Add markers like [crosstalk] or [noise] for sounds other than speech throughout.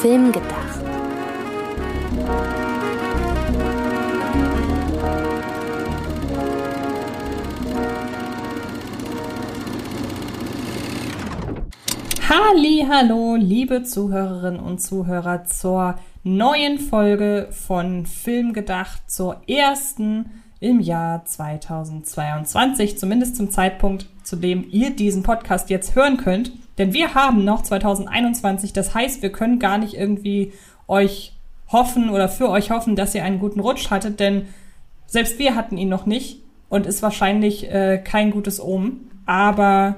Film gedacht. Halli, hallo, liebe Zuhörerinnen und Zuhörer zur neuen Folge von Film gedacht, zur ersten im Jahr 2022, zumindest zum Zeitpunkt, zu dem ihr diesen Podcast jetzt hören könnt. Denn wir haben noch 2021, das heißt, wir können gar nicht irgendwie euch hoffen oder für euch hoffen, dass ihr einen guten Rutsch hattet, denn selbst wir hatten ihn noch nicht und ist wahrscheinlich äh, kein gutes Omen. Aber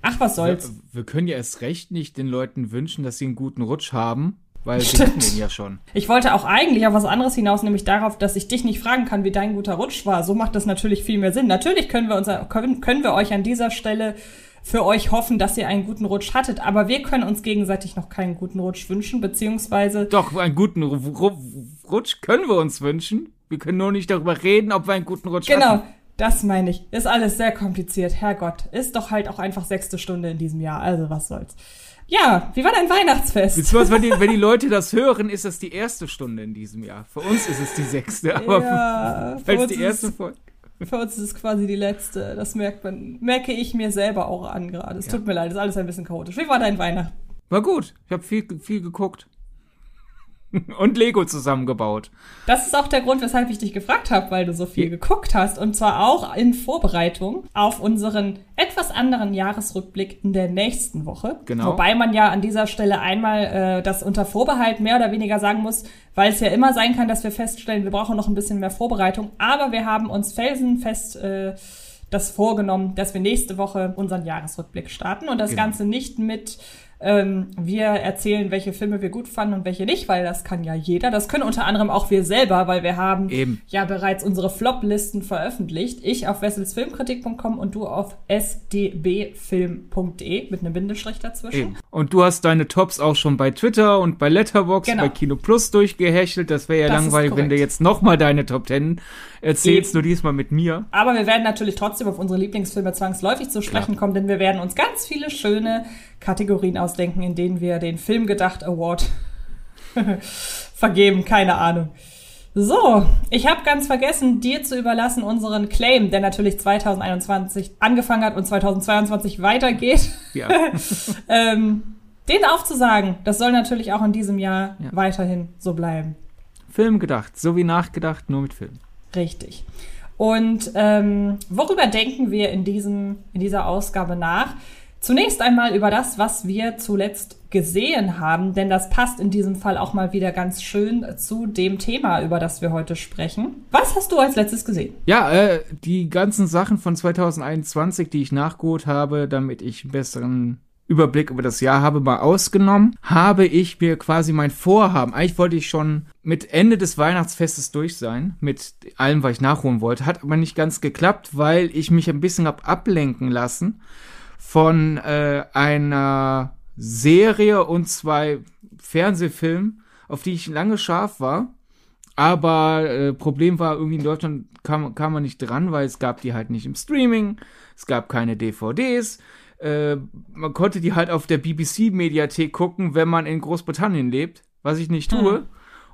ach, was soll's. Wir, wir können ja erst recht nicht den Leuten wünschen, dass sie einen guten Rutsch haben, weil sie hatten den ja schon. Ich wollte auch eigentlich auf was anderes hinaus, nämlich darauf, dass ich dich nicht fragen kann, wie dein guter Rutsch war. So macht das natürlich viel mehr Sinn. Natürlich können wir, uns, können, können wir euch an dieser Stelle für euch hoffen, dass ihr einen guten Rutsch hattet, aber wir können uns gegenseitig noch keinen guten Rutsch wünschen, beziehungsweise. Doch, einen guten Rutsch können wir uns wünschen. Wir können nur nicht darüber reden, ob wir einen guten Rutsch genau, hatten. Genau. Das meine ich. Ist alles sehr kompliziert. Herrgott. Ist doch halt auch einfach sechste Stunde in diesem Jahr. Also was soll's. Ja, wie war dein Weihnachtsfest? Beziehungsweise, wenn die, [laughs] wenn die Leute das hören, ist das die erste Stunde in diesem Jahr. Für uns ist es die sechste, aber ja, für, [laughs] für die erste Folge. Für uns ist es quasi die letzte. Das merkt man, merke ich mir selber auch an gerade. Es ja. tut mir leid, ist alles ein bisschen chaotisch. Wie war dein Weihnachten? War gut. Ich habe viel, viel geguckt. Und Lego zusammengebaut. Das ist auch der Grund, weshalb ich dich gefragt habe, weil du so viel geguckt hast. Und zwar auch in Vorbereitung auf unseren etwas anderen Jahresrückblick in der nächsten Woche. Genau. Wobei man ja an dieser Stelle einmal äh, das unter Vorbehalt mehr oder weniger sagen muss, weil es ja immer sein kann, dass wir feststellen, wir brauchen noch ein bisschen mehr Vorbereitung. Aber wir haben uns felsenfest äh, das vorgenommen, dass wir nächste Woche unseren Jahresrückblick starten und das genau. Ganze nicht mit ähm, wir erzählen, welche Filme wir gut fanden und welche nicht, weil das kann ja jeder. Das können unter anderem auch wir selber, weil wir haben Eben. ja bereits unsere Flop-Listen veröffentlicht. Ich auf wesselsfilmkritik.com und du auf sdbfilm.de mit einem Bindestrich dazwischen. Eben. Und du hast deine Tops auch schon bei Twitter und bei Letterboxd, genau. bei Kino Plus durchgehechelt. Das wäre ja das langweilig, wenn du jetzt nochmal deine Top Ten erzählst, Eben. nur diesmal mit mir. Aber wir werden natürlich trotzdem auf unsere Lieblingsfilme zwangsläufig zu sprechen Klar. kommen, denn wir werden uns ganz viele schöne Kategorien ausdenken, in denen wir den Filmgedacht Award [laughs] vergeben. Keine Ahnung. So, ich habe ganz vergessen, dir zu überlassen unseren Claim, der natürlich 2021 angefangen hat und 2022 weitergeht. Ja. [laughs] ähm, den aufzusagen, das soll natürlich auch in diesem Jahr ja. weiterhin so bleiben. Film gedacht, so wie nachgedacht, nur mit Film. Richtig. Und ähm, worüber denken wir in, diesem, in dieser Ausgabe nach? Zunächst einmal über das, was wir zuletzt gesehen haben, denn das passt in diesem Fall auch mal wieder ganz schön zu dem Thema, über das wir heute sprechen. Was hast du als letztes gesehen? Ja, äh, die ganzen Sachen von 2021, die ich nachgeholt habe, damit ich einen besseren Überblick über das Jahr habe, mal ausgenommen, habe ich mir quasi mein Vorhaben, eigentlich wollte ich schon mit Ende des Weihnachtsfestes durch sein, mit allem, was ich nachholen wollte, hat aber nicht ganz geklappt, weil ich mich ein bisschen hab ablenken lassen von äh, einer Serie und zwei Fernsehfilmen, auf die ich lange scharf war. Aber äh, Problem war, irgendwie in Deutschland kam, kam man nicht dran, weil es gab die halt nicht im Streaming, es gab keine DVDs. Äh, man konnte die halt auf der BBC-Mediathek gucken, wenn man in Großbritannien lebt, was ich nicht tue. Mhm.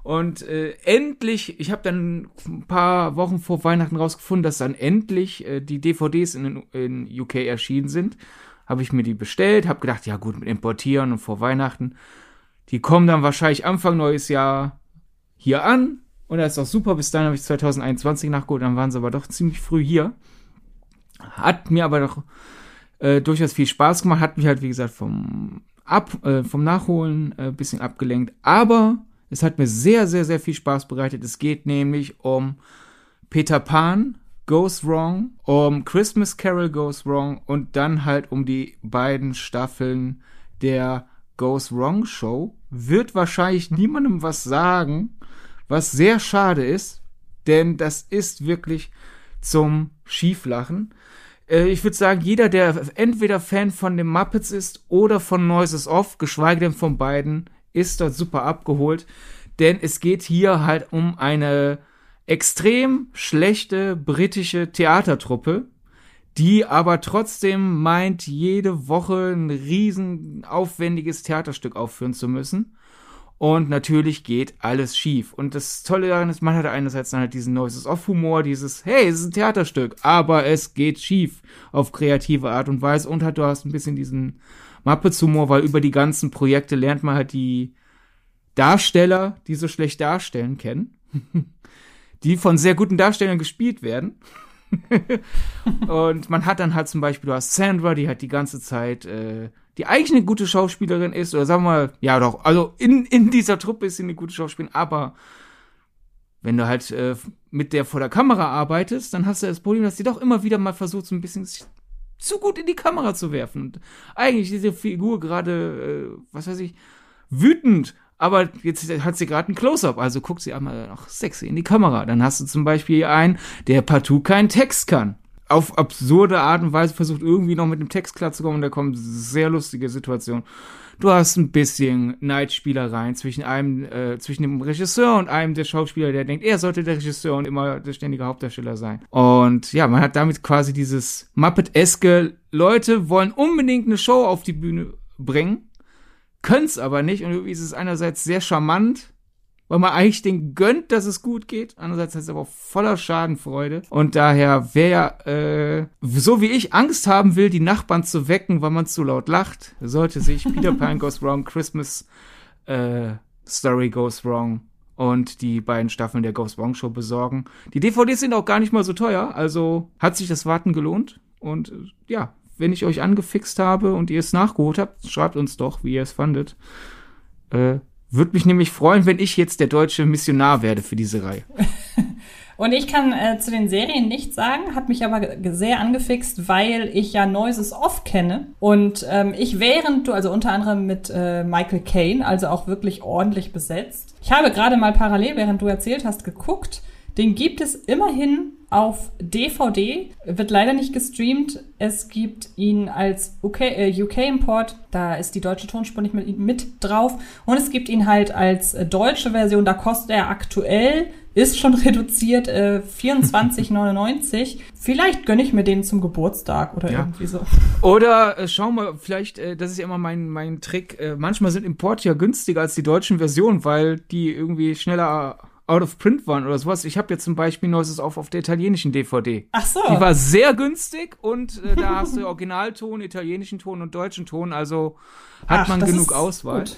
Und äh, endlich, ich habe dann ein paar Wochen vor Weihnachten rausgefunden, dass dann endlich äh, die DVDs in, in UK erschienen sind habe ich mir die bestellt, habe gedacht, ja gut, mit importieren und vor Weihnachten. Die kommen dann wahrscheinlich Anfang neues Jahr hier an. Und das ist auch super. Bis dahin habe ich 2021 nachgeholt. Dann waren sie aber doch ziemlich früh hier. Hat mir aber doch äh, durchaus viel Spaß gemacht. Hat mich halt, wie gesagt, vom, Ab, äh, vom Nachholen äh, bisschen abgelenkt. Aber es hat mir sehr, sehr, sehr viel Spaß bereitet. Es geht nämlich um Peter Pan Goes Wrong, um Christmas Carol Goes Wrong und dann halt um die beiden Staffeln der Goes Wrong Show. Wird wahrscheinlich niemandem was sagen, was sehr schade ist, denn das ist wirklich zum Schieflachen. Äh, ich würde sagen, jeder, der entweder Fan von den Muppets ist oder von Noises Off, geschweige denn von beiden, ist dort super abgeholt. Denn es geht hier halt um eine extrem schlechte britische Theatertruppe, die aber trotzdem meint, jede Woche ein riesen aufwendiges Theaterstück aufführen zu müssen. Und natürlich geht alles schief. Und das Tolle daran ist, man hat einerseits dann halt diesen Noises of Humor, dieses, hey, es ist ein Theaterstück, aber es geht schief auf kreative Art und Weise. Und halt, du hast ein bisschen diesen Muppets Humor, weil über die ganzen Projekte lernt man halt die Darsteller, die so schlecht darstellen, kennen. [laughs] die von sehr guten Darstellern gespielt werden. [laughs] und man hat dann halt zum Beispiel, du hast Sandra, die halt die ganze Zeit, äh, die eigentlich eine gute Schauspielerin ist, oder sagen wir mal, ja doch, also in, in dieser Truppe ist sie eine gute Schauspielerin, aber wenn du halt äh, mit der vor der Kamera arbeitest, dann hast du das Problem, dass sie doch immer wieder mal versucht, so ein bisschen zu gut in die Kamera zu werfen. Und eigentlich diese Figur gerade, äh, was weiß ich, wütend aber jetzt hat sie gerade ein Close-up, also guckt sie einmal noch sexy in die Kamera. Dann hast du zum Beispiel einen, der partout keinen Text kann. Auf absurde Art und Weise versucht irgendwie noch mit dem Text klarzukommen und da kommen sehr lustige Situationen. Du hast ein bisschen Neidspielereien zwischen einem, äh, zwischen dem Regisseur und einem der Schauspieler, der denkt, er sollte der Regisseur und immer der ständige Hauptdarsteller sein. Und ja, man hat damit quasi dieses Muppet-eske Leute wollen unbedingt eine Show auf die Bühne bringen können es aber nicht. Und irgendwie ist es einerseits sehr charmant, weil man eigentlich den gönnt, dass es gut geht. Andererseits ist es aber voller Schadenfreude. Und daher, wer äh, so wie ich Angst haben will, die Nachbarn zu wecken, weil man zu laut lacht, sollte sich [laughs] Peter Pan Goes Wrong, Christmas äh, Story Goes Wrong und die beiden Staffeln der Goes Wrong Show besorgen. Die DVDs sind auch gar nicht mal so teuer, also hat sich das Warten gelohnt. Und äh, ja, wenn ich euch angefixt habe und ihr es nachgeholt habt, schreibt uns doch, wie ihr es fandet. Äh, Würde mich nämlich freuen, wenn ich jetzt der deutsche Missionar werde für diese Reihe. [laughs] Und ich kann äh, zu den Serien nichts sagen, hat mich aber sehr angefixt, weil ich ja Noises Off kenne. Und ähm, ich während du, also unter anderem mit äh, Michael Caine, also auch wirklich ordentlich besetzt. Ich habe gerade mal parallel, während du erzählt hast, geguckt. Den gibt es immerhin auf DVD, wird leider nicht gestreamt. Es gibt ihn als UK-Import, UK da ist die deutsche Tonspur nicht mit, mit drauf. Und es gibt ihn halt als äh, deutsche Version, da kostet er aktuell ist schon [laughs] reduziert, äh, 24,99. Vielleicht gönne ich mir den zum Geburtstag oder ja. irgendwie so. Oder äh, schau mal, vielleicht, äh, das ist ja immer mein, mein Trick, äh, manchmal sind Importe ja günstiger als die deutschen Versionen, weil die irgendwie schneller out of print waren oder sowas. Ich habe jetzt zum Beispiel Neues auf auf der italienischen DVD. Ach so. Die war sehr günstig und äh, da [laughs] hast du Originalton, italienischen Ton und deutschen Ton, also hat Ach, man genug Auswahl. Gut.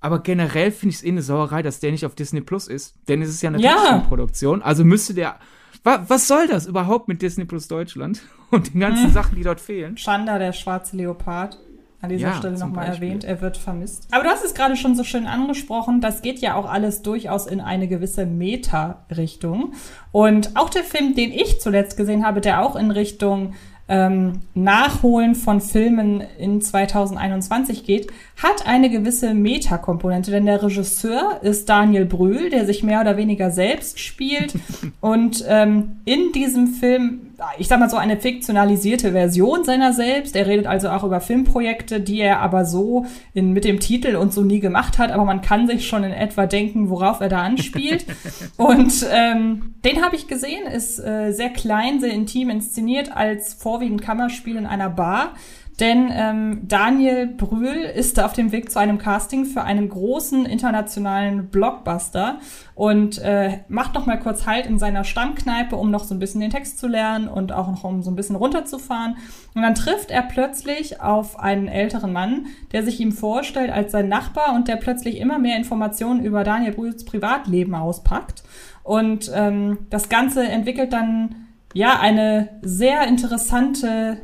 Aber generell finde ich es eh eine Sauerei, dass der nicht auf Disney Plus ist. Denn es ist ja eine ja. Produktion. Also müsste der. Wa was soll das überhaupt mit Disney Plus Deutschland [laughs] und den ganzen hm. Sachen, die dort fehlen? Schanda, der schwarze Leopard an dieser ja, Stelle nochmal erwähnt. Er wird vermisst. Aber du hast es gerade schon so schön angesprochen. Das geht ja auch alles durchaus in eine gewisse Meta-Richtung. Und auch der Film, den ich zuletzt gesehen habe, der auch in Richtung ähm, Nachholen von Filmen in 2021 geht, hat eine gewisse Metakomponente, denn der Regisseur ist Daniel Brühl, der sich mehr oder weniger selbst spielt [laughs] und ähm, in diesem Film, ich sag mal so eine fiktionalisierte Version seiner selbst. Er redet also auch über Filmprojekte, die er aber so in, mit dem Titel und so nie gemacht hat, aber man kann sich schon in etwa denken, worauf er da anspielt. [laughs] und ähm, den habe ich gesehen, ist äh, sehr klein, sehr intim inszeniert als vorwiegend Kammerspiel in einer Bar. Denn ähm, Daniel Brühl ist auf dem Weg zu einem Casting für einen großen internationalen Blockbuster und äh, macht noch mal kurz Halt in seiner Stammkneipe, um noch so ein bisschen den Text zu lernen und auch noch um so ein bisschen runterzufahren. Und dann trifft er plötzlich auf einen älteren Mann, der sich ihm vorstellt als sein Nachbar und der plötzlich immer mehr Informationen über Daniel Brühls Privatleben auspackt. Und ähm, das Ganze entwickelt dann ja eine sehr interessante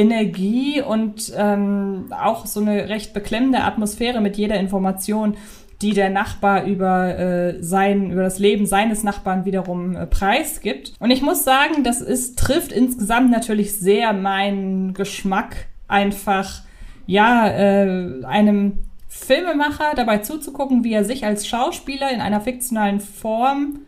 Energie und ähm, auch so eine recht beklemmende Atmosphäre mit jeder Information, die der Nachbar über äh, sein über das Leben seines Nachbarn wiederum äh, preisgibt. Und ich muss sagen, das ist trifft insgesamt natürlich sehr meinen Geschmack einfach ja äh, einem Filmemacher dabei zuzugucken, wie er sich als Schauspieler in einer fiktionalen Form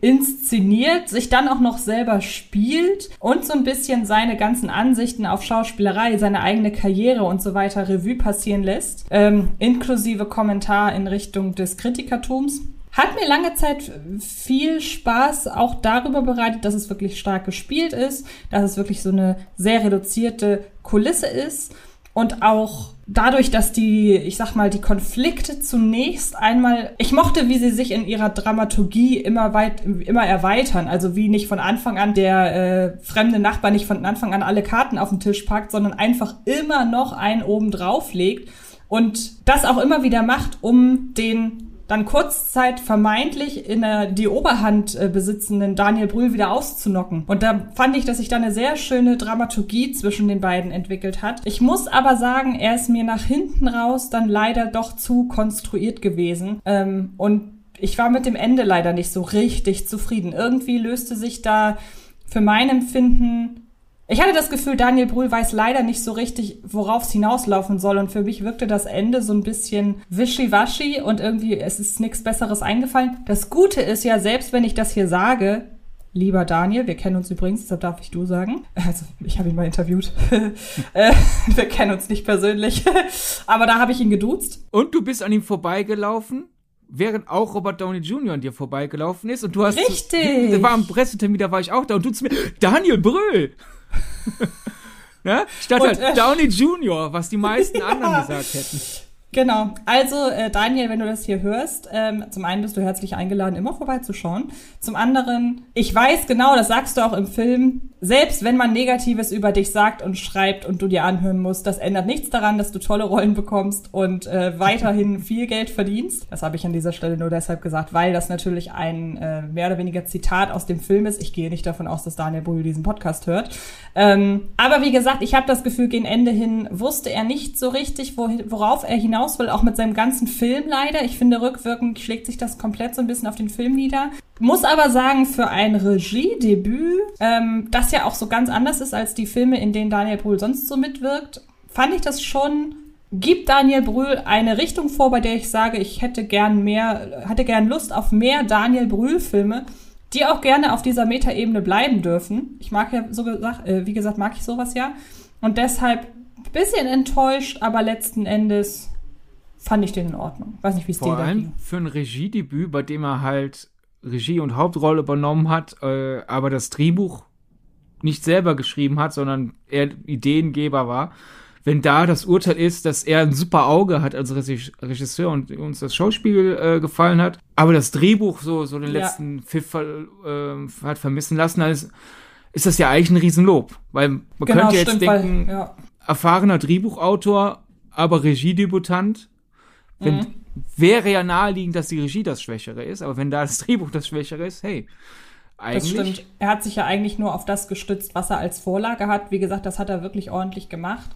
inszeniert, sich dann auch noch selber spielt und so ein bisschen seine ganzen Ansichten auf Schauspielerei, seine eigene Karriere und so weiter Revue passieren lässt, ähm, inklusive Kommentar in Richtung des Kritikertums. Hat mir lange Zeit viel Spaß auch darüber bereitet, dass es wirklich stark gespielt ist, dass es wirklich so eine sehr reduzierte Kulisse ist und auch dadurch, dass die, ich sag mal, die Konflikte zunächst einmal, ich mochte, wie sie sich in ihrer Dramaturgie immer weit, immer erweitern. Also wie nicht von Anfang an der äh, fremde Nachbar nicht von Anfang an alle Karten auf den Tisch packt, sondern einfach immer noch einen oben drauf legt und das auch immer wieder macht, um den dann kurzzeit vermeintlich in der, die Oberhand äh, besitzenden Daniel Brühl wieder auszunocken. Und da fand ich, dass sich da eine sehr schöne Dramaturgie zwischen den beiden entwickelt hat. Ich muss aber sagen, er ist mir nach hinten raus dann leider doch zu konstruiert gewesen. Ähm, und ich war mit dem Ende leider nicht so richtig zufrieden. Irgendwie löste sich da für mein Empfinden ich hatte das Gefühl, Daniel Brühl weiß leider nicht so richtig, worauf es hinauslaufen soll. Und für mich wirkte das Ende so ein bisschen wischiwaschi und irgendwie, es ist nichts Besseres eingefallen. Das Gute ist ja, selbst wenn ich das hier sage, lieber Daniel, wir kennen uns übrigens, deshalb darf ich du sagen. Also, ich habe ihn mal interviewt. [laughs] Äh, wir kennen uns nicht persönlich. [laughs] Aber da habe ich ihn geduzt. Und du bist an ihm vorbeigelaufen? während auch Robert Downey Jr. an dir vorbeigelaufen ist und du hast richtig da war am Pressetermin da war ich auch da und du zu mir Daniel Brüll [laughs] ne? Statt halt äh, Downey Jr., was die meisten [laughs] anderen gesagt hätten. Genau. Also, äh, Daniel, wenn du das hier hörst, ähm, zum einen bist du herzlich eingeladen, immer vorbeizuschauen. Zum anderen, ich weiß genau, das sagst du auch im Film, selbst wenn man Negatives über dich sagt und schreibt und du dir anhören musst, das ändert nichts daran, dass du tolle Rollen bekommst und äh, weiterhin [laughs] viel Geld verdienst. Das habe ich an dieser Stelle nur deshalb gesagt, weil das natürlich ein äh, mehr oder weniger Zitat aus dem Film ist. Ich gehe nicht davon aus, dass Daniel Brühl diesen Podcast hört. Ähm, aber wie gesagt, ich habe das Gefühl, gegen Ende hin wusste er nicht so richtig, worauf er hinaus will, auch mit seinem ganzen Film leider. Ich finde, rückwirkend schlägt sich das komplett so ein bisschen auf den Film nieder. Muss aber sagen, für ein Regiedebüt, ähm, das ja auch so ganz anders ist als die Filme, in denen Daniel Brühl sonst so mitwirkt, fand ich das schon gibt Daniel Brühl eine Richtung vor, bei der ich sage, ich hätte gern mehr, hatte gern Lust auf mehr Daniel Brühl Filme, die auch gerne auf dieser Metaebene bleiben dürfen. Ich mag ja so gesagt, äh, wie gesagt, mag ich sowas ja. Und deshalb bisschen enttäuscht, aber letzten Endes fand ich den in Ordnung. Weiß nicht, wie es dir Vor allem für ein Regiedebüt, bei dem er halt Regie und Hauptrolle übernommen hat, äh, aber das Drehbuch nicht selber geschrieben hat, sondern er Ideengeber war. Wenn da das Urteil ist, dass er ein super Auge hat als Regisseur und uns das Schauspiel äh, gefallen hat, aber das Drehbuch so, so den letzten ja. Pfiff äh, hat vermissen lassen, dann ist, ist das ja eigentlich ein Riesenlob. Weil man genau, könnte jetzt denken, weil, ja. erfahrener Drehbuchautor, aber Regiedebütant, wenn, mhm wäre ja naheliegend, dass die Regie das Schwächere ist, aber wenn da das Drehbuch das Schwächere ist, hey, eigentlich. Das stimmt. Er hat sich ja eigentlich nur auf das gestützt, was er als Vorlage hat. Wie gesagt, das hat er wirklich ordentlich gemacht.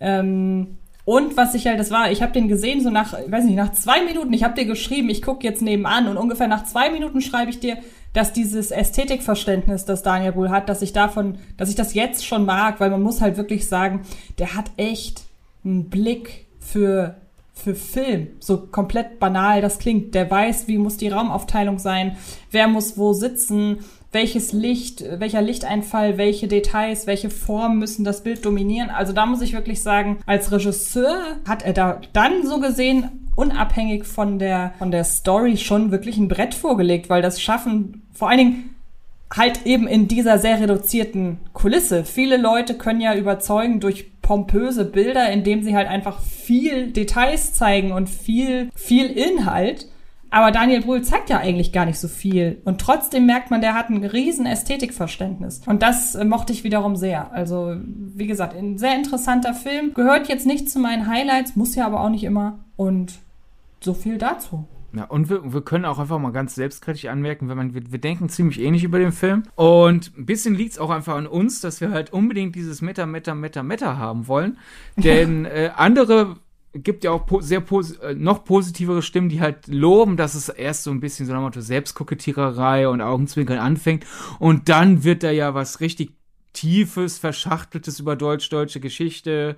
Ähm, und was ich halt, das war, ich habe den gesehen, so nach, weiß nicht, nach zwei Minuten, ich habe dir geschrieben, ich gucke jetzt nebenan und ungefähr nach zwei Minuten schreibe ich dir, dass dieses Ästhetikverständnis, das Daniel wohl hat, dass ich davon, dass ich das jetzt schon mag, weil man muss halt wirklich sagen, der hat echt einen Blick für für Film. So komplett banal das klingt. Der weiß, wie muss die Raumaufteilung sein, wer muss wo sitzen, welches Licht, welcher Lichteinfall, welche Details, welche Formen müssen das Bild dominieren. Also da muss ich wirklich sagen, als Regisseur hat er da dann so gesehen unabhängig von der von der Story schon wirklich ein Brett vorgelegt, weil das schaffen vor allen Dingen halt eben in dieser sehr reduzierten Kulisse. Viele Leute können ja überzeugen durch pompöse Bilder, indem sie halt einfach viel Details zeigen und viel, viel Inhalt. Aber Daniel Brühl zeigt ja eigentlich gar nicht so viel. Und trotzdem merkt man, der hat ein riesen Ästhetikverständnis. Und das äh, mochte ich wiederum sehr. Also, wie gesagt, ein sehr interessanter Film. Gehört jetzt nicht zu meinen Highlights, muss ja aber auch nicht immer. Und so viel dazu. Ja, und wir, wir können auch einfach mal ganz selbstkritisch anmerken, wenn man, wir, wir denken ziemlich ähnlich über den Film. Und ein bisschen liegt es auch einfach an uns, dass wir halt unbedingt dieses Meta, Meta, Meta, Meta haben wollen. Denn äh, andere gibt ja auch po sehr pos äh, noch positivere Stimmen, die halt loben, dass es erst so ein bisschen so eine Motto Selbstkokettiererei und Augenzwinkern anfängt und dann wird da ja was richtig tiefes, verschachteltes über deutsch-deutsche Geschichte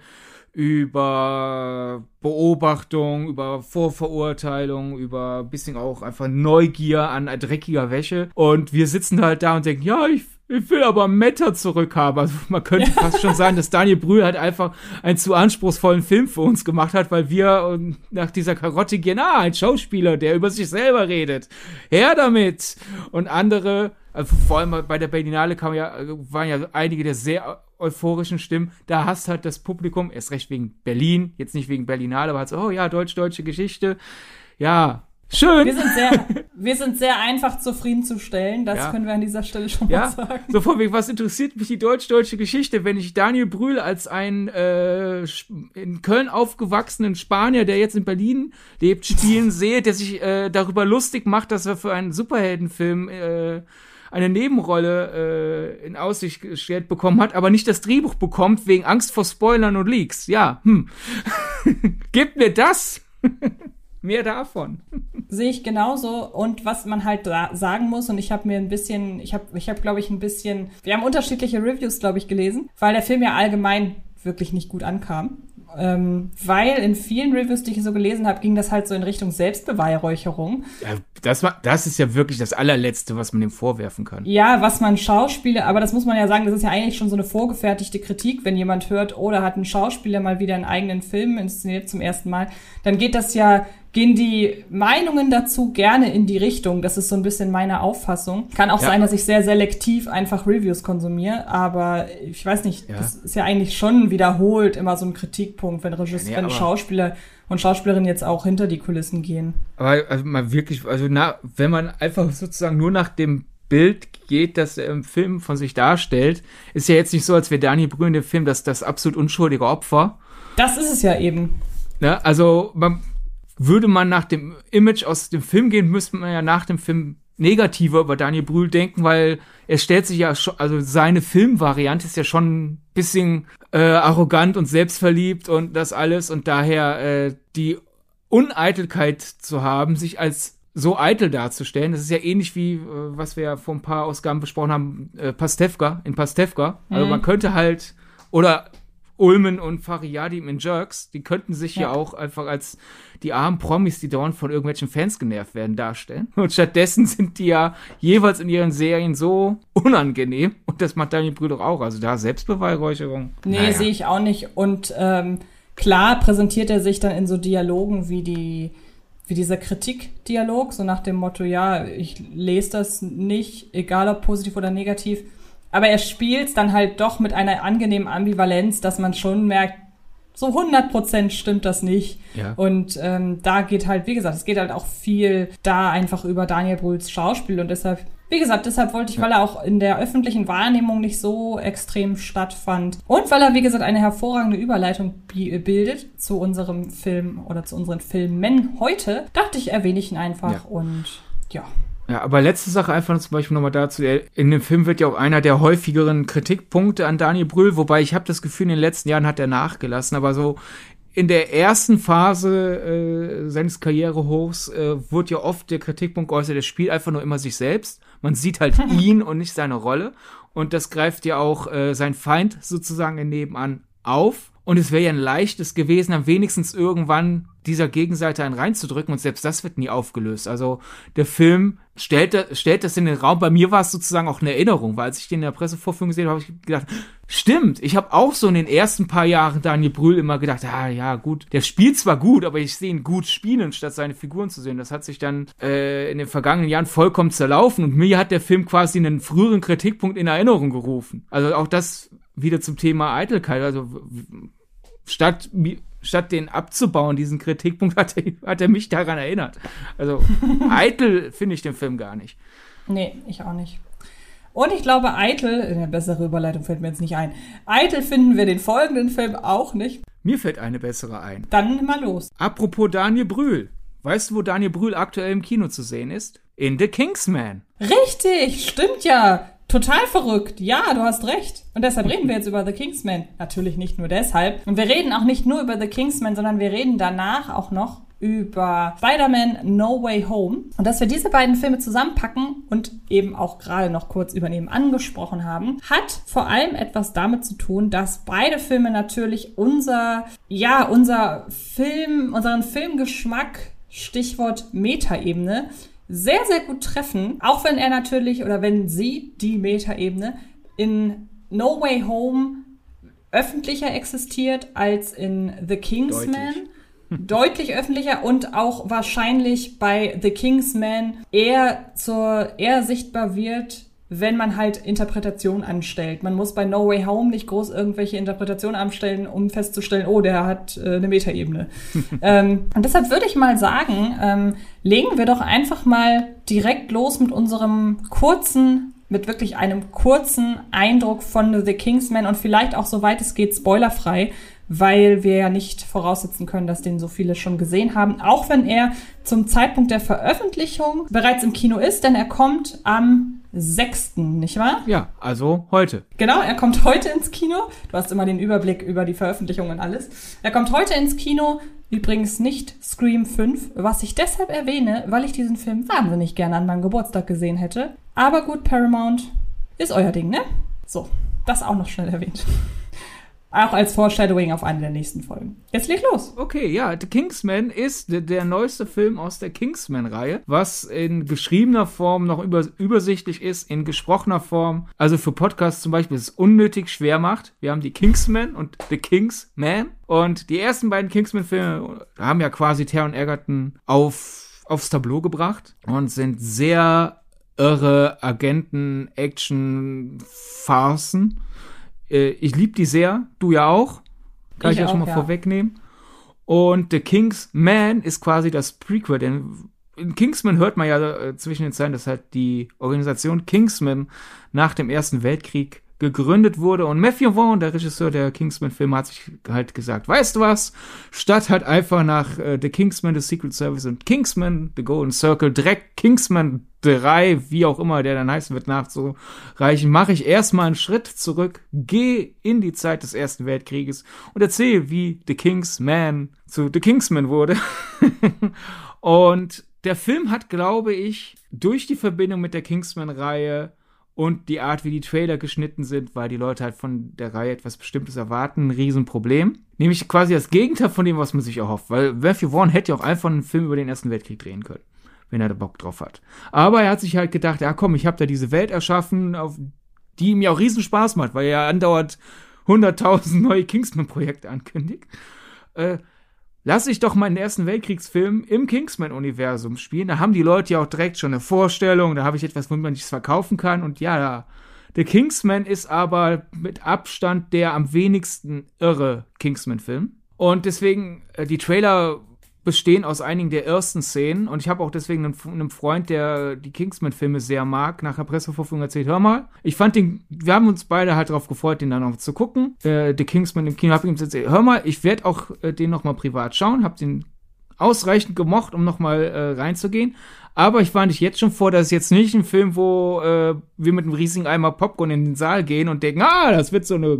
über Beobachtung, über Vorverurteilung, über ein bisschen auch einfach Neugier an dreckiger Wäsche. Und wir sitzen halt da und denken, ja, ich, ich will aber Meta zurückhaben. Also man könnte [laughs] fast schon sagen, dass Daniel Brühl halt einfach einen zu anspruchsvollen Film für uns gemacht hat, weil wir nach dieser Karotte gehen, ah, ein Schauspieler, der über sich selber redet. Her damit! Und andere, also vor allem bei der Berlinale kam ja, waren ja einige der sehr euphorischen Stimmen. Da hast halt das Publikum, erst recht wegen Berlin, jetzt nicht wegen Berlinale, aber halt so, oh ja, deutsch-deutsche Geschichte. Ja, Schön. Wir sind sehr, [laughs] wir sind sehr einfach zufriedenzustellen. Das ja. können wir an dieser Stelle schon ja. mal sagen. So von wegen, was interessiert mich die deutsch-deutsche Geschichte, wenn ich Daniel Brühl als einen äh, in Köln aufgewachsenen Spanier, der jetzt in Berlin lebt, spielen [laughs] sehe, der sich äh, darüber lustig macht, dass er für einen Superheldenfilm äh, eine Nebenrolle äh, in Aussicht gestellt bekommen hat, aber nicht das Drehbuch bekommt wegen Angst vor Spoilern und Leaks. Ja, hm. [laughs] Gib mir das. Mehr davon. [laughs] Sehe ich genauso. Und was man halt sagen muss, und ich habe mir ein bisschen, ich habe, ich habe, glaube ich, ein bisschen, wir haben unterschiedliche Reviews, glaube ich, gelesen, weil der Film ja allgemein wirklich nicht gut ankam. Ähm, weil in vielen Reviews, die ich so gelesen habe, ging das halt so in Richtung Selbstbeweihräucherung. Ja, das, war, das ist ja wirklich das allerletzte, was man dem vorwerfen kann. Ja, was man Schauspieler, aber das muss man ja sagen, das ist ja eigentlich schon so eine vorgefertigte Kritik, wenn jemand hört, oh, da hat ein Schauspieler mal wieder einen eigenen Film inszeniert zum ersten Mal, dann geht das ja gehen die Meinungen dazu gerne in die Richtung. Das ist so ein bisschen meine Auffassung. Kann auch ja. sein, dass ich sehr selektiv einfach Reviews konsumiere, aber ich weiß nicht, ja. das ist ja eigentlich schon wiederholt immer so ein Kritikpunkt, wenn Regisseur, ja, wenn Schauspieler und Schauspielerinnen jetzt auch hinter die Kulissen gehen. Aber also mal wirklich, also na, wenn man einfach sozusagen nur nach dem Bild geht, das er im Film von sich darstellt, ist ja jetzt nicht so, als wäre Daniel Brühl in dem Film das, das absolut unschuldige Opfer. Das ist es ja eben. Ne? Also man, würde man nach dem Image aus dem Film gehen, müsste man ja nach dem Film negativer über Daniel Brühl denken, weil er stellt sich ja schon, also seine Filmvariante ist ja schon ein bisschen äh, arrogant und selbstverliebt und das alles und daher äh, die Uneitelkeit zu haben, sich als so eitel darzustellen. Das ist ja ähnlich wie, äh, was wir ja vor ein paar Ausgaben besprochen haben, äh, Pastewka, in Pastewka. Also mhm. man könnte halt, oder Ulmen und Fariadim in Jerks, die könnten sich ja. ja auch einfach als die armen Promis, die dauernd von irgendwelchen Fans genervt werden, darstellen. Und stattdessen sind die ja jeweils in ihren Serien so unangenehm. Und das macht Daniel Brüder auch. Also da Selbstbeweihräucherung. Nee, naja. sehe ich auch nicht. Und ähm, klar präsentiert er sich dann in so Dialogen wie die wie dieser Kritikdialog, so nach dem Motto, ja, ich lese das nicht, egal ob positiv oder negativ aber er spielt dann halt doch mit einer angenehmen Ambivalenz, dass man schon merkt, so 100% stimmt das nicht. Ja. Und ähm, da geht halt, wie gesagt, es geht halt auch viel da einfach über Daniel Brühls Schauspiel und deshalb, wie gesagt, deshalb wollte ich, ja. weil er auch in der öffentlichen Wahrnehmung nicht so extrem stattfand und weil er, wie gesagt, eine hervorragende Überleitung bildet zu unserem Film oder zu unseren Filmen heute, dachte ich, erwähne ich ihn einfach ja. und ja. Ja, aber letzte Sache einfach zum Beispiel nochmal dazu. In dem Film wird ja auch einer der häufigeren Kritikpunkte an Daniel Brühl, wobei ich habe das Gefühl, in den letzten Jahren hat er nachgelassen, aber so in der ersten Phase äh, seines Karrierehochs äh, wurde ja oft der Kritikpunkt geäußert, er spielt einfach nur immer sich selbst. Man sieht halt [laughs] ihn und nicht seine Rolle. Und das greift ja auch äh, sein Feind sozusagen nebenan auf. Und es wäre ja ein leichtes gewesen, am wenigstens irgendwann dieser Gegenseite einen reinzudrücken und selbst das wird nie aufgelöst. Also der Film stellt, stellt das in den Raum. Bei mir war es sozusagen auch eine Erinnerung, weil als ich den in der Pressevorführung gesehen habe, habe ich gedacht, stimmt, ich habe auch so in den ersten paar Jahren Daniel Brühl immer gedacht, ah ja gut, der spielt zwar gut, aber ich sehe ihn gut spielen, statt seine Figuren zu sehen. Das hat sich dann äh, in den vergangenen Jahren vollkommen zerlaufen und mir hat der Film quasi einen früheren Kritikpunkt in Erinnerung gerufen. Also auch das wieder zum Thema Eitelkeit. Also statt, statt den abzubauen, diesen Kritikpunkt, [laughs] hat er, hat er mich daran erinnert. Also [laughs] eitel finde ich den Film gar nicht. Nee, ich auch nicht. Und ich glaube, eitel, eine bessere Überleitung fällt mir jetzt nicht ein. Eitel finden wir den folgenden Film auch nicht. Mir fällt eine bessere ein. Dann mal los. Apropos Daniel Brühl. Weißt du, wo Daniel Brühl aktuell im Kino zu sehen ist? In The Kingsman. Richtig, stimmt ja. Total verrückt. Ja, du hast recht. Und deshalb reden wir jetzt über The Kingsman. Natürlich nicht nur deshalb. Und wir reden auch nicht nur über The Kingsman, sondern wir reden danach auch noch über Spider-Man No Way Home. Und dass wir diese beiden Filme zusammenpacken und eben auch gerade noch kurz über nebenan gesprochen haben, hat vor allem etwas damit zu tun, dass beide Filme natürlich unser, ja, unser Film, unseren Filmgeschmack, Stichwort Metaebene, sehr, sehr gut treffen. Auch wenn er natürlich oder wenn sie die Metaebene in No Way Home öffentlicher existiert als in The Kingsman. Deutlich. [laughs] Deutlich öffentlicher und auch wahrscheinlich bei The Kingsman eher zur, eher sichtbar wird wenn man halt Interpretation anstellt. Man muss bei No Way Home nicht groß irgendwelche Interpretationen anstellen, um festzustellen, oh, der hat äh, eine Metaebene. [laughs] ähm, und deshalb würde ich mal sagen, ähm, legen wir doch einfach mal direkt los mit unserem kurzen, mit wirklich einem kurzen Eindruck von The Kingsman und vielleicht auch, soweit es geht, spoilerfrei, weil wir ja nicht voraussetzen können, dass den so viele schon gesehen haben, auch wenn er zum Zeitpunkt der Veröffentlichung bereits im Kino ist, denn er kommt am 6., nicht wahr? Ja, also heute. Genau, er kommt heute ins Kino. Du hast immer den Überblick über die Veröffentlichung und alles. Er kommt heute ins Kino, übrigens nicht Scream 5, was ich deshalb erwähne, weil ich diesen Film wahnsinnig gerne an meinem Geburtstag gesehen hätte. Aber gut, Paramount ist euer Ding, ne? So, das auch noch schnell erwähnt. Auch als Foreshadowing auf eine der nächsten Folgen. Jetzt leg los. Okay, ja, The Kingsman ist der neueste Film aus der Kingsman-Reihe, was in geschriebener Form noch über, übersichtlich ist, in gesprochener Form, also für Podcasts zum Beispiel, es unnötig schwer macht. Wir haben die Kingsman und The Kingsman. Und die ersten beiden Kingsman-Filme haben ja quasi Taron Egerton auf, aufs Tableau gebracht und sind sehr irre Agenten-Action-Farcen äh, ich liebe die sehr, du ja auch. Kann ich, ich ja schon mal ja. vorwegnehmen. Und The King's Man ist quasi das Prequel, denn in Kingsman hört man ja äh, zwischen den Zeilen, dass halt die Organisation Kingsman nach dem Ersten Weltkrieg gegründet wurde. Und Matthew Vaughn, der Regisseur der Kingsman-Filme, hat sich halt gesagt, weißt du was, statt halt einfach nach äh, The Kingsman, The Secret Service und Kingsman, The Golden Circle, direkt Kingsman 3, wie auch immer der dann heißen wird, nachzureichen, mache ich erstmal einen Schritt zurück, gehe in die Zeit des Ersten Weltkrieges und erzähle, wie The Kingsman zu The Kingsman wurde. [laughs] und der Film hat, glaube ich, durch die Verbindung mit der Kingsman-Reihe und die Art, wie die Trailer geschnitten sind, weil die Leute halt von der Reihe etwas Bestimmtes erwarten, ein Riesenproblem. Nämlich quasi das Gegenteil von dem, was man sich erhofft. Weil Matthew Vaughn hätte ja auch einfach einen Film über den Ersten Weltkrieg drehen können, wenn er da Bock drauf hat. Aber er hat sich halt gedacht, ja komm, ich habe da diese Welt erschaffen, auf die mir auch riesen Spaß macht, weil er andauernd 100.000 neue Kingsman-Projekte ankündigt. Äh, lass ich doch mal einen Ersten Weltkriegsfilm im Kingsman-Universum spielen. Da haben die Leute ja auch direkt schon eine Vorstellung, da habe ich etwas, womit man nichts verkaufen kann. Und ja, der Kingsman ist aber mit Abstand der am wenigsten irre Kingsman-Film. Und deswegen, äh, die Trailer bestehen aus einigen der ersten Szenen. Und ich habe auch deswegen einem, einem, Freund, der die Kingsman-Filme sehr mag, nach der Pressevorführung erzählt, hör mal, ich fand den, wir haben uns beide halt darauf gefreut, den dann noch zu gucken. Äh, The Kingsman im Kino, habe ihm erzählt, hör mal, ich werde auch äh, den noch mal privat schauen, habe den ausreichend gemocht, um noch mal äh, reinzugehen. Aber ich warne dich jetzt schon vor, dass es jetzt nicht ein Film, wo äh, wir mit einem riesigen Eimer Popcorn in den Saal gehen und denken, ah, das wird so eine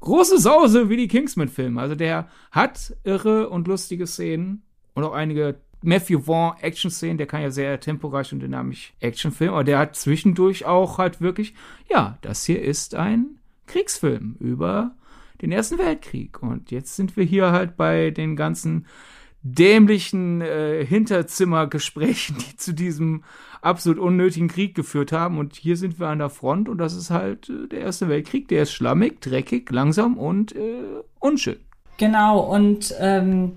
große Sause wie die Kingsman-Filme. Also der hat irre und lustige Szenen und auch einige Matthew Vaughn Action-Szenen, der kann ja sehr temporeich und dynamisch Action filmen, aber der hat zwischendurch auch halt wirklich, ja, das hier ist ein Kriegsfilm über den Ersten Weltkrieg. Und jetzt sind wir hier halt bei den ganzen dämlichen äh, Hinterzimmergesprächen, die zu diesem absolut unnötigen Krieg geführt haben. Und hier sind wir an der Front und das ist halt äh, der Erste Weltkrieg. Der ist schlammig, dreckig, langsam und äh, unschön. Genau, und ähm,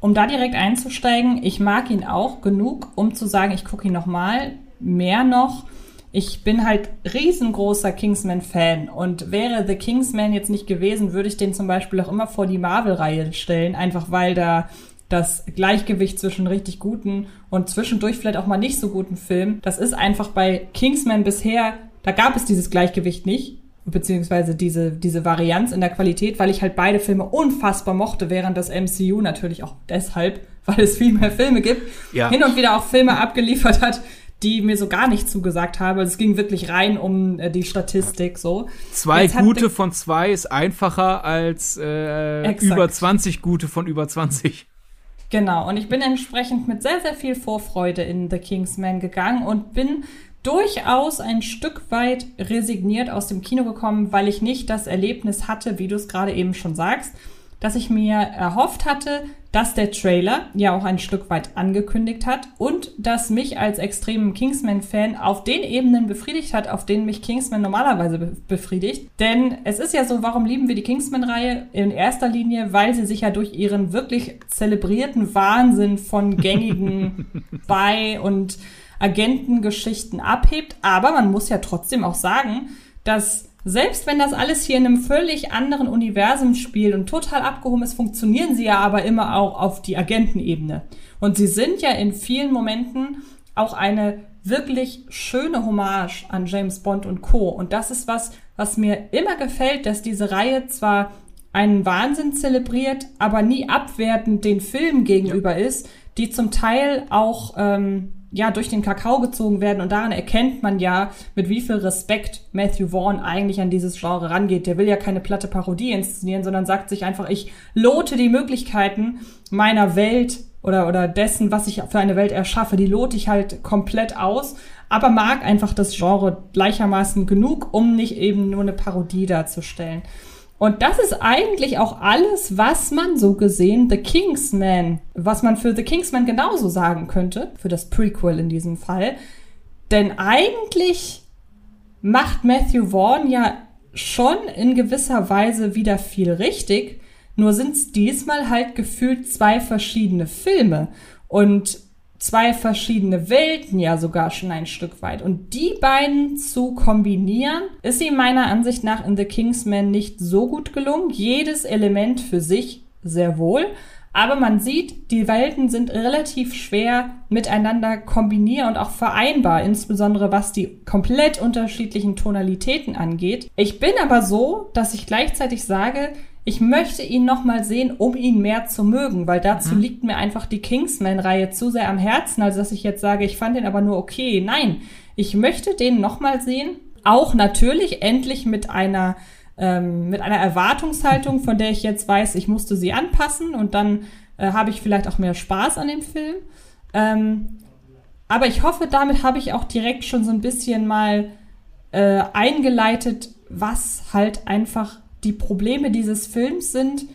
um da direkt einzusteigen, ich mag ihn auch genug, um zu sagen, ich gucke ihn nochmal, mehr noch. Ich bin halt riesengroßer Kingsman-Fan und wäre The Kingsman jetzt nicht gewesen, würde ich den zum Beispiel auch immer vor die Marvel-Reihe stellen, einfach weil da das Gleichgewicht zwischen richtig guten und zwischendurch vielleicht auch mal nicht so guten Filmen, das ist einfach bei Kingsman bisher, da gab es dieses Gleichgewicht nicht, beziehungsweise diese, diese Varianz in der Qualität, weil ich halt beide Filme unfassbar mochte, während das MCU natürlich auch deshalb, [laughs] weil es viel mehr Filme gibt, ja. hin und wieder auch Filme abgeliefert hat, die mir so gar nicht zugesagt haben. Also es ging wirklich rein um äh, die Statistik so. Zwei Jetzt gute von zwei ist einfacher als äh, über 20 gute von über 20. Genau, und ich bin entsprechend mit sehr, sehr viel Vorfreude in The Kingsman gegangen und bin durchaus ein Stück weit resigniert aus dem Kino gekommen, weil ich nicht das Erlebnis hatte, wie du es gerade eben schon sagst, dass ich mir erhofft hatte, dass der Trailer ja auch ein Stück weit angekündigt hat und dass mich als extremen Kingsman-Fan auf den Ebenen befriedigt hat, auf denen mich Kingsman normalerweise be befriedigt. Denn es ist ja so, warum lieben wir die Kingsman-Reihe? In erster Linie, weil sie sich ja durch ihren wirklich zelebrierten Wahnsinn von [laughs] gängigen Bei- und Agentengeschichten abhebt. Aber man muss ja trotzdem auch sagen, dass selbst wenn das alles hier in einem völlig anderen Universum spielt und total abgehoben ist, funktionieren sie ja aber immer auch auf die Agentenebene. Und sie sind ja in vielen Momenten auch eine wirklich schöne Hommage an James Bond und Co. Und das ist was, was mir immer gefällt, dass diese Reihe zwar einen Wahnsinn zelebriert, aber nie abwertend den Film gegenüber ja. ist, die zum Teil auch ähm, ja, durch den Kakao gezogen werden und daran erkennt man ja, mit wie viel Respekt Matthew Vaughn eigentlich an dieses Genre rangeht. Der will ja keine platte Parodie inszenieren, sondern sagt sich einfach, ich lote die Möglichkeiten meiner Welt oder, oder dessen, was ich für eine Welt erschaffe, die lote ich halt komplett aus, aber mag einfach das Genre gleichermaßen genug, um nicht eben nur eine Parodie darzustellen. Und das ist eigentlich auch alles, was man so gesehen The Kingsman, was man für The Kingsman genauso sagen könnte, für das Prequel in diesem Fall. Denn eigentlich macht Matthew Vaughn ja schon in gewisser Weise wieder viel richtig, nur sind es diesmal halt gefühlt zwei verschiedene Filme. Und zwei verschiedene Welten ja sogar schon ein Stück weit. Und die beiden zu kombinieren, ist ihm meiner Ansicht nach in The Kingsman nicht so gut gelungen. Jedes Element für sich sehr wohl. Aber man sieht, die Welten sind relativ schwer miteinander kombinier und auch vereinbar, insbesondere was die komplett unterschiedlichen Tonalitäten angeht. Ich bin aber so, dass ich gleichzeitig sage, ich möchte ihn noch mal sehen, um ihn mehr zu mögen, weil dazu mhm. liegt mir einfach die Kingsman-Reihe zu sehr am Herzen, als dass ich jetzt sage, ich fand den aber nur okay. Nein, ich möchte den noch mal sehen, auch natürlich endlich mit einer ähm, mit einer Erwartungshaltung, von der ich jetzt weiß, ich musste sie anpassen und dann äh, habe ich vielleicht auch mehr Spaß an dem Film. Ähm, aber ich hoffe, damit habe ich auch direkt schon so ein bisschen mal äh, eingeleitet, was halt einfach die Probleme dieses Films sind,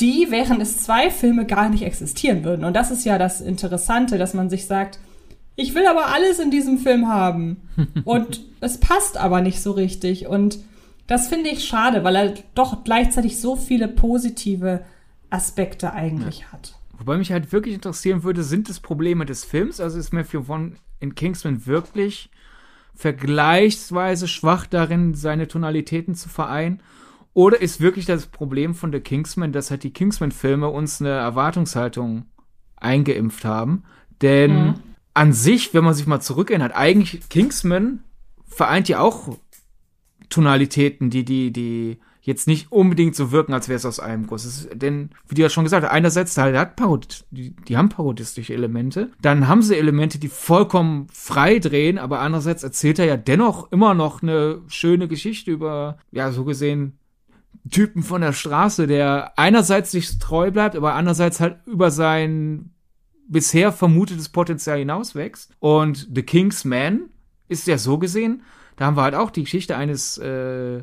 die, während es zwei Filme gar nicht existieren würden. Und das ist ja das Interessante, dass man sich sagt, ich will aber alles in diesem Film haben. [laughs] Und es passt aber nicht so richtig. Und das finde ich schade, weil er doch gleichzeitig so viele positive Aspekte eigentlich ja. hat. Wobei mich halt wirklich interessieren würde, sind es Probleme des Films? Also ist Matthew Vaughn in Kingsman wirklich vergleichsweise schwach darin, seine Tonalitäten zu vereinen? Oder ist wirklich das Problem von The Kingsman, dass halt die Kingsman-Filme uns eine Erwartungshaltung eingeimpft haben? Denn mhm. an sich, wenn man sich mal zurückerinnert, eigentlich Kingsman vereint ja auch Tonalitäten, die, die, die jetzt nicht unbedingt so wirken, als wäre es aus einem Guss. Ist, denn, wie du ja schon gesagt hast, einerseits halt, hat Parod die, die haben parodistische Elemente. Dann haben sie Elemente, die vollkommen frei drehen, aber andererseits erzählt er ja dennoch immer noch eine schöne Geschichte über, ja, so gesehen, Typen von der Straße, der einerseits sich treu bleibt, aber andererseits halt über sein bisher vermutetes Potenzial hinauswächst. Und The King's Man ist ja so gesehen, da haben wir halt auch die Geschichte eines äh,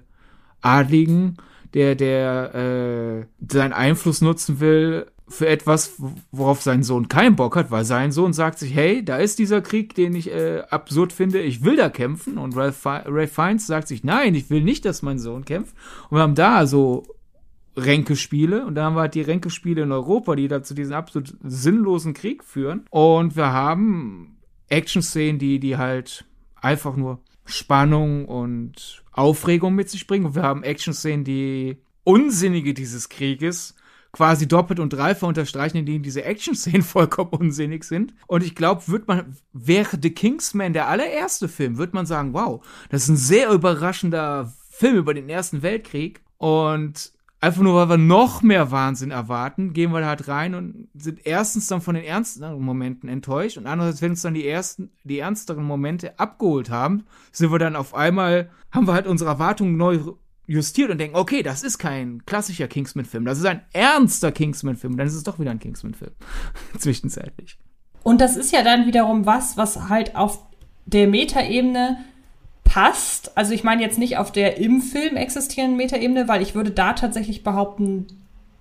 Adligen, der, der äh, seinen Einfluss nutzen will, für etwas, worauf sein Sohn keinen Bock hat, weil sein Sohn sagt sich, hey, da ist dieser Krieg, den ich äh, absurd finde, ich will da kämpfen. Und Ralph, Ralph Fiennes sagt sich, nein, ich will nicht, dass mein Sohn kämpft. Und wir haben da so Ränkespiele und da haben wir halt die Ränkespiele in Europa, die da zu diesem absolut sinnlosen Krieg führen. Und wir haben Action-Szenen, die, die halt einfach nur Spannung und Aufregung mit sich bringen. Und wir haben Action-Szenen, die Unsinnige dieses Krieges quasi doppelt und dreifach unterstreichen, in denen diese Action-Szenen [laughs] vollkommen unsinnig sind. Und ich glaube, wird man, wäre The Kingsman der allererste Film, wird man sagen, wow, das ist ein sehr überraschender Film über den Ersten Weltkrieg. Und einfach nur, weil wir noch mehr Wahnsinn erwarten, gehen wir da halt rein und sind erstens dann von den ernsten Momenten enttäuscht und andererseits, wenn uns dann die ersten, die ernsteren Momente abgeholt haben, sind wir dann auf einmal, haben wir halt unsere Erwartungen neu justiert und denken, okay, das ist kein klassischer Kingsman-Film, das ist ein ernster Kingsman-Film, dann ist es doch wieder ein Kingsman-Film. [laughs] Zwischenzeitlich. Und das ist ja dann wiederum was, was halt auf der Metaebene passt. Also ich meine jetzt nicht auf der im Film existierenden Metaebene, weil ich würde da tatsächlich behaupten,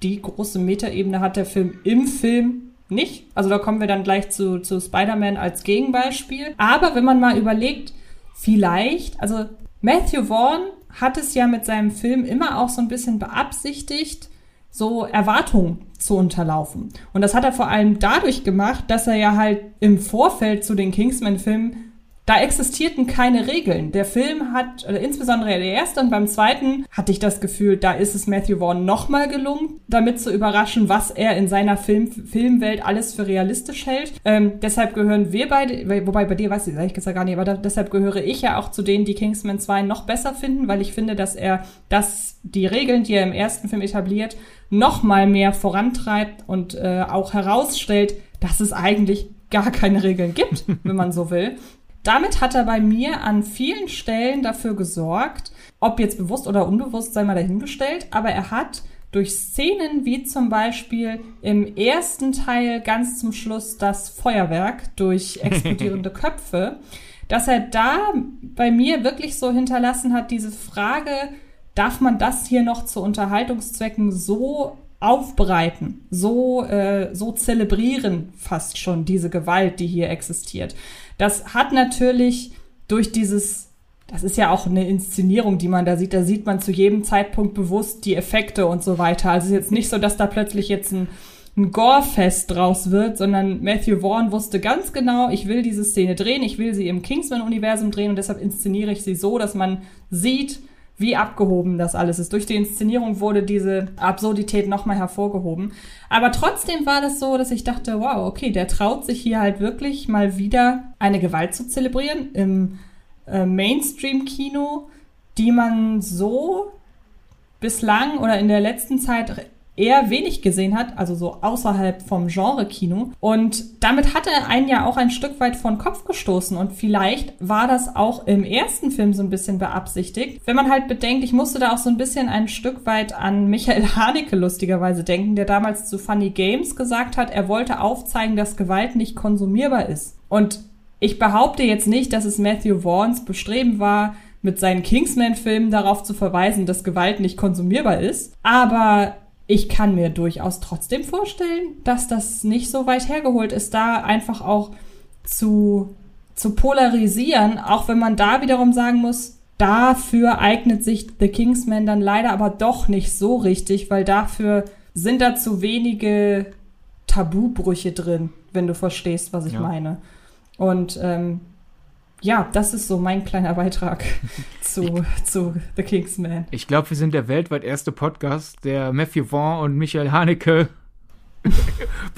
die große Metaebene hat der Film im Film nicht. Also da kommen wir dann gleich zu, zu Spider-Man als Gegenbeispiel. Aber wenn man mal überlegt, vielleicht, also Matthew Vaughn hat es ja mit seinem Film immer auch so ein bisschen beabsichtigt, so Erwartungen zu unterlaufen. Und das hat er vor allem dadurch gemacht, dass er ja halt im Vorfeld zu den Kingsman-Filmen da existierten keine Regeln. Der Film hat, oder insbesondere der erste und beim zweiten, hatte ich das Gefühl, da ist es Matthew Vaughn nochmal gelungen, damit zu überraschen, was er in seiner Film, Filmwelt alles für realistisch hält. Ähm, deshalb gehören wir beide, wobei bei dir weiß ich, ich ja gar nicht, aber da, deshalb gehöre ich ja auch zu denen, die Kingsman 2 noch besser finden, weil ich finde, dass er das, die Regeln, die er im ersten Film etabliert, nochmal mehr vorantreibt und äh, auch herausstellt, dass es eigentlich gar keine Regeln gibt, wenn man so will. Damit hat er bei mir an vielen Stellen dafür gesorgt, ob jetzt bewusst oder unbewusst, sei mal dahingestellt, aber er hat durch Szenen wie zum Beispiel im ersten Teil ganz zum Schluss das Feuerwerk durch [laughs] explodierende Köpfe, dass er da bei mir wirklich so hinterlassen hat, diese Frage, darf man das hier noch zu Unterhaltungszwecken so aufbereiten, so, äh, so zelebrieren fast schon diese Gewalt, die hier existiert. Das hat natürlich durch dieses das ist ja auch eine Inszenierung, die man da sieht. Da sieht man zu jedem Zeitpunkt bewusst die Effekte und so weiter. Also es ist jetzt nicht so, dass da plötzlich jetzt ein, ein Gore-Fest draus wird, sondern Matthew Vaughn wusste ganz genau, ich will diese Szene drehen, ich will sie im Kingsman-Universum drehen und deshalb inszeniere ich sie so, dass man sieht, wie abgehoben das alles ist. Durch die Inszenierung wurde diese Absurdität nochmal hervorgehoben. Aber trotzdem war das so, dass ich dachte, wow, okay, der traut sich hier halt wirklich mal wieder eine Gewalt zu zelebrieren im äh, Mainstream-Kino, die man so bislang oder in der letzten Zeit eher wenig gesehen hat, also so außerhalb vom Genre-Kino. Und damit hat er einen ja auch ein Stück weit von Kopf gestoßen. Und vielleicht war das auch im ersten Film so ein bisschen beabsichtigt. Wenn man halt bedenkt, ich musste da auch so ein bisschen ein Stück weit an Michael [laughs] Haneke lustigerweise denken, der damals zu Funny Games gesagt hat, er wollte aufzeigen, dass Gewalt nicht konsumierbar ist. Und ich behaupte jetzt nicht, dass es Matthew Vaughns Bestreben war, mit seinen Kingsman-Filmen darauf zu verweisen, dass Gewalt nicht konsumierbar ist. Aber ich kann mir durchaus trotzdem vorstellen, dass das nicht so weit hergeholt ist, da einfach auch zu, zu polarisieren, auch wenn man da wiederum sagen muss, dafür eignet sich The Kingsman dann leider aber doch nicht so richtig, weil dafür sind da zu wenige Tabubrüche drin, wenn du verstehst, was ich ja. meine. Und ähm, ja, das ist so mein kleiner Beitrag [laughs] zu, zu The Kingsman. Ich glaube, wir sind der weltweit erste Podcast, der Matthew Vaughn und Michael Haneke [laughs]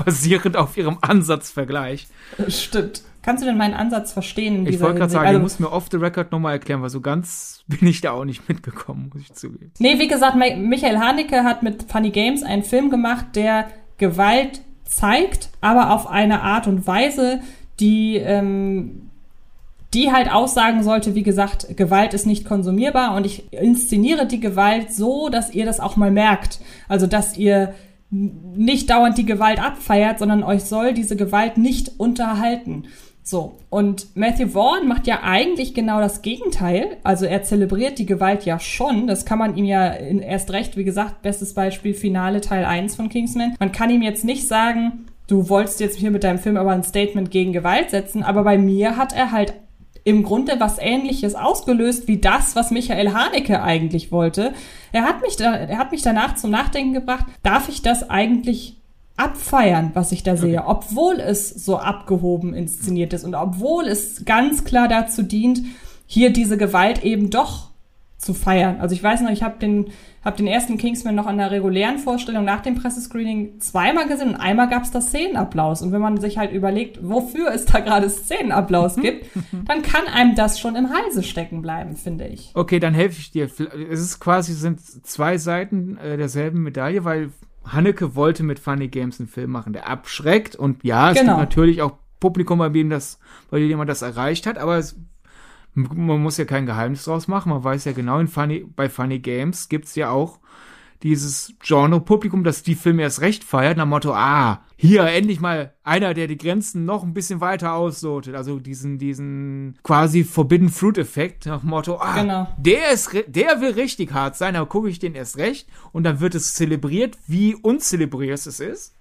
basierend auf ihrem Ansatzvergleich. Stimmt. Kannst du denn meinen Ansatz verstehen? ich wollte gerade sagen, also, du musst mir off the record nochmal erklären, weil so ganz bin ich da auch nicht mitgekommen, muss ich zugeben. Nee, wie gesagt, Michael Haneke hat mit Funny Games einen Film gemacht, der Gewalt zeigt, aber auf eine Art und Weise, die ähm, die halt aussagen sollte, wie gesagt, Gewalt ist nicht konsumierbar und ich inszeniere die Gewalt so, dass ihr das auch mal merkt. Also, dass ihr nicht dauernd die Gewalt abfeiert, sondern euch soll diese Gewalt nicht unterhalten. So. Und Matthew Vaughn macht ja eigentlich genau das Gegenteil. Also er zelebriert die Gewalt ja schon. Das kann man ihm ja in, erst recht, wie gesagt, bestes Beispiel Finale Teil 1 von Kingsman. Man kann ihm jetzt nicht sagen, du wolltest jetzt hier mit deinem Film aber ein Statement gegen Gewalt setzen, aber bei mir hat er halt im Grunde was ähnliches ausgelöst wie das, was Michael Haneke eigentlich wollte. Er hat mich da, er hat mich danach zum Nachdenken gebracht, darf ich das eigentlich abfeiern, was ich da sehe, okay. obwohl es so abgehoben inszeniert ist und obwohl es ganz klar dazu dient, hier diese Gewalt eben doch zu feiern. Also ich weiß noch, ich habe den habe den ersten Kingsman noch an der regulären Vorstellung nach dem Pressescreening zweimal gesehen und einmal gab es da Szenenapplaus. Und wenn man sich halt überlegt, wofür es da gerade Szenenapplaus [laughs] gibt, dann kann einem das schon im Halse stecken bleiben, finde ich. Okay, dann helfe ich dir. Es ist quasi sind zwei Seiten äh, derselben Medaille, weil Hanneke wollte mit Funny Games einen Film machen, der abschreckt und ja, es genau. gibt natürlich auch Publikum, bei dem das, bei dem man das erreicht hat, aber es man muss ja kein Geheimnis draus machen. Man weiß ja genau, in Funny, bei Funny Games gibt's ja auch dieses Genre-Publikum, das die Filme erst recht feiert, nach dem Motto, ah, hier endlich mal einer, der die Grenzen noch ein bisschen weiter auslotet. Also diesen, diesen quasi Forbidden Fruit-Effekt nach dem Motto, ah, genau. der ist, der will richtig hart sein, aber gucke ich den erst recht und dann wird es zelebriert, wie unzelebriert es ist.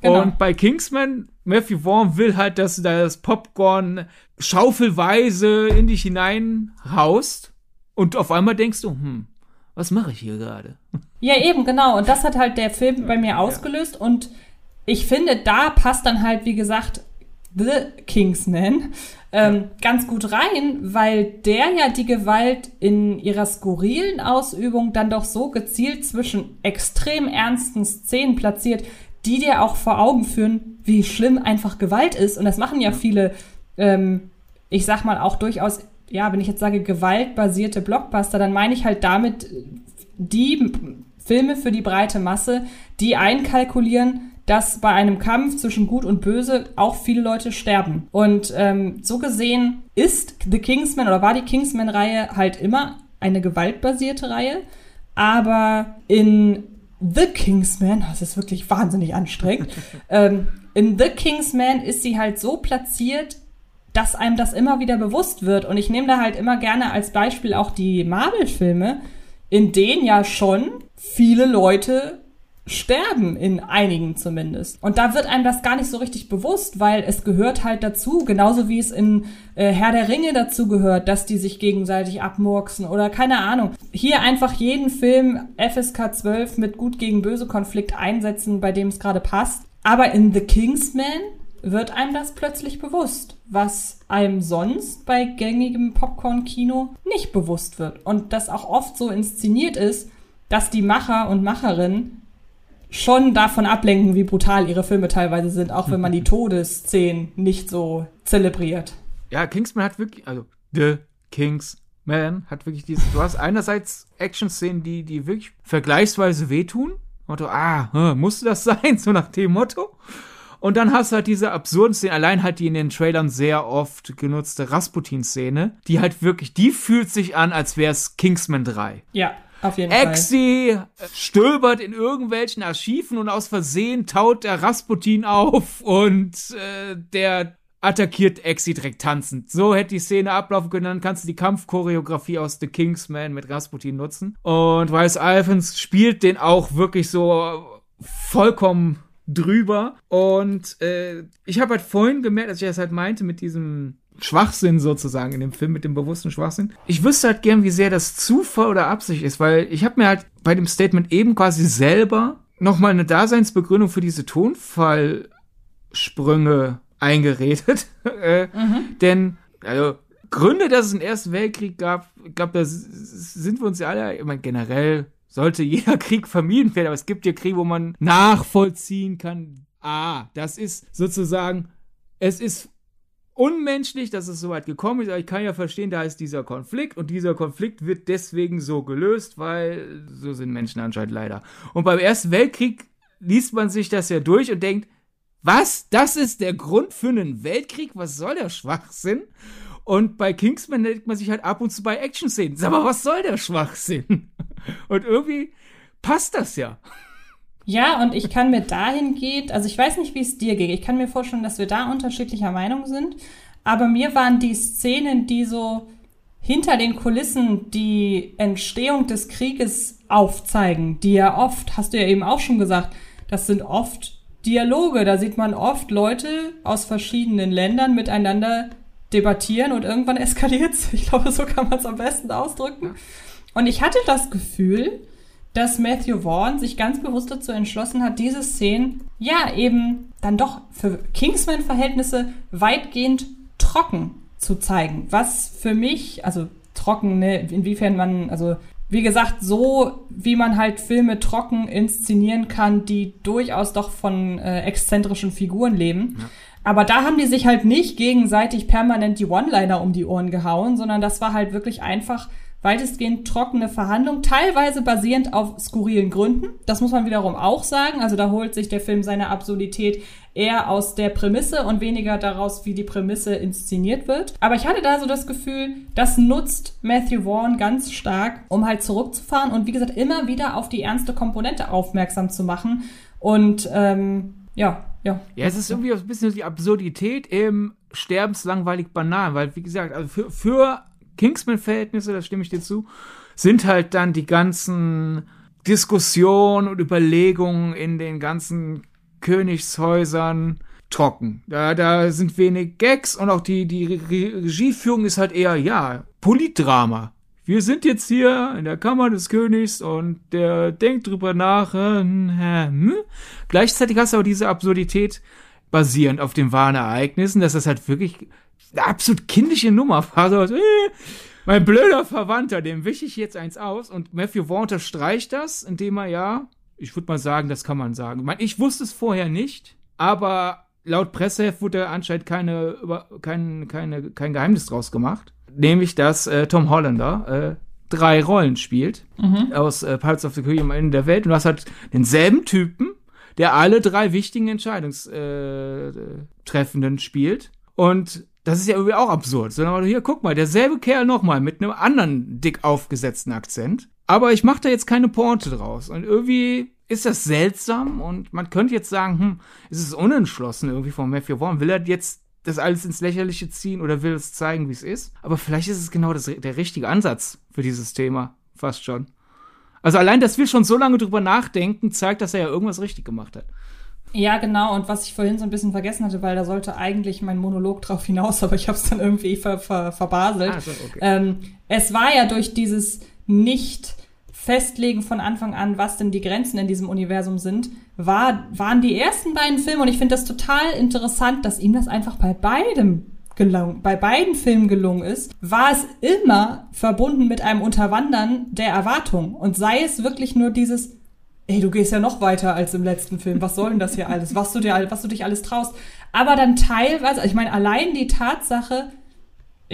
Genau. Und bei Kingsman, Matthew Vaughn will halt, dass das Popcorn schaufelweise in dich hineinhaust. Und auf einmal denkst du, hm, was mache ich hier gerade? Ja, eben, genau. Und das hat halt der Film bei mir ausgelöst. Ja. Und ich finde, da passt dann halt, wie gesagt, The Kingsman ähm, ganz gut rein, weil der ja die Gewalt in ihrer skurrilen Ausübung dann doch so gezielt zwischen extrem ernsten Szenen platziert, die dir auch vor Augen führen, wie schlimm einfach Gewalt ist. Und das machen ja viele, ähm, ich sag mal auch durchaus, ja, wenn ich jetzt sage gewaltbasierte Blockbuster, dann meine ich halt damit die Filme für die breite Masse, die einkalkulieren, dass bei einem Kampf zwischen Gut und Böse auch viele Leute sterben. Und ähm, so gesehen ist The Kingsman oder war die Kingsman-Reihe halt immer eine gewaltbasierte Reihe. Aber in The Kingsman, das ist wirklich wahnsinnig anstrengend, [laughs] ähm, in The Kingsman ist sie halt so platziert, dass einem das immer wieder bewusst wird. Und ich nehme da halt immer gerne als Beispiel auch die Marvel-Filme, in denen ja schon viele Leute sterben, in einigen zumindest. Und da wird einem das gar nicht so richtig bewusst, weil es gehört halt dazu, genauso wie es in äh, Herr der Ringe dazu gehört, dass die sich gegenseitig abmurksen oder keine Ahnung. Hier einfach jeden Film FSK 12 mit gut gegen böse Konflikt einsetzen, bei dem es gerade passt. Aber in The Kingsman wird einem das plötzlich bewusst, was einem sonst bei gängigem Popcorn-Kino nicht bewusst wird. Und das auch oft so inszeniert ist, dass die Macher und Macherinnen schon davon ablenken, wie brutal ihre Filme teilweise sind, auch wenn man die [laughs] Todesszenen nicht so zelebriert. Ja, Kingsman hat wirklich, also The Kingsman hat wirklich dieses, du hast einerseits Action-Szenen, die, die wirklich vergleichsweise wehtun. Motto, ah, musste das [laughs] sein? So nach dem Motto. Und dann hast du halt diese absurden Szenen, allein halt die in den Trailern sehr oft genutzte Rasputin-Szene, die halt wirklich, die fühlt sich an, als wäre es Kingsman 3. Ja. Auf jeden Exi Fall. stöbert in irgendwelchen Archiven und aus Versehen taut der Rasputin auf und äh, der attackiert Exi direkt tanzend. So hätte die Szene ablaufen können, dann kannst du die Kampfchoreografie aus The Kingsman mit Rasputin nutzen. Und Weiss Alphons spielt den auch wirklich so vollkommen drüber. Und äh, ich habe halt vorhin gemerkt, als ich das halt meinte mit diesem Schwachsinn sozusagen in dem Film mit dem bewussten Schwachsinn. Ich wüsste halt gern, wie sehr das Zufall oder Absicht ist, weil ich habe mir halt bei dem Statement eben quasi selber nochmal eine Daseinsbegründung für diese Tonfallsprünge eingeredet. [laughs] äh, mhm. Denn, also, Gründe, dass es einen Ersten Weltkrieg gab, ich glaube, da sind wir uns ja alle, ich meine, generell sollte jeder [laughs] Krieg vermieden werden, aber es gibt ja Kriege, wo man nachvollziehen kann, ah, das ist sozusagen, es ist unmenschlich, dass es so weit gekommen ist, aber ich kann ja verstehen, da ist dieser Konflikt und dieser Konflikt wird deswegen so gelöst, weil so sind Menschen anscheinend leider. Und beim Ersten Weltkrieg liest man sich das ja durch und denkt, was? Das ist der Grund für einen Weltkrieg? Was soll der Schwachsinn? Und bei Kingsman denkt man sich halt ab und zu bei Action-Szenen. Aber was soll der Schwachsinn? [laughs] Und irgendwie passt das ja. Ja, und ich kann mir dahingehend, also ich weiß nicht, wie es dir geht. Ich kann mir vorstellen, dass wir da unterschiedlicher Meinung sind. Aber mir waren die Szenen, die so hinter den Kulissen die Entstehung des Krieges aufzeigen, die ja oft, hast du ja eben auch schon gesagt, das sind oft Dialoge. Da sieht man oft Leute aus verschiedenen Ländern miteinander debattieren und irgendwann eskaliert's. [laughs] Ich glaube, so kann man es am besten ausdrücken. Und ich hatte das Gefühl, dass Matthew Vaughn sich ganz bewusst dazu entschlossen hat, diese Szenen ja eben dann doch für Kingsman-Verhältnisse weitgehend trocken zu zeigen. Was für mich, also trocken, ne, inwiefern man, also wie gesagt, so wie man halt Filme trocken inszenieren kann, die durchaus doch von äh, exzentrischen Figuren leben. Ja. Aber da haben die sich halt nicht gegenseitig permanent die One-Liner um die Ohren gehauen, sondern das war halt wirklich einfach weitestgehend trockene Verhandlung, teilweise basierend auf skurrilen Gründen. Das muss man wiederum auch sagen. Also da holt sich der Film seine Absurdität eher aus der Prämisse und weniger daraus, wie die Prämisse inszeniert wird. Aber ich hatte da so das Gefühl, das nutzt Matthew Vaughn ganz stark, um halt zurückzufahren und wie gesagt immer wieder auf die ernste Komponente aufmerksam zu machen. Und ähm, ja, ja. Ja, es ist irgendwie ein bisschen die Absurdität im sterbenslangweilig banal, weil wie gesagt, also für, für Kingsman-Verhältnisse, da stimme ich dir zu, sind halt dann die ganzen Diskussionen und Überlegungen in den ganzen Königshäusern trocken. Da, da sind wenig Gags und auch die, die Regieführung ist halt eher, ja, Politdrama. Wir sind jetzt hier in der Kammer des Königs und der denkt drüber nach. Äh, hm? Gleichzeitig hast du aber diese Absurdität basierend auf den wahren Ereignissen, dass das halt wirklich eine absolut kindische Nummer war. [laughs] So, äh, mein blöder Verwandter, dem wische ich jetzt eins aus. Und Matthew Vaughn unterstreicht das, indem er ja, ich würde mal sagen, das kann man sagen. Ich, meine, ich wusste es vorher nicht, aber laut Presseheft wurde anscheinend keine, kein, keine, kein Geheimnis draus gemacht. Nämlich, dass äh, Tom Hollander äh, drei Rollen spielt mhm. aus äh, Pirates of the Caribbean am Ende der Welt. Und du hast halt denselben Typen, der alle drei wichtigen Entscheidungstreffenden äh, spielt. Und das ist ja irgendwie auch absurd. Sondern hier, guck mal, derselbe Kerl nochmal mit einem anderen dick aufgesetzten Akzent. Aber ich mache da jetzt keine Pointe draus. Und irgendwie ist das seltsam und man könnte jetzt sagen, hm, ist es unentschlossen irgendwie von Matthew Vaughn. Will er jetzt das alles ins Lächerliche ziehen oder will es zeigen, wie es ist? Aber vielleicht ist es genau das, der richtige Ansatz für dieses Thema. Fast schon. Also allein, dass wir schon so lange drüber nachdenken, zeigt, dass er ja irgendwas richtig gemacht hat. Ja, genau. Und was ich vorhin so ein bisschen vergessen hatte, weil da sollte eigentlich mein Monolog drauf hinaus, aber ich habe es dann irgendwie ver, ver, verbaselt. Ah, so, okay. ähm, es war ja durch dieses nicht festlegen von Anfang an, was denn die Grenzen in diesem Universum sind, war, waren die ersten beiden Filme und ich finde das total interessant, dass ihm das einfach bei beidem gelungen, bei beiden Filmen gelungen ist, war es immer verbunden mit einem Unterwandern der Erwartung und sei es wirklich nur dieses ey, du gehst ja noch weiter als im letzten Film. Was soll denn das hier alles? Was du dir, was du dich alles traust. Aber dann teilweise, ich meine, allein die Tatsache,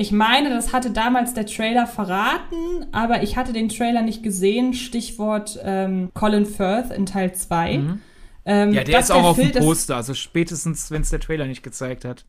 ich meine, das hatte damals der Trailer verraten, aber ich hatte den Trailer nicht gesehen. Stichwort ähm, Colin Firth in Teil 2. Mhm. Ähm, ja, der ist auch auf dem Poster, also spätestens, wenn es der Trailer nicht gezeigt hat.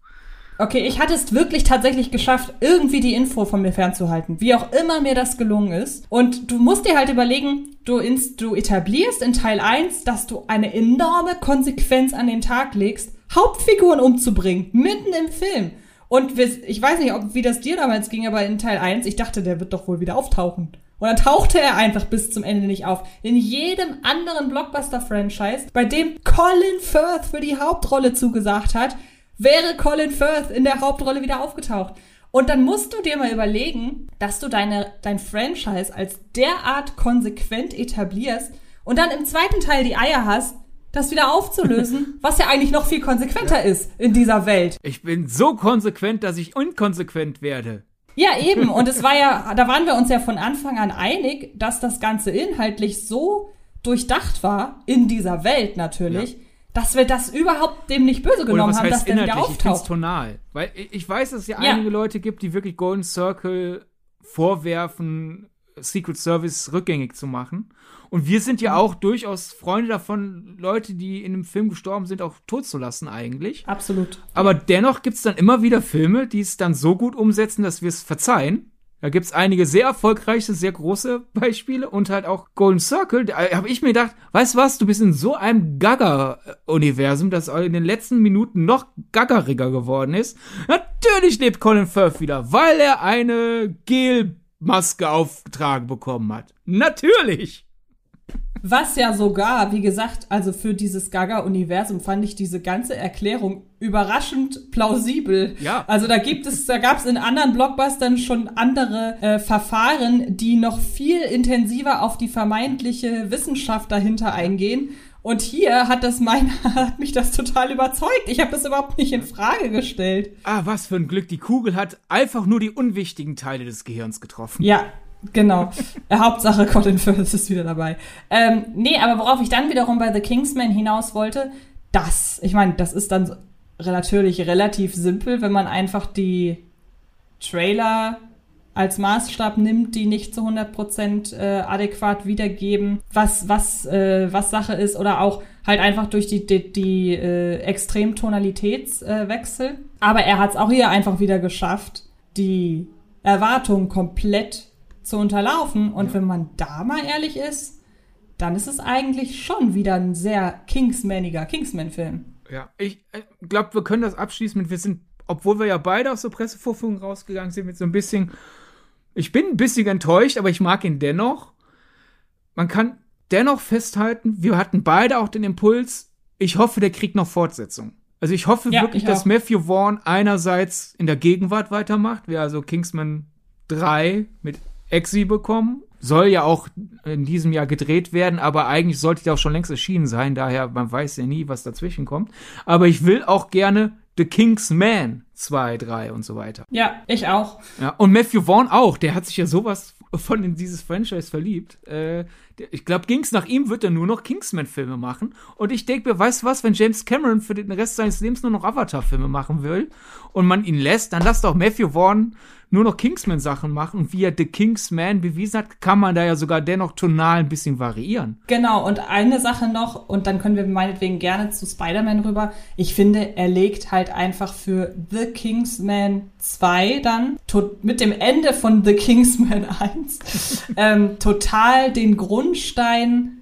Okay, ich hatte es wirklich tatsächlich geschafft, irgendwie die Info von mir fernzuhalten. Wie auch immer mir das gelungen ist. Und du musst dir halt überlegen, du, ins, du etablierst in Teil 1, dass du eine enorme Konsequenz an den Tag legst, Hauptfiguren umzubringen, mitten im Film. Und ich weiß nicht, ob, wie das dir damals ging, aber in Teil 1, ich dachte, der wird doch wohl wieder auftauchen. Und dann tauchte er einfach bis zum Ende nicht auf. In jedem anderen Blockbuster-Franchise, bei dem Colin Firth für die Hauptrolle zugesagt hat, wäre Colin Firth in der Hauptrolle wieder aufgetaucht. Und dann musst du dir mal überlegen, dass du deine, dein Franchise als derart konsequent etablierst und dann im zweiten Teil die Eier hast, das wieder aufzulösen, [laughs] was ja eigentlich noch viel konsequenter ja. ist in dieser Welt. Ich bin so konsequent, dass ich unkonsequent werde. Ja, eben. [laughs] Und es war ja, da waren wir uns ja von Anfang an einig, dass das Ganze inhaltlich so durchdacht war, in dieser Welt natürlich, ja dass wir das überhaupt dem nicht böse genommen haben, dass der wieder auftaucht. Ich tonal. Weil ich weiß, dass es ja, ja einige Leute gibt, die wirklich Golden Circle vorwerfen, Secret Service rückgängig zu machen. Und wir sind ja mhm. auch durchaus Freunde davon, Leute, die in einem Film gestorben sind, auch tot zu lassen eigentlich. Absolut. Aber dennoch gibt es dann immer wieder Filme, die es dann so gut umsetzen, dass wir es verzeihen. Da gibt's einige sehr erfolgreiche, sehr große [laughs] Beispiele und halt auch Golden Circle. Da habe ich mir gedacht, weißt du was, du bist in so einem Gaga-Universum, das in den letzten Minuten noch gaggeriger geworden ist. Natürlich lebt Colin Firth wieder, weil er eine Gelmaske aufgetragen bekommen hat. Natürlich! Was ja sogar, wie gesagt, also für dieses Gaga-Universum fand ich diese ganze Erklärung überraschend plausibel. Ja. Also da gibt es, da gab es in anderen Blockbustern schon andere äh, Verfahren, die noch viel intensiver auf die vermeintliche Wissenschaft dahinter eingehen. Und hier hat das mein, [laughs] hat mich das total überzeugt. Ich habe das überhaupt nicht in Frage gestellt. Ah, was für ein Glück. Die Kugel hat einfach nur die unwichtigen Teile des Gehirns getroffen. Ja, Genau. Äh, Hauptsache Colin Firth ist wieder dabei. Ähm, nee, aber worauf ich dann wiederum bei The Kingsman hinaus wollte, das, ich meine, das ist dann natürlich relativ simpel, wenn man einfach die Trailer als Maßstab nimmt, die nicht zu 100% äh, adäquat wiedergeben, was, was, äh, was Sache ist oder auch halt einfach durch die, die, die äh, Extremtonalitätswechsel. Äh, Aber er hat es auch hier einfach wieder geschafft, die Erwartungen komplett zu unterlaufen. Und ja. wenn man da mal ehrlich ist, dann ist es eigentlich schon wieder ein sehr Kingsmaniger Kingsman-Film. Ja, ich äh, glaube, wir können das abschließen mit, wir sind, obwohl wir ja beide aus der Pressevorführung rausgegangen sind, mit so ein bisschen ich bin ein bisschen enttäuscht, aber ich mag ihn dennoch. Man kann dennoch festhalten, wir hatten beide auch den Impuls, ich hoffe, der kriegt noch Fortsetzung. Also ich hoffe ja, wirklich, ich dass Matthew Vaughn einerseits in der Gegenwart weitermacht, wir also Kingsman 3 mit Exi bekommen. Soll ja auch in diesem Jahr gedreht werden, aber eigentlich sollte der auch schon längst erschienen sein, daher man weiß ja nie, was dazwischen kommt. Aber ich will auch gerne The King's Man 2, 3 und so weiter. Ja, ich auch. Ja, und Matthew Vaughn auch, der hat sich ja sowas von in dieses Franchise verliebt. Äh, ich glaube, ging's nach ihm, wird er nur noch Kingsman-Filme machen. Und ich denke mir, weißt du was, wenn James Cameron für den Rest seines Lebens nur noch Avatar-Filme machen will und man ihn lässt, dann lasst doch Matthew Vaughn nur noch Kingsman-Sachen machen und wie er The Kingsman bewiesen hat, kann man da ja sogar dennoch tonal ein bisschen variieren. Genau, und eine Sache noch, und dann können wir meinetwegen gerne zu Spider-Man rüber. Ich finde, er legt halt einfach für The Kingsman 2 dann, mit dem Ende von The Kingsman [laughs] 1, ähm, total den Grundstein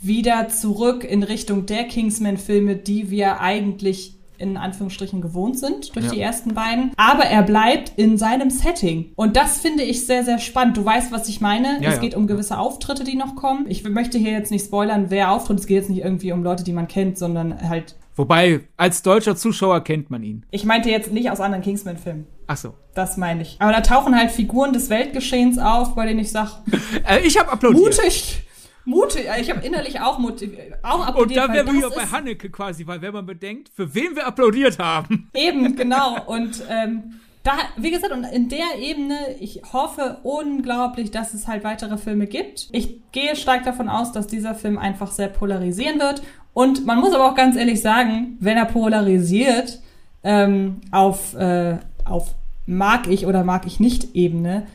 wieder zurück in Richtung der Kingsman-Filme, die wir eigentlich in Anführungsstrichen gewohnt sind durch ja. die ersten beiden. Aber er bleibt in seinem Setting. Und das finde ich sehr, sehr spannend. Du weißt, was ich meine. Ja, es geht um gewisse Auftritte, die noch kommen. Ich möchte hier jetzt nicht spoilern, wer auftritt. Es geht jetzt nicht irgendwie um Leute, die man kennt, sondern halt. Wobei, als deutscher Zuschauer kennt man ihn. Ich meinte jetzt nicht aus anderen Kingsman-Filmen. Ach so. Das meine ich. Aber da tauchen halt Figuren des Weltgeschehens auf, bei denen ich sage. [laughs] äh, ich habe applaudiert. Mutig! Mutig. Ich habe innerlich auch motiviert. Auch applaudiert. Und da wären wir wieder bei Hanneke quasi, weil wenn man bedenkt, für wen wir applaudiert haben. Eben, genau. Und ähm, da, wie gesagt, und in der Ebene, ich hoffe unglaublich, dass es halt weitere Filme gibt. Ich gehe stark davon aus, dass dieser Film einfach sehr polarisieren wird. Und man muss aber auch ganz ehrlich sagen, wenn er polarisiert ähm, auf, äh, auf mag ich oder mag ich nicht Ebene,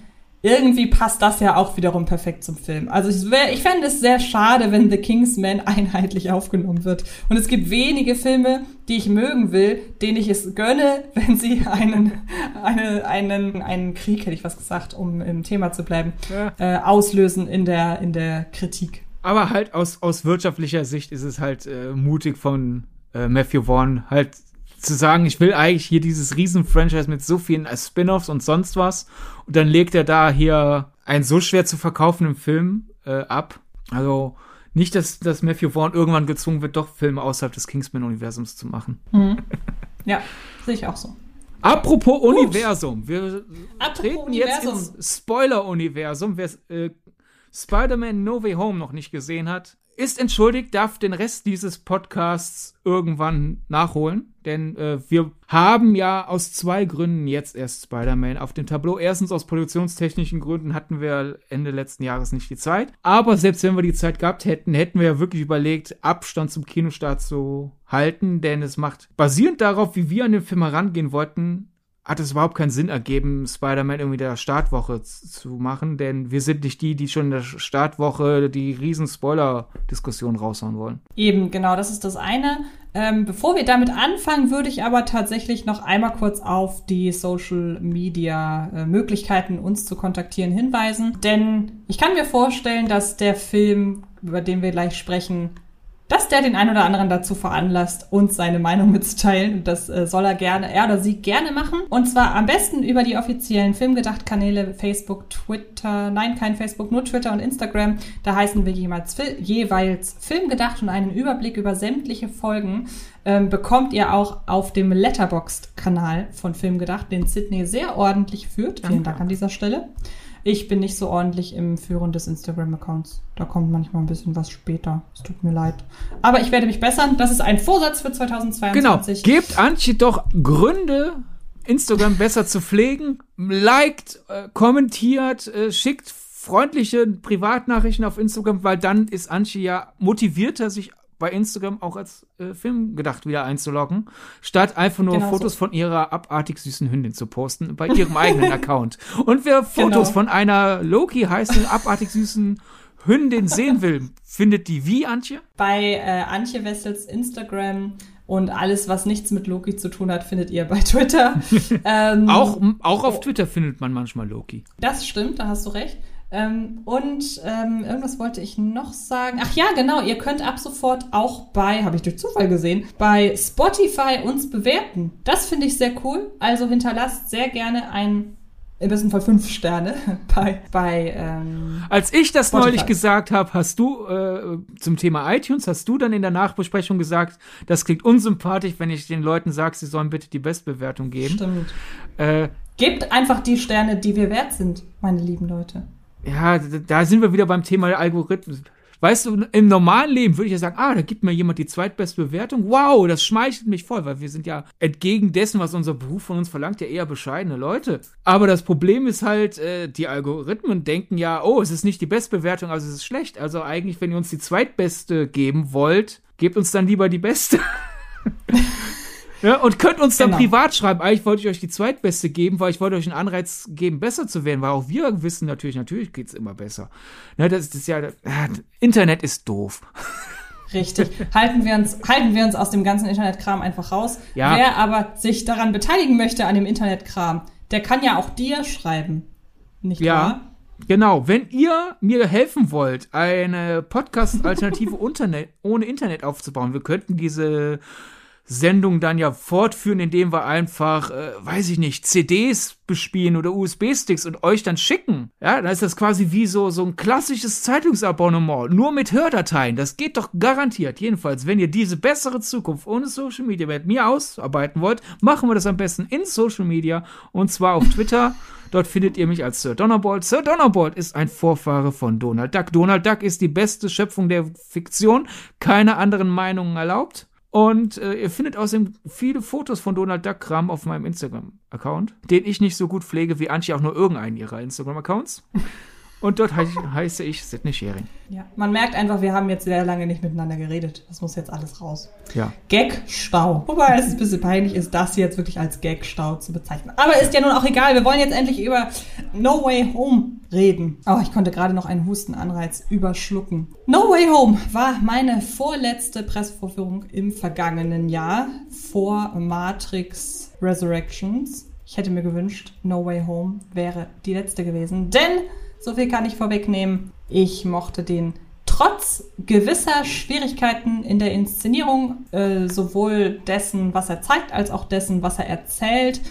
irgendwie passt das ja auch wiederum perfekt zum Film. Also ich, wär, ich fände es sehr schade, wenn The Kingsman [laughs] einheitlich aufgenommen wird. Und es gibt wenige Filme, die ich mögen will, denen ich es gönne, [laughs] wenn sie einen, eine, einen, einen Krieg, hätte ich was gesagt, um im Thema zu bleiben, ja. äh, auslösen in der, in der Kritik. Aber halt aus, aus wirtschaftlicher Sicht ist es halt äh, mutig von äh, Matthew Vaughn halt zu sagen, ich will eigentlich hier dieses Riesen-Franchise mit so vielen Spin-offs und sonst was. Und dann legt er da hier einen so schwer zu verkaufenden Film äh, ab. Also nicht, dass, dass Matthew Vaughn irgendwann gezwungen wird, doch Filme außerhalb des Kingsman-Universums zu machen. Mhm. Ja, sehe ich auch so. Apropos Gut. Universum. Wir Apropos treten Universum. jetzt ins Spoiler-Universum. Wer äh, Spider-Man No Way Home noch nicht gesehen hat, ist entschuldigt, darf den Rest dieses Podcasts irgendwann nachholen. Denn äh, wir haben ja aus zwei Gründen jetzt erst Spider-Man auf dem Tableau. Erstens aus produktionstechnischen Gründen hatten wir Ende letzten Jahres nicht die Zeit. Aber selbst wenn wir die Zeit gehabt hätten, hätten wir ja wirklich überlegt, Abstand zum Kinostart zu halten. Denn es macht, basierend darauf, wie wir an den Film herangehen wollten, hat es überhaupt keinen Sinn ergeben, Spider-Man irgendwie der Startwoche zu machen, denn wir sind nicht die, die schon in der Startwoche die riesen Spoiler-Diskussion raushauen wollen. Eben, genau, das ist das eine. Ähm, bevor wir damit anfangen, würde ich aber tatsächlich noch einmal kurz auf die Social Media äh, Möglichkeiten, uns zu kontaktieren, hinweisen. Denn ich kann mir vorstellen, dass der Film, über den wir gleich sprechen, dass der den einen oder anderen dazu veranlasst, uns seine Meinung mitzuteilen. Und das äh, soll er gerne, er oder sie gerne machen. Und zwar am besten über die offiziellen Filmgedacht-Kanäle Facebook, Twitter, nein, kein Facebook, nur Twitter und Instagram. Da heißen wir jeweils, jeweils Filmgedacht und einen Überblick über sämtliche Folgen ähm, bekommt ihr auch auf dem Letterboxd-Kanal von Filmgedacht, den Sydney sehr ordentlich führt. Vielen Dank an dieser Stelle. Ich bin nicht so ordentlich im Führen des Instagram-Accounts. Da kommt manchmal ein bisschen was später. Es tut mir leid. Aber ich werde mich bessern. Das ist ein Vorsatz für 2022. Genau. Gebt Antje doch Gründe, Instagram besser zu pflegen. Liked, äh, kommentiert, äh, schickt freundliche Privatnachrichten auf Instagram, weil dann ist Antje ja motivierter, sich bei Instagram auch als äh, Film gedacht wieder einzuloggen, statt einfach nur Genau Fotos so. von ihrer abartig süßen Hündin zu posten bei ihrem eigenen [laughs] Account. Und wer Fotos Genau. von einer Loki heißen abartig süßen Hündin sehen will, findet die wie, Antje? Bei äh, Antje Wessels Instagram und alles, was nichts mit Loki zu tun hat, findet ihr bei Twitter. [laughs] ähm, Auch, auch auf oh. Twitter findet man manchmal Loki. Das stimmt, da hast du recht. Ähm, und ähm, irgendwas wollte ich noch sagen. Ach ja, genau, ihr könnt ab sofort auch bei, habe ich durch Zufall gesehen, bei Spotify uns bewerten. Das finde ich sehr cool. Also hinterlasst sehr gerne ein, im besten Fall fünf Sterne [laughs] bei, bei ähm, Als ich das Spotify. neulich gesagt habe, hast du äh, zum Thema iTunes, hast du dann in der Nachbesprechung gesagt, das klingt unsympathisch, wenn ich den Leuten sage, sie sollen bitte die Bestbewertung geben. Stimmt. Äh, Gebt einfach die Sterne, die wir wert sind, meine lieben Leute. Ja, da sind wir wieder beim Thema Algorithmus. Weißt du, im normalen Leben würde ich ja sagen, ah, da gibt mir jemand die zweitbeste Bewertung. Wow, das schmeichelt mich voll, weil wir sind ja entgegen dessen, was unser Beruf von uns verlangt, ja eher bescheidene Leute. Aber das Problem ist halt, äh, die Algorithmen denken ja, oh, es ist nicht die Bestbewertung, also es ist schlecht. Also eigentlich, wenn ihr uns die zweitbeste geben wollt, gebt uns dann lieber die beste. [laughs] Ja, und könnt uns dann Genau. privat schreiben, eigentlich wollte ich euch die zweitbeste geben, weil ich wollte euch einen Anreiz geben, besser zu werden, weil auch wir wissen natürlich, natürlich geht's immer besser. Ne, das, das ist ja, äh, Internet ist doof. Richtig. halten wir uns, halten wir uns aus dem ganzen Internetkram einfach raus. Ja. Wer aber sich daran beteiligen möchte an dem Internetkram, der kann ja auch dir schreiben. Nicht Ja. wahr? Genau, wenn ihr mir helfen wollt, eine Podcast-Alternative [laughs] ohne Internet aufzubauen, wir könnten diese Sendung dann ja fortführen, indem wir einfach, äh, weiß ich nicht, CDs bespielen oder USB-Sticks und euch dann schicken. Ja, dann ist das quasi wie so, so ein klassisches Zeitungsabonnement, nur mit Hördateien. Das geht doch garantiert. Jedenfalls, wenn ihr diese bessere Zukunft ohne Social Media mit mir ausarbeiten wollt, machen wir das am besten in Social Media und zwar auf Twitter. Dort findet ihr mich als Sir Donnerbolt. Sir Donnerbolt ist ein Vorfahre von Donald Duck. Donald Duck ist die beste Schöpfung der Fiktion. Keine anderen Meinungen erlaubt. Und äh, ihr findet außerdem viele Fotos von Donald Duck Kram auf meinem Instagram-Account, den ich nicht so gut pflege wie Antje auch nur irgendeinen ihrer Instagram-Accounts. Und dort hei heiße ich Sidney Schering. Ja. Man merkt einfach, wir haben jetzt sehr lange nicht miteinander geredet. Das muss jetzt alles raus. Ja. Gag-Stau. Wobei es ein bisschen peinlich ist, das jetzt wirklich als Gag-Stau zu bezeichnen. Aber ist ja nun auch egal. Wir wollen jetzt endlich über No Way Home reden. Oh, ich konnte gerade noch einen Hustenanreiz überschlucken. No Way Home war meine vorletzte Pressevorführung im vergangenen Jahr vor Matrix Resurrections. Ich hätte mir gewünscht, No Way Home wäre die letzte gewesen. Denn, so viel kann ich vorwegnehmen, ich mochte den trotz gewisser Schwierigkeiten in der Inszenierung, äh, sowohl dessen, was er zeigt, als auch dessen, was er erzählt,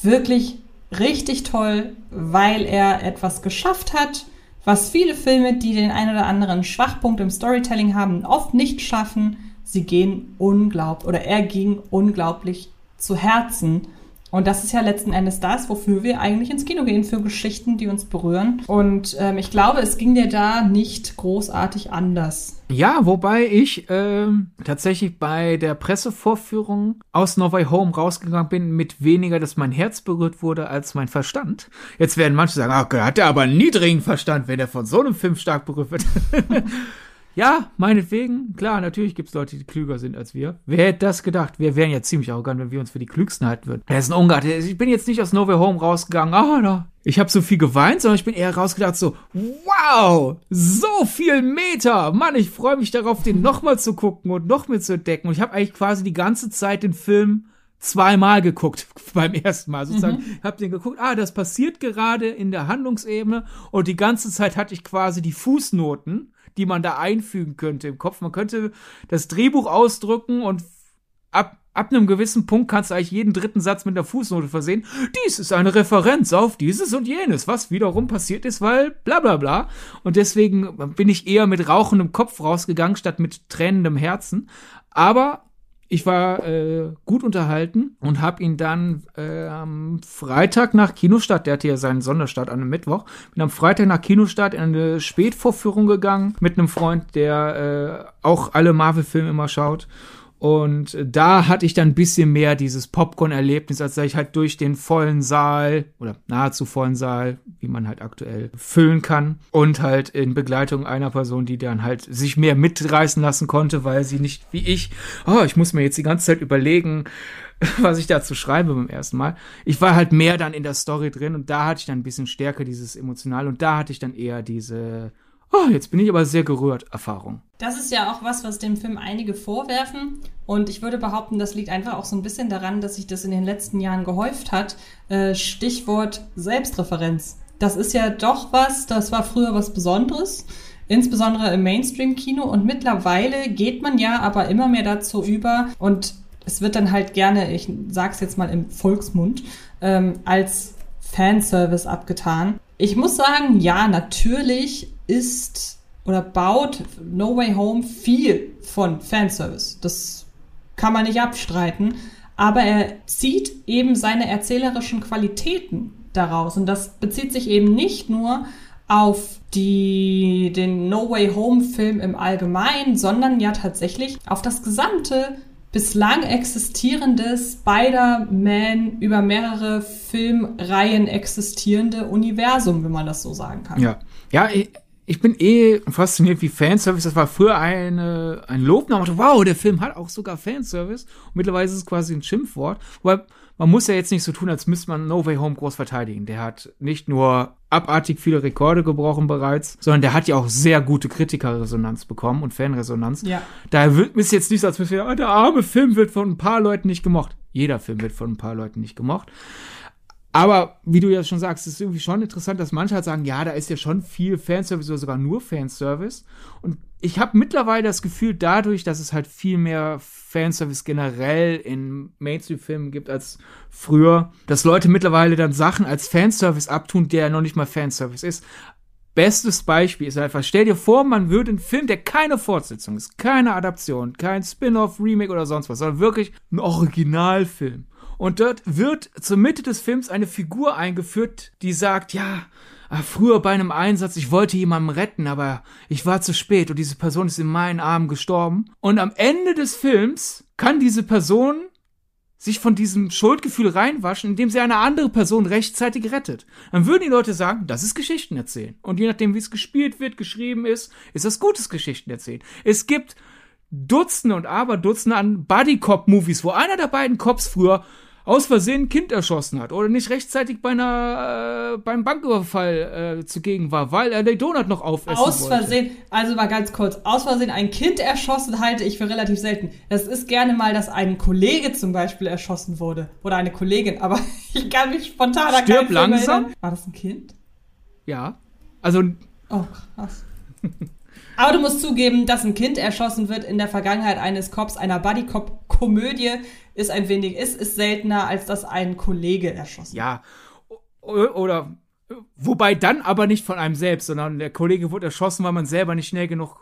wirklich richtig toll, weil er etwas geschafft hat, was viele Filme, die den ein oder anderen Schwachpunkt im Storytelling haben, oft nicht schaffen. Sie gehen unglaublich, oder er ging unglaublich zu Herzen. Und das ist ja letzten Endes das, wofür wir eigentlich ins Kino gehen, für Geschichten, die uns berühren. Und ähm, ich glaube, es ging dir da nicht großartig anders. Ja, wobei ich ähm, tatsächlich bei der Pressevorführung aus No Way Home rausgegangen bin mit weniger, dass mein Herz berührt wurde, als mein Verstand. Jetzt werden manche sagen, ah, hat er aber einen niedrigen Verstand, wenn er von so einem Film stark berührt wird. [laughs] ja, meinetwegen, klar, natürlich gibt's Leute, die klüger sind als wir. Wer hätte das gedacht? Wir wären ja ziemlich arrogant, wenn wir uns für die Klügsten halten würden. Er ist ein Ungar. Ich bin jetzt nicht aus No Way Home rausgegangen, ah, da. Ich habe so viel geweint, sondern ich bin eher rausgedacht so, wow, so viel Meter. Mann, ich freue mich darauf, den nochmal zu gucken und noch mit zu entdecken. Und ich habe eigentlich quasi die ganze Zeit den Film zweimal geguckt [laughs] beim ersten Mal sozusagen. Mhm. Hab den geguckt, ah, das passiert gerade in der Handlungsebene und die ganze Zeit hatte ich quasi die Fußnoten, die man da einfügen könnte im Kopf. Man könnte das Drehbuch ausdrücken und ab ab einem gewissen Punkt kannst du eigentlich jeden dritten Satz mit einer Fußnote versehen. Dies ist eine Referenz auf dieses und jenes, was wiederum passiert ist, weil bla bla bla. Und deswegen bin ich eher mit rauchendem Kopf rausgegangen, statt mit tränendem Herzen. Aber ich war äh, gut unterhalten und habe ihn dann äh, am Freitag nach Kinostart, der hatte ja seinen Sonderstart an einem Mittwoch, bin am Freitag nach Kinostart in eine Spätvorführung gegangen mit einem Freund, der äh, auch alle Marvel-Filme immer schaut. Und da hatte ich dann ein bisschen mehr dieses Popcorn-Erlebnis, als sei ich halt durch den vollen Saal oder nahezu vollen Saal, wie man halt aktuell füllen kann. Und halt in Begleitung einer Person, die dann halt sich mehr mitreißen lassen konnte, weil sie nicht wie ich, oh, ich muss mir jetzt die ganze Zeit überlegen, [laughs] was ich dazu schreibe beim ersten Mal. Ich war halt mehr dann in der Story drin und da hatte ich dann ein bisschen stärker dieses Emotional und da hatte ich dann eher diese oh, jetzt bin ich aber sehr gerührt, Erfahrung. Das ist ja auch was, was dem Film einige vorwerfen. Und ich würde behaupten, das liegt einfach auch so ein bisschen daran, dass sich das in den letzten Jahren gehäuft hat. Äh, Stichwort Selbstreferenz. Das ist ja doch was, das war früher was Besonderes insbesondere im Mainstream-Kino. Und mittlerweile geht man ja aber immer mehr dazu über und es wird dann halt gerne, ich sag's jetzt mal im Volksmund, ähm, als Fanservice abgetan. Ich muss sagen, ja, natürlich ist oder baut No Way Home viel von Fanservice. Das kann man nicht abstreiten. Aber er zieht eben seine erzählerischen Qualitäten daraus. Und das bezieht sich eben nicht nur auf die, den No Way Home Film im Allgemeinen, sondern ja tatsächlich auf das gesamte bislang existierende Spider-Man über mehrere Filmreihen existierende Universum, wenn man das so sagen kann. Ja, ja, ich, bin eh fasziniert wie Fanservice. Das war früher eine, ein Lobname. Wow, der Film hat auch sogar Fanservice. Und mittlerweile ist es quasi ein Schimpfwort. Wobei, man muss ja jetzt nicht so tun, als müsste man No Way Home groß verteidigen. Der hat nicht nur abartig viele Rekorde gebrochen bereits, sondern der hat ja auch sehr gute Kritikerresonanz bekommen und Fanresonanz. Ja. Da wird es jetzt nicht so, als müsste ah, der arme Film wird von ein paar Leuten nicht gemocht. Jeder Film wird von ein paar Leuten nicht gemocht. Aber wie du ja schon sagst, ist irgendwie schon interessant, dass manche halt sagen, ja, da ist ja schon viel Fanservice oder sogar nur Fanservice. Und ich habe mittlerweile das Gefühl, dadurch, dass es halt viel mehr Fanservice generell in Mainstream-Filmen gibt als früher, dass Leute mittlerweile dann Sachen als Fanservice abtun, der noch nicht mal Fanservice ist. Bestes Beispiel ist einfach, stell dir vor, man würde einen Film, der keine Fortsetzung ist, keine Adaption, kein Spin-off, Remake oder sonst was, sondern wirklich ein Originalfilm und dort wird zur Mitte des Films eine Figur eingeführt, die sagt, ja, ah, früher bei einem Einsatz, ich wollte jemanden retten, aber ich war zu spät und diese Person ist in meinen Armen gestorben. Und am Ende des Films kann diese Person sich von diesem Schuldgefühl reinwaschen, indem sie eine andere Person rechtzeitig rettet. Dann würden die Leute sagen, das ist Geschichten erzählen. Und je nachdem, wie es gespielt wird, geschrieben ist, ist das gutes Geschichten erzählen. Es gibt Dutzende und Aberdutzende an Buddy-Cop-Movies, wo einer der beiden Cops früher aus Versehen ein Kind erschossen hat oder nicht rechtzeitig bei einer, äh, beim Banküberfall äh, zugegen war, weil er den Donut noch aufessen aus wollte. Aus Versehen, also mal ganz kurz, aus Versehen ein Kind erschossen halte ich für relativ selten. Das ist gerne mal, dass ein Kollege zum Beispiel erschossen wurde oder eine Kollegin, aber [laughs] ich kann mich spontan an Stirb langsam. War das ein Kind? Ja. Also. Oh, krass. [laughs] Aber du musst zugeben, dass ein Kind erschossen wird in der Vergangenheit eines Cops, einer Buddy-Cop-Komödie, ist ein wenig, ist, ist seltener, als dass ein Kollege erschossen wird. Ja. Oder, wobei dann aber nicht von einem selbst, sondern der Kollege wurde erschossen, weil man selber nicht schnell genug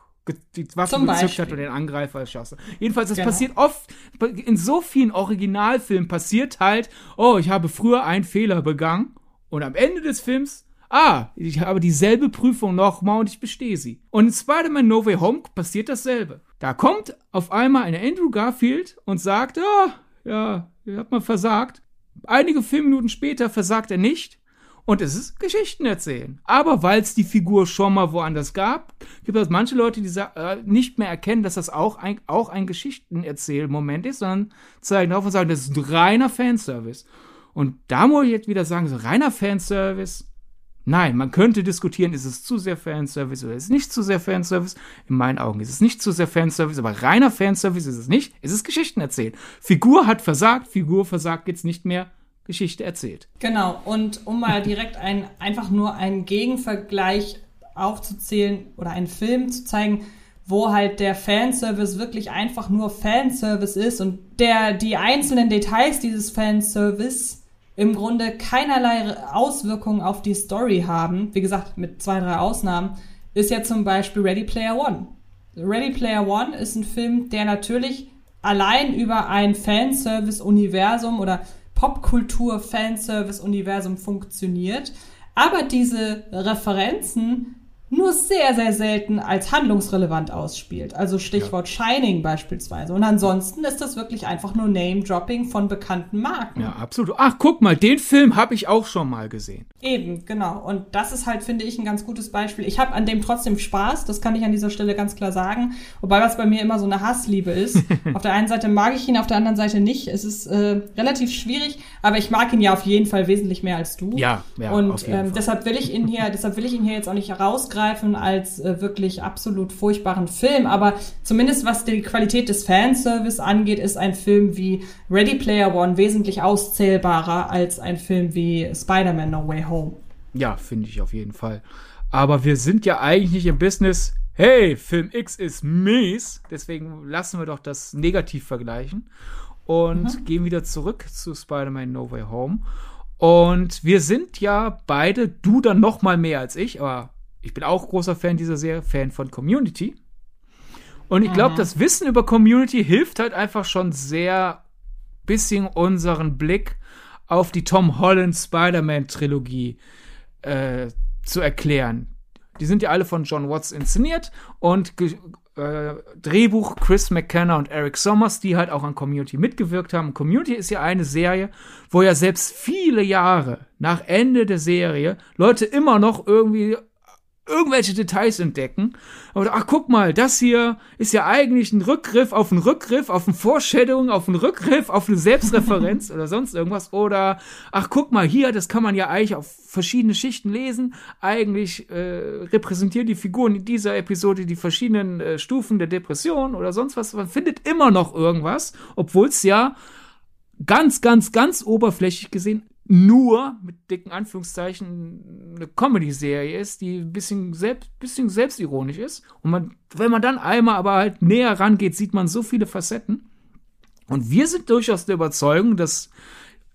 die Waffe Zum gezückt Beispiel. hat und den Angreifer erschossen. Jedenfalls, das genau. passiert oft, in so vielen Originalfilmen passiert halt, oh, ich habe früher einen Fehler begangen und am Ende des Films ah, ich habe dieselbe Prüfung nochmal und ich bestehe sie. Und in Spider-Man No Way Home passiert dasselbe. Da kommt auf einmal eine Andrew Garfield und sagt, ah, ja, ihr habt mal versagt. Einige Filmminuten später versagt er nicht. Und es ist Geschichten erzählen. Aber weil es die Figur schon mal woanders gab, gibt es manche Leute, die äh, nicht mehr erkennen, dass das auch ein, auch ein Geschichtenerzählmoment ist, sondern zeigen auf und sagen, das ist ein reiner Fanservice. Und da muss ich jetzt wieder sagen, so reiner Fanservice Nein, man könnte diskutieren, ist es zu sehr Fanservice oder ist es nicht zu sehr Fanservice? In meinen Augen ist es nicht zu sehr Fanservice, aber reiner Fanservice ist es nicht. Es ist Geschichten erzählt. Figur hat versagt, Figur versagt jetzt nicht mehr. Geschichte erzählt. Genau, und um mal direkt ein, einfach nur einen Gegenvergleich aufzuzählen oder einen Film zu zeigen, wo halt der Fanservice wirklich einfach nur Fanservice ist und der die einzelnen Details dieses Fanservice im Grunde keinerlei Auswirkungen auf die Story haben, wie gesagt, mit zwei, drei Ausnahmen, ist ja zum Beispiel Ready Player One. Ready Player One ist ein Film, der natürlich allein über ein Fanservice-Universum oder Popkultur-Fanservice-Universum funktioniert, aber diese Referenzen nur sehr, sehr selten als handlungsrelevant ausspielt. Also Stichwort ja. Shining beispielsweise. Und ansonsten ist das wirklich einfach nur Name-Dropping von bekannten Marken. Ja, absolut. Ach, guck mal, den Film habe ich auch schon mal gesehen. Eben, genau. Und das ist halt, finde ich, ein ganz gutes Beispiel. Ich habe an dem trotzdem Spaß, das kann ich an dieser Stelle ganz klar sagen. Wobei was bei mir immer so eine Hassliebe ist. [laughs] auf der einen Seite mag ich ihn, auf der anderen Seite nicht. Es ist äh, relativ schwierig, aber ich mag ihn ja auf jeden Fall wesentlich mehr als du. Ja, ja. Und ähm, deshalb will ich ihn hier, [laughs] deshalb will ich ihn hier jetzt auch nicht herausgreifen rausgreifen als äh, wirklich absolut furchtbaren Film, aber zumindest was die Qualität des Fanservice angeht, ist ein Film wie Ready Player One wesentlich auszählbarer als ein Film wie Spider-Man No Way Home. Ja, finde ich auf jeden Fall. Aber wir sind ja eigentlich nicht im Business, hey, Film X ist mies, deswegen lassen wir doch das negativ vergleichen und mhm. gehen wieder zurück zu Spider-Man No Way Home. Und wir sind ja beide, du dann noch mal mehr als ich, aber ich bin auch großer Fan dieser Serie, Fan von Community. Und ich glaube, mhm. das Wissen über Community hilft halt einfach schon sehr bisschen unseren Blick auf die Tom Holland Spider-Man-Trilogie äh, zu erklären. Die sind ja alle von John Watts inszeniert und äh, Drehbuch Chris McKenna und Eric Sommers, die halt auch an Community mitgewirkt haben. Community ist ja eine Serie, wo ja selbst viele Jahre nach Ende der Serie Leute immer noch irgendwie irgendwelche Details entdecken. Aber ach, guck mal, das hier ist ja eigentlich ein Rückgriff auf einen Rückgriff, auf ein Foreshadowing, auf einen Rückgriff, auf eine Selbstreferenz [laughs] oder sonst irgendwas. Oder ach, guck mal, hier, das kann man ja eigentlich auf verschiedene Schichten lesen. Eigentlich äh, repräsentieren die Figuren in dieser Episode die verschiedenen äh, Stufen der Depression oder sonst was. Man findet immer noch irgendwas, obwohl es ja ganz, ganz, ganz oberflächlich gesehen nur mit dicken Anführungszeichen eine Comedy-Serie ist, die ein bisschen, selbst, bisschen selbstironisch ist. Und man, wenn man dann einmal aber halt näher rangeht, sieht man so viele Facetten. Und wir sind durchaus der Überzeugung, dass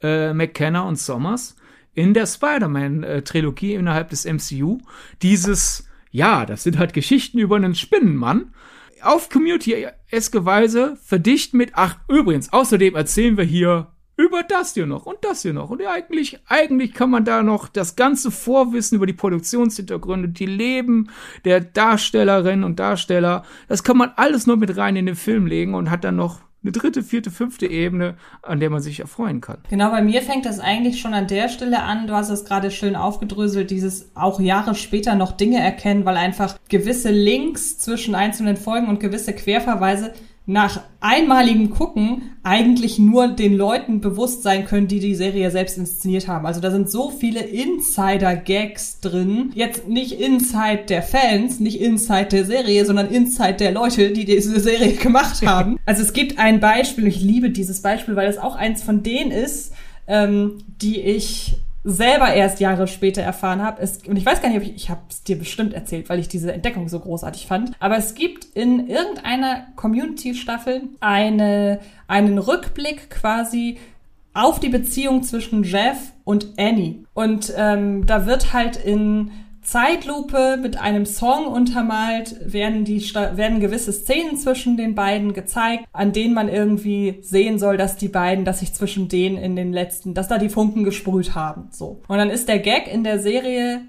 äh, McKenna und Sommers in der Spider-Man-Trilogie innerhalb des MCU dieses, ja, das sind halt Geschichten über einen Spinnenmann, auf Community-eske Weise verdicht mit, ach, übrigens, außerdem erzählen wir hier über das hier noch und das hier noch. Und eigentlich, eigentlich kann man da noch das ganze Vorwissen über die Produktionshintergründe, die Leben der Darstellerinnen und Darsteller, das kann man alles nur mit rein in den Film legen und hat dann noch eine dritte, vierte, fünfte Ebene, an der man sich erfreuen kann. Genau, bei mir fängt das eigentlich schon an der Stelle an. Du hast es gerade schön aufgedröselt, dieses auch Jahre später noch Dinge erkennen, weil einfach gewisse Links zwischen einzelnen Folgen und gewisse Querverweise nach einmaligem Gucken eigentlich nur den Leuten bewusst sein können, die die Serie selbst inszeniert haben. Also da sind so viele Insider-Gags drin. Jetzt nicht Inside der Fans, nicht Inside der Serie, sondern Inside der Leute, die diese Serie [laughs] gemacht haben. [laughs] Also es gibt ein Beispiel, ich liebe dieses Beispiel, weil es auch eins von denen ist, ähm, die ich selber erst Jahre später erfahren habe. Und ich weiß gar nicht, ob ich, ich habe es dir bestimmt erzählt, weil ich diese Entdeckung so großartig fand. Aber es gibt in irgendeiner Community-Staffel eine, einen Rückblick quasi auf die Beziehung zwischen Jeff und Annie. Und ähm, da wird halt in Zeitlupe mit einem Song untermalt werden die werden gewisse Szenen zwischen den beiden gezeigt, an denen man irgendwie sehen soll, dass die beiden, dass sich zwischen denen in den letzten, dass da die Funken gesprüht haben, so. Und dann ist der Gag in der Serie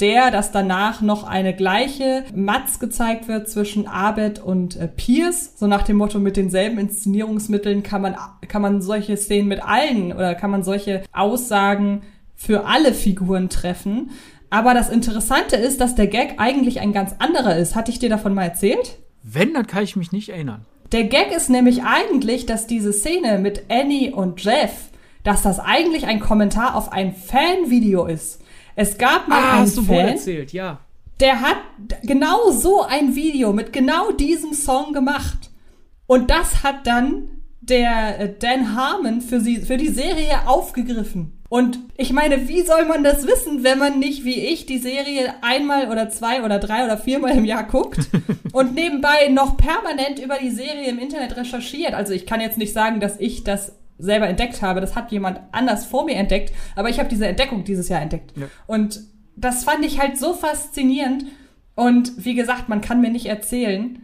der, dass danach noch eine gleiche Matz gezeigt wird zwischen Abed und äh, Pierce, so nach dem Motto, mit denselben Inszenierungsmitteln kann man, kann man solche Szenen mit allen oder kann man solche Aussagen für alle Figuren treffen. Aber das Interessante ist, dass der Gag eigentlich ein ganz anderer ist. Hatte ich dir davon mal erzählt? Wenn, dann kann ich mich nicht erinnern. Der Gag ist nämlich eigentlich, dass diese Szene mit Annie und Jeff, dass das eigentlich ein Kommentar auf ein Fanvideo ist. Es gab mal ah, einen hast du Fan, erzählt, ja. Der hat genau so ein Video mit genau diesem Song gemacht. Und das hat dann der äh, Dan Harmon für, sie, für die Serie aufgegriffen. Und ich meine, wie soll man das wissen, wenn man nicht wie ich die Serie einmal oder zwei oder drei oder viermal im Jahr guckt [laughs] und nebenbei noch permanent über die Serie im Internet recherchiert? Also ich kann jetzt nicht sagen, dass ich das selber entdeckt habe. Das hat jemand anders vor mir entdeckt. Aber ich habe diese Entdeckung dieses Jahr entdeckt. Ja. Und das fand ich halt so faszinierend. Und wie gesagt, man kann mir nicht erzählen,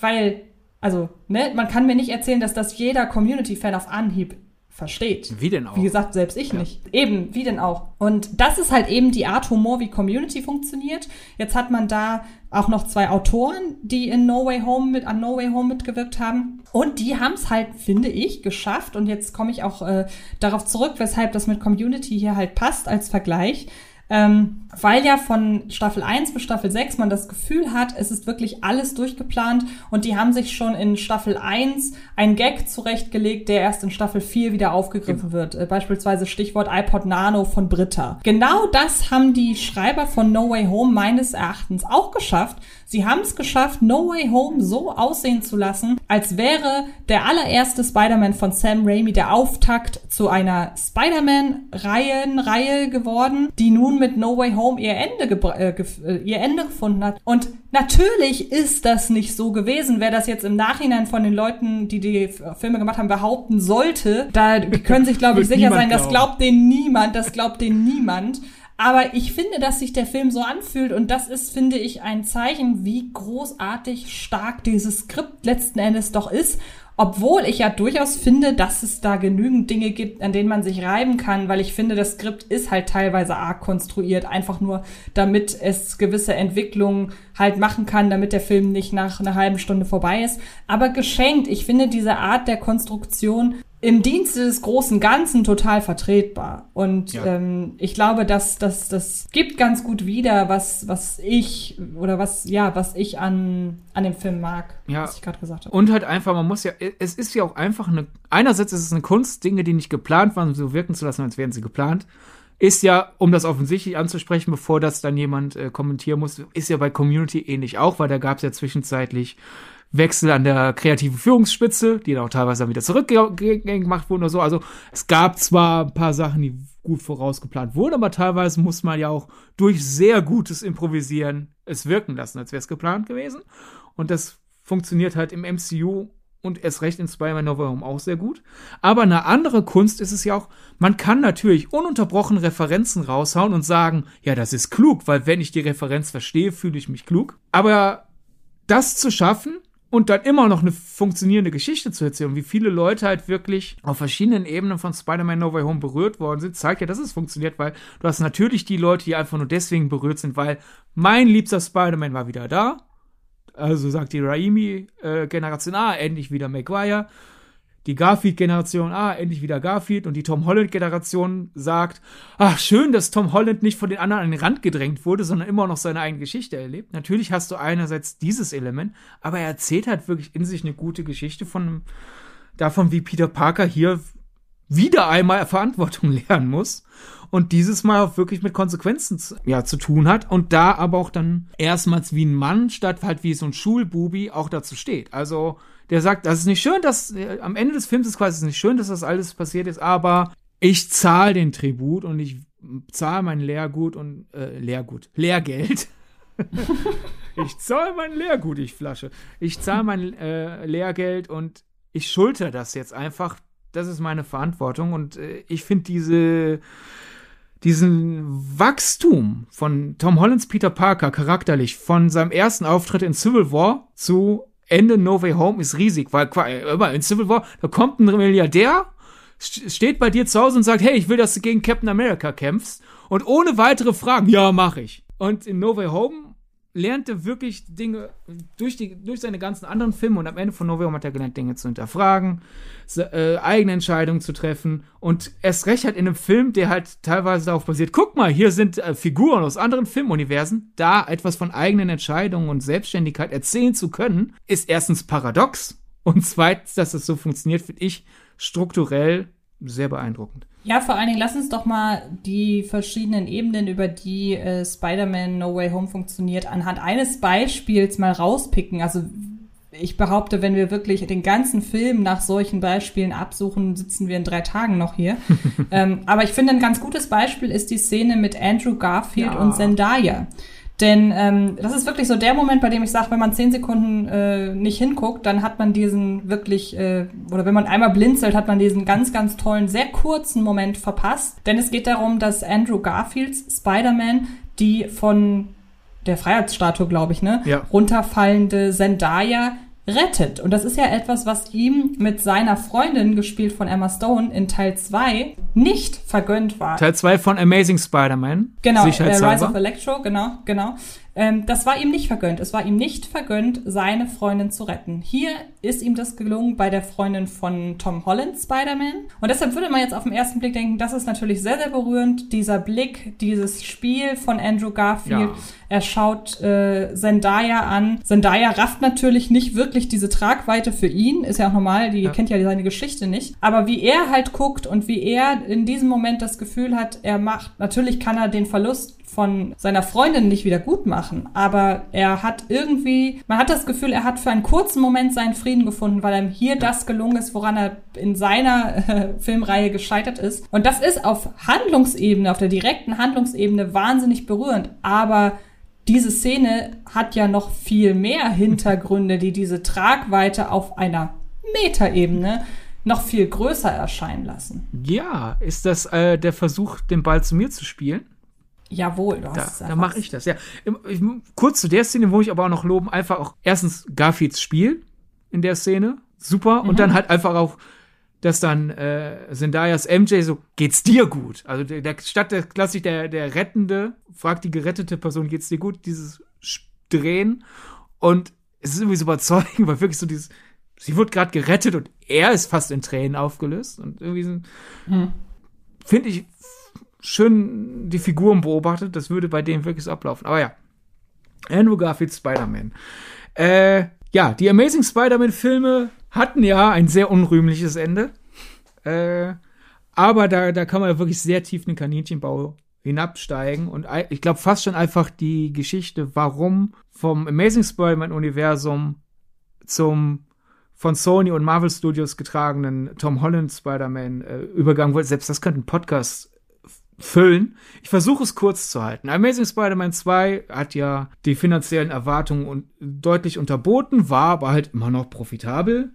weil, also, ne, man kann mir nicht erzählen, dass das jeder Community-Fan auf Anhieb versteht. Wie denn auch? Wie gesagt, selbst ich ja. nicht. Eben, wie denn auch? Und das ist halt eben die Art Humor, wie Community funktioniert. Jetzt hat man da auch noch zwei Autoren, die in No Way Home mit an No Way Home mitgewirkt haben. Und die haben es halt, finde ich, geschafft. Und jetzt komme ich auch äh, darauf zurück, weshalb das mit Community hier halt passt als Vergleich. Ähm, weil ja von Staffel 1 bis Staffel 6 man das Gefühl hat, es ist wirklich alles durchgeplant und die haben sich schon in Staffel 1 einen Gag zurechtgelegt, der erst in Staffel 4 wieder aufgegriffen wird. Äh, beispielsweise Stichwort iPod Nano von Britta. Genau das haben die Schreiber von No Way Home meines Erachtens auch geschafft. Sie haben es geschafft, No Way Home so aussehen zu lassen, als wäre der allererste Spider-Man von Sam Raimi der Auftakt zu einer Spider-Man-Reihenreihe geworden, die nun mit No Way Home ihr Ende, äh, äh, ihr Ende gefunden hat. Und natürlich ist das nicht so gewesen. Wer das jetzt im Nachhinein von den Leuten, die die Filme gemacht haben, behaupten sollte, da können sich, glaube ich, sicher sein, das glaubt denen niemand, das glaubt denen niemand. Aber ich finde, dass sich der Film so anfühlt und das ist, finde ich, ein Zeichen, wie großartig stark dieses Skript letzten Endes doch ist obwohl ich ja durchaus finde, dass es da genügend Dinge gibt, an denen man sich reiben kann, weil ich finde, das Skript ist halt teilweise arg konstruiert, einfach nur, damit es gewisse Entwicklungen halt machen kann, damit der Film nicht nach einer halben Stunde vorbei ist. Aber geschenkt, ich finde diese Art der Konstruktion im Dienste des großen Ganzen total vertretbar. Und ja. ähm, ich glaube, dass das, das gibt ganz gut wieder, was, was ich oder was, ja, was ich an, an dem Film mag, ja. was ich gerade gesagt habe. Und halt einfach, man muss ja, es ist ja auch einfach eine, einerseits ist es eine Kunst, Dinge, die nicht geplant waren, so wirken zu lassen, als wären sie geplant. Ist ja, um das offensichtlich anzusprechen, bevor das dann jemand äh, kommentieren muss, ist ja bei Community ähnlich auch, weil da gab es ja zwischenzeitlich Wechsel an der kreativen Führungsspitze, die dann auch teilweise dann wieder zurückgemacht wurden oder so. Also es gab zwar ein paar Sachen, die gut vorausgeplant wurden, aber teilweise muss man ja auch durch sehr gutes Improvisieren es wirken lassen, als wäre es geplant gewesen. Und das funktioniert halt im MCU und erst recht in Spider-Man No Way Home auch sehr gut. Aber eine andere Kunst ist es ja auch, man kann natürlich ununterbrochen Referenzen raushauen und sagen, ja, das ist klug, weil wenn ich die Referenz verstehe, fühle ich mich klug. Aber das zu schaffen, und dann immer noch eine funktionierende Geschichte zu erzählen. Wie viele Leute halt wirklich auf verschiedenen Ebenen von Spider-Man No Way Home berührt worden sind, zeigt ja, dass es funktioniert, weil du hast natürlich die Leute, die einfach nur deswegen berührt sind, weil mein liebster Spider-Man war wieder da. Also sagt die Raimi-Generation, äh, ah, endlich wieder Maguire die Garfield-Generation, ah, endlich wieder Garfield, und die Tom Holland-Generation sagt, ach, schön, dass Tom Holland nicht von den anderen an den Rand gedrängt wurde, sondern immer noch seine eigene Geschichte erlebt. Natürlich hast du einerseits dieses Element, aber er erzählt halt wirklich in sich eine gute Geschichte von davon, wie Peter Parker hier wieder einmal Verantwortung [laughs] lernen muss und dieses Mal auch wirklich mit Konsequenzen zu, ja, zu tun hat und da aber auch dann erstmals wie ein Mann statt halt wie so ein Schulbubi auch dazu steht. Also der sagt, das ist nicht schön, dass äh, am Ende des Films ist quasi nicht schön, dass das alles passiert ist, aber ich zahle den Tribut und ich zahle mein Lehrgut und äh, Lehrgut, Lehrgeld. [laughs] ich zahle mein Lehrgut, ich Flasche. Ich zahle mein äh, Lehrgeld und ich schulter das jetzt einfach. Das ist meine Verantwortung und äh, ich finde diese diesen Wachstum von Tom Hollands Peter Parker charakterlich von seinem ersten Auftritt in Civil War zu Ende No Way Home ist riesig, weil immer in Civil War, da kommt ein Milliardär, steht bei dir zu Hause und sagt, hey, ich will, dass du gegen Captain America kämpfst. Und ohne weitere Fragen, ja, mach ich. Und in No Way Home lernt er wirklich Dinge durch, die, durch seine ganzen anderen Filme und am Ende von November hat er gelernt, Dinge zu hinterfragen, äh, eigene Entscheidungen zu treffen und erst recht halt in einem Film, der halt teilweise darauf basiert, guck mal, hier sind äh, Figuren aus anderen Filmuniversen, da etwas von eigenen Entscheidungen und Selbstständigkeit erzählen zu können, ist erstens paradox und zweitens, dass es so funktioniert, finde ich strukturell sehr beeindruckend. Ja, vor allen Dingen lass uns doch mal die verschiedenen Ebenen, über die äh, Spider-Man No Way Home funktioniert, anhand eines Beispiels mal rauspicken. Also ich behaupte, wenn wir wirklich den ganzen Film nach solchen Beispielen absuchen, sitzen wir in drei Tagen noch hier. [laughs] ähm, aber ich finde, ein ganz gutes Beispiel ist die Szene mit Andrew Garfield ja. und Zendaya. Denn ähm, das ist wirklich so der Moment, bei dem ich sage, wenn man zehn Sekunden äh, nicht hinguckt, dann hat man diesen wirklich, äh, oder wenn man einmal blinzelt, hat man diesen ganz, ganz tollen, sehr kurzen Moment verpasst. Denn es geht darum, dass Andrew Garfields Spider-Man die von der Freiheitsstatue, glaube ich, ne, ja. runterfallende Zendaya rettet. Und das ist ja etwas, was ihm mit seiner Freundin, gespielt von Emma Stone, in Teil 2 nicht vergönnt war. Teil 2 von Amazing Spider-Man. Genau, äh, Rise of Electro, genau, genau. Ähm, das war ihm nicht vergönnt. Es war ihm nicht vergönnt, seine Freundin zu retten. Hier ist ihm das gelungen bei der Freundin von Tom Holland, Spider-Man. Und deshalb würde man jetzt auf den ersten Blick denken, das ist natürlich sehr, sehr berührend. Dieser Blick, dieses Spiel von Andrew Garfield. Ja. Er schaut äh, Zendaya an. Zendaya rafft natürlich nicht wirklich diese Tragweite für ihn. Ist ja auch normal, die ja. kennt ja seine Geschichte nicht. Aber wie er halt guckt und wie er in diesem Moment das Gefühl hat, er macht, natürlich kann er den Verlust von seiner Freundin nicht wieder gut machen, aber er hat irgendwie, man hat das Gefühl, er hat für einen kurzen Moment seinen Frieden gefunden, weil ihm hier das gelungen ist, woran er in seiner äh, Filmreihe gescheitert ist. Und das ist auf Handlungsebene, auf der direkten Handlungsebene wahnsinnig berührend, aber diese Szene hat ja noch viel mehr Hintergründe, die diese Tragweite auf einer Metaebene noch viel größer erscheinen lassen. Ja, ist das äh, der Versuch, den Ball zu mir zu spielen? Jawohl, du hast da, da mache ich das, ja. Kurz zu der Szene, wo ich aber auch noch loben, einfach auch erstens Garfields Spiel in der Szene, super. Mhm. Und dann halt einfach auch, dass dann äh, Zendayas MJ so, geht's dir gut? Also der, der statt der klassisch der, der Rettende, fragt die gerettete Person, geht's dir gut? Dieses Drehen. Und es ist irgendwie so überzeugend, [laughs] weil wirklich so dieses, sie wird gerade gerettet und er ist fast in Tränen aufgelöst. Und irgendwie so, mhm. finde ich schön die Figuren beobachtet. Das würde bei dem wirklich so ablaufen. Aber ja. Andrew Garfield Spider-Man. Äh, ja, die Amazing Spider-Man-Filme hatten ja ein sehr unrühmliches Ende. Äh, aber da, da kann man wirklich sehr tief in den Kaninchenbau hinabsteigen. Und ich glaube fast schon einfach die Geschichte, warum vom Amazing Spider-Man-Universum zum von Sony und Marvel Studios getragenen Tom Holland Spider-Man äh, übergangen wurde. Selbst das könnte ein Podcast füllen. Ich versuche es kurz zu halten. Amazing Spider-Man 2 hat ja die finanziellen Erwartungen und deutlich unterboten, war aber halt immer noch profitabel.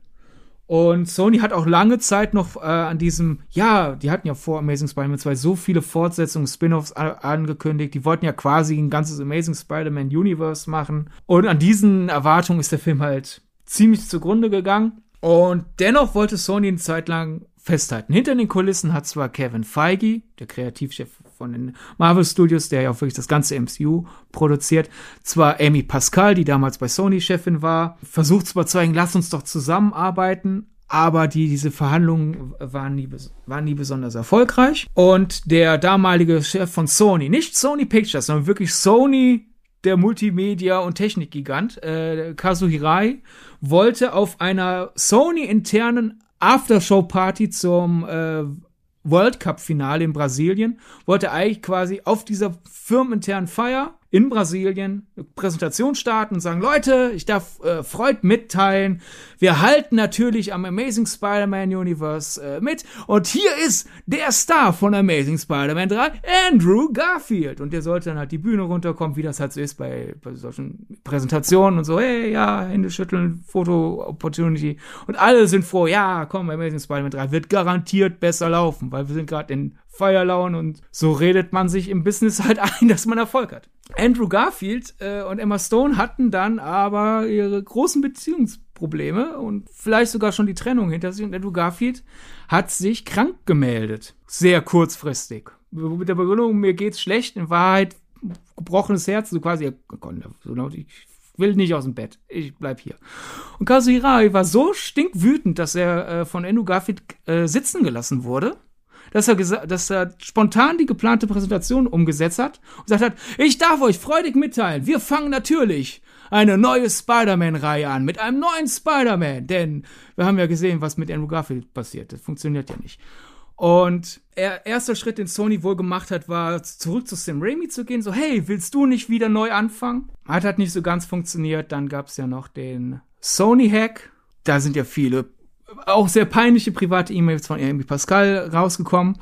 Und Sony hat auch lange Zeit noch äh, an diesem, ja, die hatten ja vor Amazing Spider-Man 2 so viele Fortsetzungen, Spin-offs angekündigt. Die wollten ja quasi ein ganzes Amazing Spider-Man Universe machen. Und an diesen Erwartungen ist der Film halt ziemlich zugrunde gegangen. Und dennoch wollte Sony eine Zeit lang festhalten. Hinter den Kulissen hat zwar Kevin Feige, der Kreativchef von den Marvel Studios, der ja auch wirklich das ganze MCU produziert, zwar Amy Pascal, die damals bei Sony Chefin war, versucht zu sagen, lass uns doch zusammenarbeiten, aber die, diese Verhandlungen waren nie, waren nie besonders erfolgreich. Und der damalige Chef von Sony, nicht Sony Pictures, sondern wirklich Sony, der Multimedia- und Technikgigant, äh, Kazuhirai, wollte auf einer Sony-internen Aftershow-Party zum äh, World Cup-Finale in Brasilien, wollte eigentlich quasi auf dieser firmeninternen Feier in Brasilien eine Präsentation starten und sagen, Leute, ich darf äh, Freud mitteilen, wir halten natürlich am Amazing Spider-Man Universe äh, mit. Und hier ist der Star von Amazing Spider-Man 3, Andrew Garfield. Und der sollte dann halt die Bühne runterkommen, wie das halt so ist bei, bei solchen Präsentationen und so, hey, ja, Hände schütteln, Foto-Opportunity. Und alle sind froh, ja, komm, Amazing Spider-Man 3 wird garantiert besser laufen, weil wir sind gerade in Feierlaune und so redet man sich im Business halt [laughs] ein, dass man Erfolg hat. Andrew Garfield äh, und Emma Stone hatten dann aber ihre großen Beziehungsprobleme und vielleicht sogar schon die Trennung hinter sich und Andrew Garfield hat sich krank gemeldet. Sehr kurzfristig. Mit der Begründung, mir geht's schlecht, in Wahrheit gebrochenes Herz, so quasi, ich will nicht aus dem Bett, ich bleib hier. Und Kazuhirai war so stinkwütend, dass er äh, von Andrew Garfield äh, sitzen gelassen wurde dass er, dass er spontan die geplante Präsentation umgesetzt hat und gesagt hat, ich darf euch freudig mitteilen, wir fangen natürlich eine neue Spider-Man-Reihe an mit einem neuen Spider-Man, denn wir haben ja gesehen, was mit Andrew Garfield passiert. Das funktioniert ja nicht. Und er, erster Schritt, den Sony wohl gemacht hat, war zurück zu Sam Raimi zu gehen. So, hey, willst du nicht wieder neu anfangen? Hat halt nicht so ganz funktioniert. Dann gab's ja noch den Sony-Hack. Da sind ja viele auch sehr peinliche private E-Mails von Amy Pascal rausgekommen.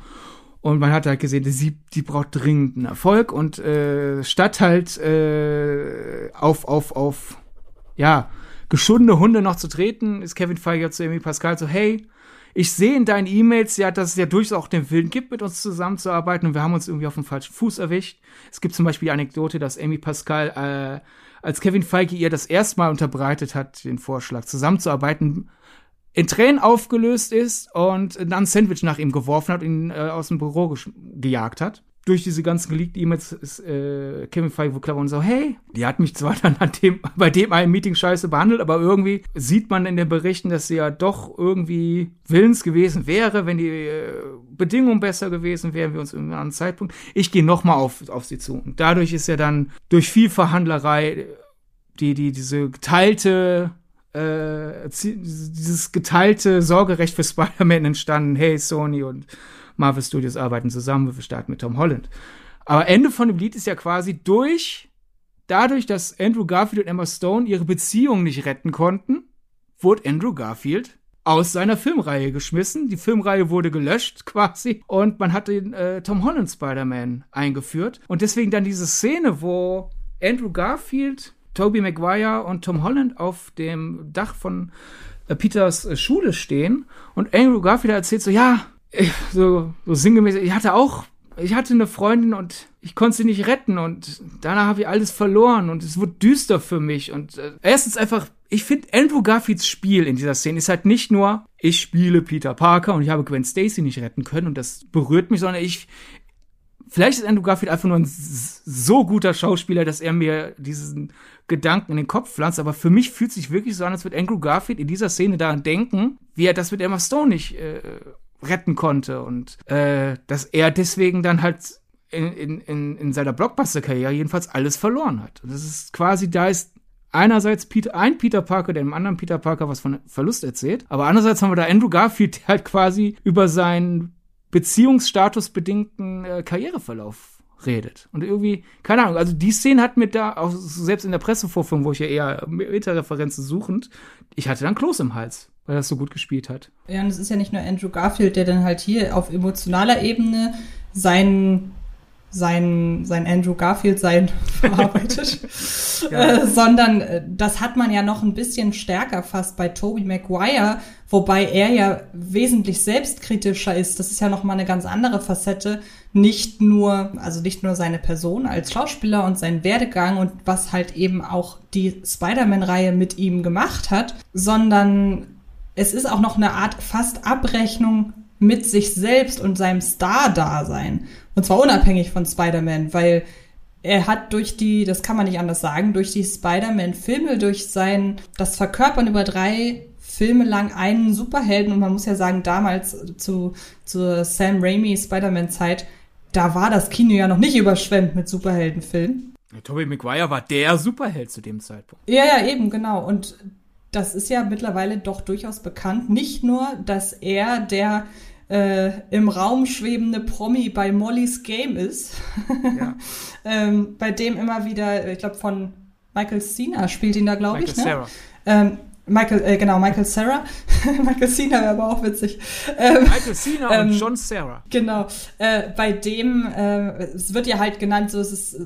Und man hat halt gesehen, sie, die braucht dringend einen Erfolg. Und äh, statt halt äh, auf, auf, auf, ja, geschundene Hunde noch zu treten, ist Kevin Feige zu Amy Pascal so, hey, ich sehe in deinen E-Mails ja, dass es ja durchaus auch den Willen gibt, mit uns zusammenzuarbeiten und wir haben uns irgendwie auf dem falschen Fuß erwischt. Es gibt zum Beispiel die Anekdote, dass Amy Pascal, äh, als Kevin Feige ihr das erste Mal unterbreitet hat, den Vorschlag zusammenzuarbeiten, in Tränen aufgelöst ist und dann ein Sandwich nach ihm geworfen hat und ihn äh, aus dem Büro gejagt hat durch diese ganzen geleakten E-Mails ist äh, Kevin Feige wohl klar und so, hey, die hat mich zwar [laughs] dann an dem, bei dem einen Meeting scheiße behandelt, aber irgendwie sieht man in den Berichten, dass sie ja doch irgendwie willens gewesen wäre, wenn die äh, Bedingungen besser gewesen wären, wir uns an einem Zeitpunkt. Ich gehe nochmal auf, auf sie zu. Und dadurch ist ja dann durch viel Verhandlerei die, die, diese geteilte äh, dieses geteilte Sorgerecht für Spider-Man entstanden. Hey, Sony und Marvel Studios arbeiten zusammen, wir starten mit Tom Holland. Aber Ende von dem Lied ist ja quasi durch, dadurch, dass Andrew Garfield und Emma Stone ihre Beziehung nicht retten konnten, wurde Andrew Garfield aus seiner Filmreihe geschmissen. Die Filmreihe wurde gelöscht [laughs] quasi und man hat den äh, Tom Holland Spider-Man eingeführt. Und deswegen dann diese Szene, wo Andrew Garfield, Tobey Maguire und Tom Holland auf dem Dach von äh, Peters äh, Schule stehen und Andrew Garfield erzählt so, ja, so, so sinngemäß, ich hatte auch, ich hatte eine Freundin und ich konnte sie nicht retten und danach habe ich alles verloren und es wurde düster für mich und äh, erstens einfach, ich finde Andrew Garfields Spiel in dieser Szene ist halt nicht nur, ich spiele Peter Parker und ich habe Gwen Stacy nicht retten können und das berührt mich, sondern ich, vielleicht ist Andrew Garfield einfach nur ein so guter Schauspieler, dass er mir diesen Gedanken in den Kopf pflanzt, aber für mich fühlt sich wirklich so an, als würde Andrew Garfield in dieser Szene daran denken, wie er das mit Emma Stone nicht äh, retten konnte und äh, dass er deswegen dann halt in, in, in, in seiner Blockbuster-Karriere jedenfalls alles verloren hat. Und das ist quasi, da ist einerseits Peter, ein Peter Parker, der dem anderen Peter Parker was von Verlust erzählt, aber andererseits haben wir da Andrew Garfield, der halt quasi über seinen beziehungsstatusbedingten äh, Karriereverlauf redet. Und irgendwie, keine Ahnung, also die Szene hat mir da, auch selbst in der Pressevorführung, wo ich ja eher Meta-Referenzen suchend, ich hatte dann Kloß im Hals weil er so gut gespielt hat. Ja, und es ist ja nicht nur Andrew Garfield, der dann halt hier auf emotionaler Ebene sein sein, sein Andrew Garfield sein [laughs] verarbeitet, ja. äh, sondern äh, das hat man ja noch ein bisschen stärker fast bei Tobey Maguire, wobei er ja wesentlich selbstkritischer ist. Das ist ja noch mal eine ganz andere Facette. Nicht nur, also nicht nur seine Person als Schauspieler und sein Werdegang und was halt eben auch die Spider-Man-Reihe mit ihm gemacht hat, sondern es ist auch noch eine Art fast Abrechnung mit sich selbst und seinem Star-Dasein. Und zwar unabhängig von Spider-Man, weil er hat durch die, das kann man nicht anders sagen, durch die Spider-Man-Filme, durch sein, das Verkörpern über drei Filme lang einen Superhelden und man muss ja sagen, damals zu, zur Sam Raimi Spider-Man-Zeit, da war das Kino ja noch nicht überschwemmt mit Superheldenfilmen. Tobey Maguire war der Superheld zu dem Zeitpunkt. Ja, ja, eben, genau. Und das ist ja mittlerweile doch durchaus bekannt. Nicht nur, dass er der äh, im Raum schwebende Promi bei Molly's Game ist, ja. [laughs] ähm, bei dem immer wieder, ich glaube von Michael Cena spielt ihn da, glaube ich. Ne? Ähm, Michael, äh, genau, Michael Sarah. [laughs] Michael Cena wäre aber auch witzig. Ähm, Michael Cena ähm, und John Sarah. Genau. Äh, bei dem, äh, es wird ja halt genannt, so es ist,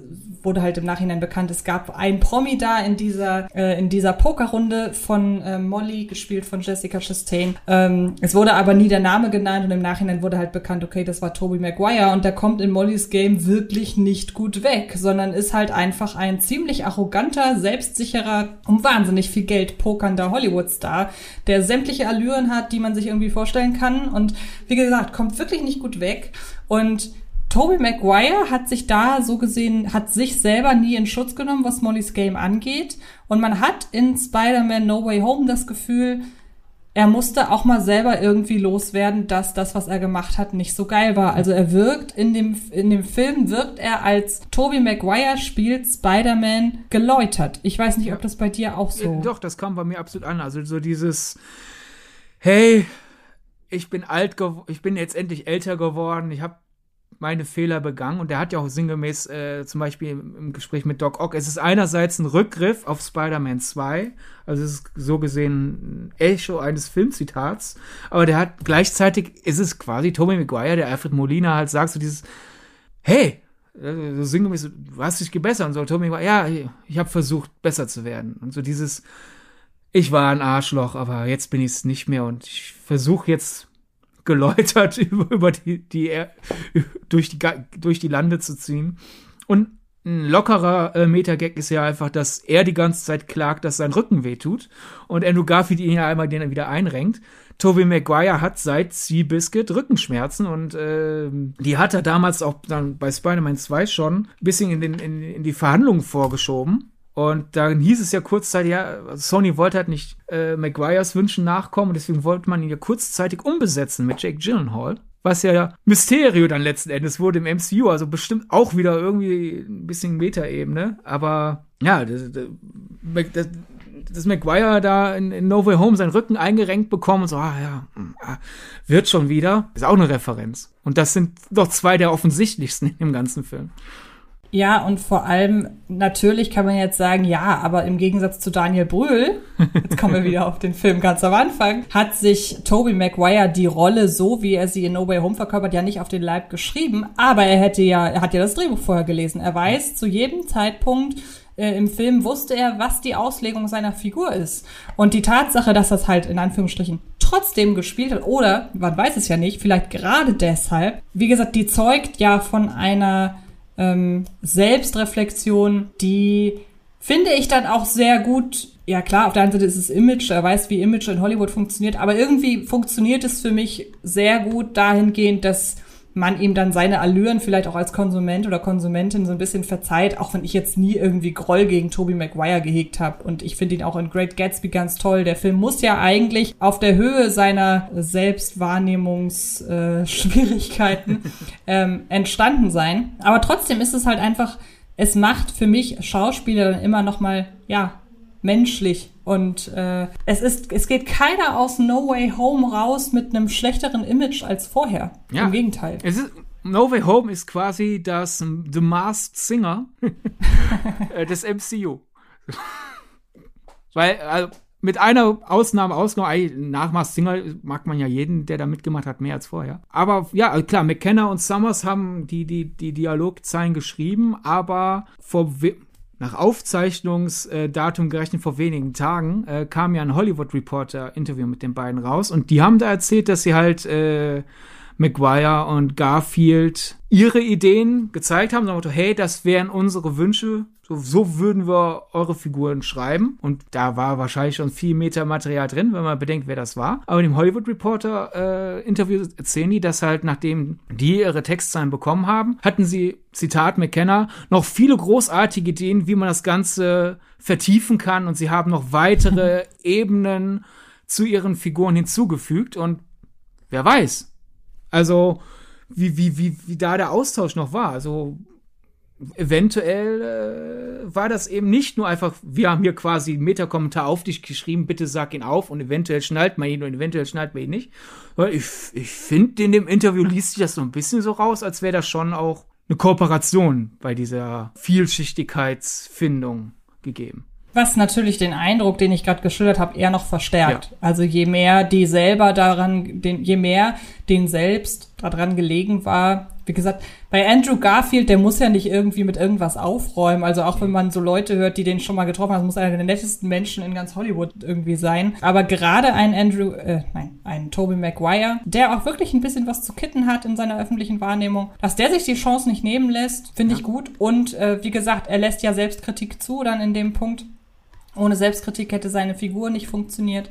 wurde halt im Nachhinein bekannt, es gab ein Promi da in dieser, äh, in dieser Pokerrunde von äh, Molly, gespielt von Jessica Chastain. Ähm, es wurde aber nie der Name genannt und im Nachhinein wurde halt bekannt, okay, das war Toby Maguire und der kommt in Mollys Game wirklich nicht gut weg, sondern ist halt einfach ein ziemlich arroganter, selbstsicherer, um wahnsinnig viel Geld pokernder Hollywood-Star, der sämtliche Allüren hat, die man sich irgendwie vorstellen kann. Und wie gesagt, kommt wirklich nicht gut weg. Und Tobey Maguire hat sich da so gesehen, hat sich selber nie in Schutz genommen, was Molly's Game angeht. Und man hat in Spider-Man No Way Home das Gefühl, er musste auch mal selber irgendwie loswerden, dass das, was er gemacht hat, nicht so geil war. Also er wirkt in dem, in dem Film wirkt er als Tobey Maguire spielt Spider-Man geläutert. Ich weiß nicht, ob das bei dir auch so. Doch, das kam bei mir absolut an. Also so dieses, hey, ich bin alt, ich bin jetzt endlich älter geworden. Ich habe meine Fehler begangen. Und der hat ja auch sinngemäß, äh, zum Beispiel im, Gespräch mit Doc Ock, es ist einerseits ein Rückgriff auf Spider-Man 2, also es ist so gesehen ein Echo eines Filmzitats, aber der hat gleichzeitig, ist es quasi Tommy Maguire, der Alfred Molina halt sagt, so dieses, hey, äh, so sinngemäß, du hast dich gebessert und so, Tommy Maguire, ja, ich habe versucht, besser zu werden. Und so dieses, ich war ein Arschloch, aber jetzt bin ich es nicht mehr und ich versuche jetzt geläutert, [laughs] über, über die, die, durch die, durch die Lande zu ziehen. Und ein lockerer äh, Metagag ist ja einfach, dass er die ganze Zeit klagt, dass sein Rücken wehtut und Andrew Garfield ihn ja einmal den wieder einrenkt. Tobey Maguire hat seit Seabiscuit Rückenschmerzen und äh, die hat er damals auch dann bei Spider-Man 2 schon ein bisschen in, den, in, in die Verhandlungen vorgeschoben. Und dann hieß es ja kurzzeitig, ja, Sony wollte halt nicht äh, Maguires Wünschen nachkommen, deswegen wollte man ihn ja kurzzeitig umbesetzen mit Jake Gyllenhaal was ja Mysterio dann letzten Endes wurde im MCU, also bestimmt auch wieder irgendwie ein bisschen Meta-Ebene, aber ja, das, das, das Maguire da in, in No Way Home seinen Rücken eingerenkt bekommen und so, ah ja, hm, ah, wird schon wieder, ist auch eine Referenz. Und das sind doch zwei der offensichtlichsten im ganzen Film. Ja, und vor allem, natürlich kann man jetzt sagen, ja, aber im Gegensatz zu Daniel Brühl, [laughs] jetzt kommen wir wieder auf den Film ganz am Anfang, hat sich Toby Maguire die Rolle, so wie er sie in No Way Home verkörpert, ja nicht auf den Leib geschrieben, aber er hätte ja, er hat ja das Drehbuch vorher gelesen. Er weiß zu jedem Zeitpunkt, äh, im Film wusste er, was die Auslegung seiner Figur ist. Und die Tatsache, dass das halt in Anführungsstrichen trotzdem gespielt hat, oder man weiß es ja nicht, vielleicht gerade deshalb, wie gesagt, die zeugt ja von einer ähm, Selbstreflexion, die finde ich dann auch sehr gut. Ja klar, auf der einen Seite ist es Image, er weiß, wie Image in Hollywood funktioniert, aber irgendwie funktioniert es für mich sehr gut dahingehend, dass man ihm dann seine Allüren vielleicht auch als Konsument oder Konsumentin so ein bisschen verzeiht, auch wenn ich jetzt nie irgendwie Groll gegen Tobey Maguire gehegt habe. Und ich finde ihn auch in Great Gatsby ganz toll. Der Film muss ja eigentlich auf der Höhe seiner Selbstwahrnehmungsschwierigkeiten äh, [laughs] ähm, entstanden sein. Aber trotzdem ist es halt einfach, es macht für mich Schauspieler dann immer noch mal, ja, menschlich. Und äh, es ist, es geht keiner aus No Way Home raus mit einem schlechteren Image als vorher. Ja. Im Gegenteil. Es ist, no Way Home ist quasi das The Masked Singer [laughs] äh, des MCU. Weil, also, mit einer Ausnahme ausgenommen, nach Masked Singer mag man ja jeden, der da mitgemacht hat, mehr als vorher. Aber ja, klar, McKenna und Summers haben die, die, die Dialogzeilen geschrieben, aber vor nach Aufzeichnungsdatum gerechnet vor wenigen Tagen äh, kam ja ein Hollywood Reporter Interview mit den beiden raus und die haben da erzählt, dass sie halt äh, McGuire und Garfield ihre Ideen gezeigt haben, sagen, hey, das wären unsere Wünsche, so, so würden wir eure Figuren schreiben. Und da war wahrscheinlich schon viel Metamaterial drin, wenn man bedenkt, wer das war. Aber in dem Hollywood Reporter äh, Interview erzählen die, dass halt nachdem die ihre Textzeilen bekommen haben, hatten sie, Zitat McKenna, noch viele großartige Ideen, wie man das Ganze vertiefen kann. Und sie haben noch weitere [laughs] Ebenen zu ihren Figuren hinzugefügt. Und wer weiß, also, wie, wie, wie, wie da der Austausch noch war. Also, eventuell äh, war das eben nicht nur einfach, wir haben hier quasi einen Meta-Kommentar auf dich geschrieben, bitte sag ihn auf und eventuell schnallt man ihn und eventuell schnallt man ihn nicht. Ich, ich finde, in dem Interview liest sich das so ein bisschen so raus, als wäre das schon auch eine Kooperation bei dieser Vielschichtigkeitsfindung gegeben. Was natürlich den Eindruck, den ich gerade geschildert habe, eher noch verstärkt. Ja. Also je mehr die selber daran, den, je mehr den selbst daran gelegen war, wie gesagt, bei Andrew Garfield, der muss ja nicht irgendwie mit irgendwas aufräumen. Also auch wenn man so Leute hört, die den schon mal getroffen haben, muss einer der nettesten Menschen in ganz Hollywood irgendwie sein. Aber gerade ein Andrew, äh, nein, ein Tobey Maguire, der auch wirklich ein bisschen was zu kitten hat in seiner öffentlichen Wahrnehmung, dass der sich die Chance nicht nehmen lässt, finde ich gut. Und äh, wie gesagt, er lässt ja Selbstkritik zu dann in dem Punkt. Ohne Selbstkritik hätte seine Figur nicht funktioniert.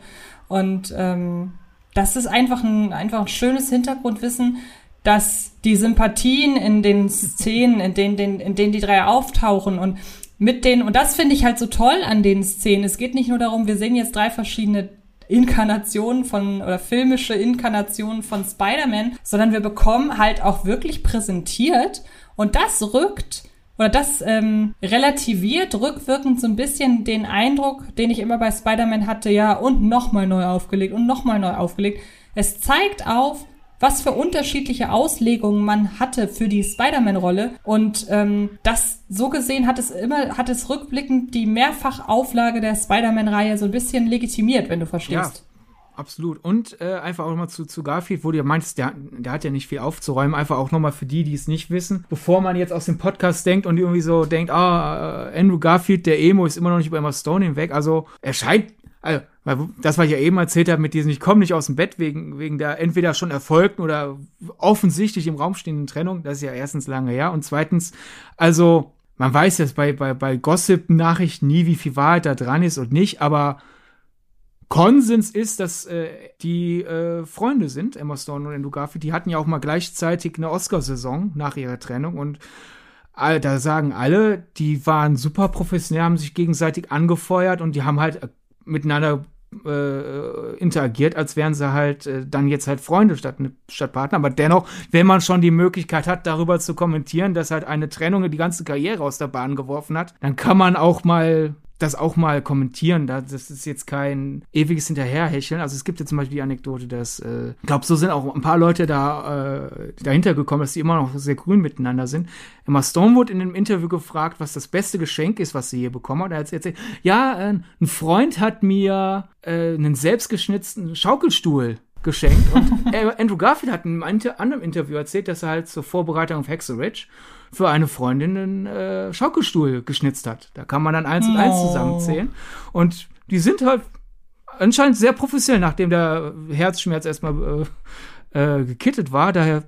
Und ähm, das ist einfach ein, einfach ein schönes Hintergrundwissen, dass die Sympathien in den Szenen, in denen, den, in denen die drei auftauchen und mit denen, und das finde ich halt so toll an den Szenen. Es geht nicht nur darum, wir sehen jetzt drei verschiedene Inkarnationen von oder filmische Inkarnationen von Spider-Man, sondern wir bekommen halt auch wirklich präsentiert und das rückt oder das ähm, relativiert rückwirkend so ein bisschen den Eindruck, den ich immer bei Spider-Man hatte, ja, und nochmal neu aufgelegt und nochmal neu aufgelegt. Es zeigt auf, was für unterschiedliche Auslegungen man hatte für die Spider-Man-Rolle. Und ähm, das so gesehen hat es immer, hat es rückblickend die Mehrfachauflage der Spider-Man-Reihe so ein bisschen legitimiert, wenn du verstehst. Ja. Absolut. Und äh, einfach auch nochmal zu, zu Garfield, wo du ja meintest, der, der hat ja nicht viel aufzuräumen. Einfach auch nochmal für die, die es nicht wissen. Bevor man jetzt aus dem Podcast denkt und irgendwie so denkt, ah, äh, Andrew Garfield, der Emo, ist immer noch nicht über Emma Stone hinweg. Also er scheint also, das, was ich ja eben erzählt habe mit diesem, ich komme nicht aus dem Bett wegen, wegen der entweder schon erfolgten oder offensichtlich im Raum stehenden Trennung, das ist ja erstens lange her. Und zweitens, also, man weiß jetzt bei, bei, bei Gossip-Nachrichten nie, wie viel Wahrheit da dran ist und nicht, aber Konsens ist, dass äh, die äh, Freunde sind, Emma Stone und Andrew Garfield. Die hatten ja auch mal gleichzeitig eine Oscarsaison nach ihrer Trennung und äh, da sagen alle, die waren super professionell, haben sich gegenseitig angefeuert und die haben halt miteinander äh, interagiert, als wären sie halt äh, dann jetzt halt Freunde statt, statt Partner. Aber dennoch, wenn man schon die Möglichkeit hat, darüber zu kommentieren, dass halt eine Trennung die ganze Karriere aus der Bahn geworfen hat, dann kann man auch mal das auch mal kommentieren. Das ist jetzt kein ewiges Hinterherhecheln. Also es gibt jetzt zum Beispiel die Anekdote, dass äh, ich glaube, so sind auch ein paar Leute da äh, dahinter gekommen, dass die immer noch sehr grün miteinander sind. Emma Stone wurde in einem Interview gefragt, was das beste Geschenk ist, was sie je bekommen hat. Er hat erzählt, ja, äh, ein Freund hat mir äh, einen selbstgeschnitzten Schaukelstuhl geschenkt. Und [laughs] Andrew Garfield hat in einem anderen Interview erzählt, dass er halt zur Vorbereitung auf Hexeridge für eine Freundin einen äh, Schaukelstuhl geschnitzt hat. Da kann man dann eins und eins zusammenzählen. Und die sind halt anscheinend sehr professionell, nachdem der Herzschmerz erstmal äh, äh, gekittet war. Daher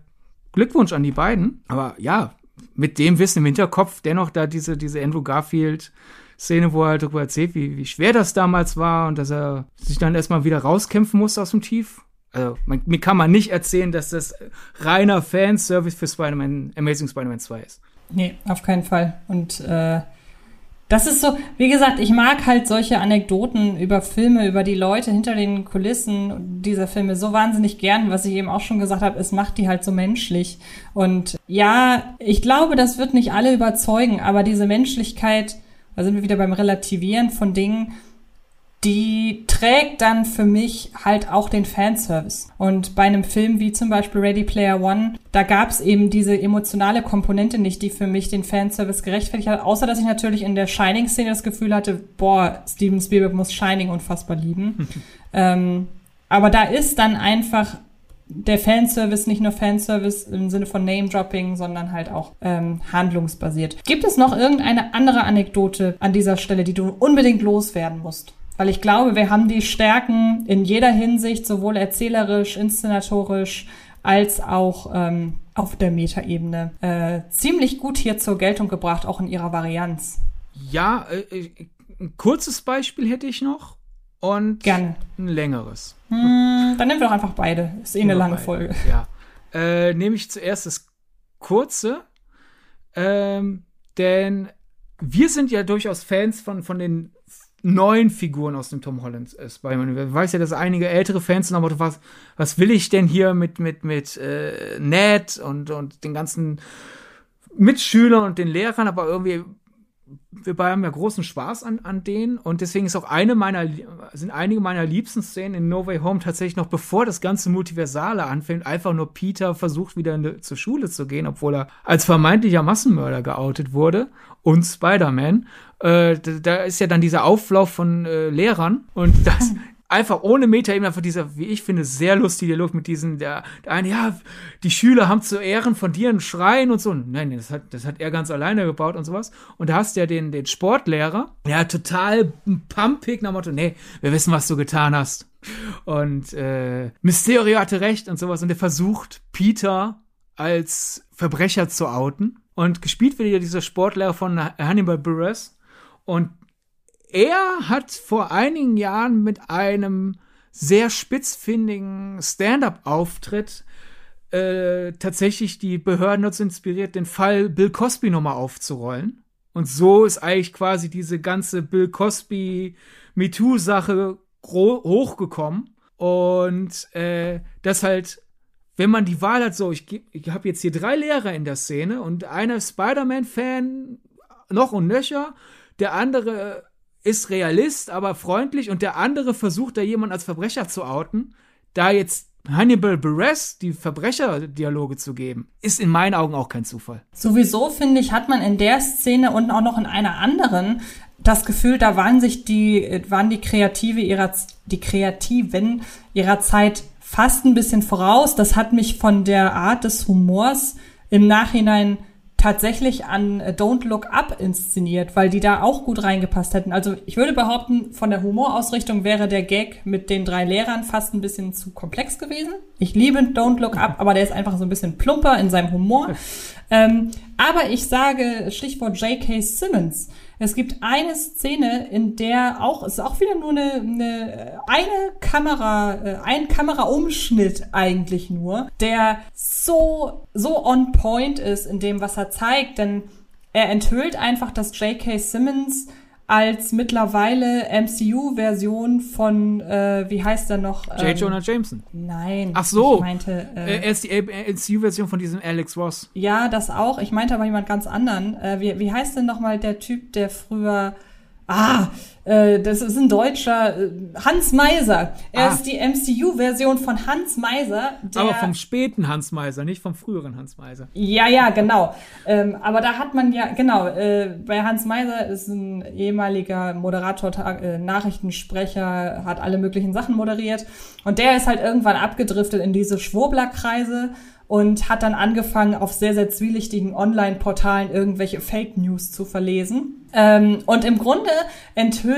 Glückwunsch an die beiden. Aber ja, mit dem Wissen im Hinterkopf dennoch da diese, diese Andrew Garfield Szene, wo er halt darüber erzählt, wie, wie schwer das damals war und dass er sich dann erstmal wieder rauskämpfen musste aus dem Tief. Also, man, mir kann man nicht erzählen, dass das reiner Fanservice für Spider-Man, Amazing Spider-Man 2 ist. Nee, auf keinen Fall. Und äh, das ist so, wie gesagt, ich mag halt solche Anekdoten über Filme, über die Leute hinter den Kulissen dieser Filme so wahnsinnig gern, was ich eben auch schon gesagt habe, es macht die halt so menschlich. Und ja, ich glaube, das wird nicht alle überzeugen, aber diese Menschlichkeit, da sind wir wieder beim Relativieren von Dingen, die trägt dann für mich halt auch den Fanservice. Und bei einem Film wie zum Beispiel Ready Player One, da gab es eben diese emotionale Komponente nicht, die für mich den Fanservice gerechtfertigt hat, außer dass ich natürlich in der Shining-Szene das Gefühl hatte, boah, Steven Spielberg muss Shining unfassbar lieben. [laughs] ähm, aber da ist dann einfach der Fanservice nicht nur Fanservice im Sinne von Name-Dropping, sondern halt auch ähm, handlungsbasiert. Gibt es noch irgendeine andere Anekdote an dieser Stelle, die du unbedingt loswerden musst? Weil ich glaube, wir haben die Stärken in jeder Hinsicht, sowohl erzählerisch, inszenatorisch, als auch ähm, auf der Metaebene äh, ziemlich gut hier zur Geltung gebracht, auch in ihrer Varianz. Ja, äh, äh ein kurzes Beispiel hätte ich noch und Gerne. ein längeres. Hm, dann nehmen wir doch einfach beide. Ist eh eine lange beide. Folge. Ja. Äh, nehme ich zuerst das kurze, ähm, denn wir sind ja durchaus Fans von, von den neuen Figuren aus dem Tom Holland äh, Spider-Man. Ich weiß ja, dass einige ältere Fans sind, aber was, was will ich denn hier mit, mit, mit äh, Ned und, und den ganzen Mitschülern und den Lehrern, aber irgendwie wir beide haben ja großen Spaß an, an denen und deswegen ist auch eine meiner, sind einige meiner liebsten Szenen in No Way Home tatsächlich noch bevor das ganze Multiversale anfängt, einfach nur Peter versucht wieder in, zur Schule zu gehen, obwohl er als vermeintlicher Massenmörder geoutet wurde und Spider-Man. Äh, da, da, ist ja dann dieser Auflauf von äh, Lehrern und [laughs] das, einfach ohne Metaebene einfach dieser, wie ich finde, sehr lustige Dialog mit diesen, der, der eine, ja, die Schüler haben zu Ehren von dir einen Schrein und so. Nein, das hat, das hat er ganz alleine gebaut und sowas. Und da hast du ja den, den Sportlehrer, ja, total pumpig nach Motto, nee, wir wissen, was du getan hast. Und äh, Mysterio hatte recht und sowas. Und der versucht, Peter als Verbrecher zu outen. Und gespielt wird ja dieser Sportlehrer von Hannibal Buress. Und er hat vor einigen Jahren mit einem sehr spitzfindigen Stand-up-Auftritt äh, tatsächlich die Behörden dazu inspiriert, den Fall Bill Cosby nochmal aufzurollen. Und so ist eigentlich quasi diese ganze Bill Cosby MeToo-Sache hochgekommen. Und äh, das halt, wenn man die Wahl hat, so, ich, ich habe jetzt hier drei Lehrer in der Szene und einer Spider-Man-Fan noch und nöcher, der andere ist Realist, aber freundlich und der andere versucht da jemanden als Verbrecher zu outen, da jetzt Hannibal Buress die Verbrecherdialoge zu geben, ist in meinen Augen auch kein Zufall. Sowieso finde ich, hat man in der Szene und auch noch in einer anderen das Gefühl, da waren sich die, waren die Kreative ihrer, die Kreativen ihrer Zeit fast ein bisschen voraus. Das hat mich von der Art des Humors im Nachhinein tatsächlich an Don't Look Up inszeniert, weil die da auch gut reingepasst hätten. Also ich würde behaupten, von der Humorausrichtung wäre der Gag mit den drei Lehrern fast ein bisschen zu komplex gewesen. Ich liebe Don't Look Up, aber der ist einfach so ein bisschen plumper in seinem Humor. ähm, aber ich sage Stichwort J.K. Simmons. Es gibt eine Szene, in der auch, ist auch wieder nur eine, eine, eine Kamera, äh, ein Kameraumschnitt eigentlich nur, der so, so on point ist in dem, was er zeigt, denn er enthüllt einfach, dass J.K. Simmons als mittlerweile MCU-Version von, äh, wie heißt er noch? J. Ähm, Jonah Jameson. Nein. Ach so. Ich meinte, äh, er ist die MCU-Version von diesem Alex Ross. Ja, das auch. Ich meinte aber jemand ganz anderen. Äh, wie, wie heißt denn nochmal der Typ, der früher Ah, äh, das ist ein Deutscher, äh, Hans Meiser. Er ah. ist die MCU-Version von Hans Meiser. aber vom späten Hans Meiser, nicht vom früheren Hans Meiser. Ja, ja, genau. Ähm, aber da hat man ja, genau, äh, bei Hans Meiser ist ein ehemaliger Moderator, äh, Nachrichtensprecher, hat alle möglichen Sachen moderiert. Und der ist halt irgendwann abgedriftet in diese Schwurblerkreise und hat dann angefangen, auf sehr, sehr zwielichtigen Online-Portalen irgendwelche Fake News zu verlesen. Ähm, und im Grunde enthüllt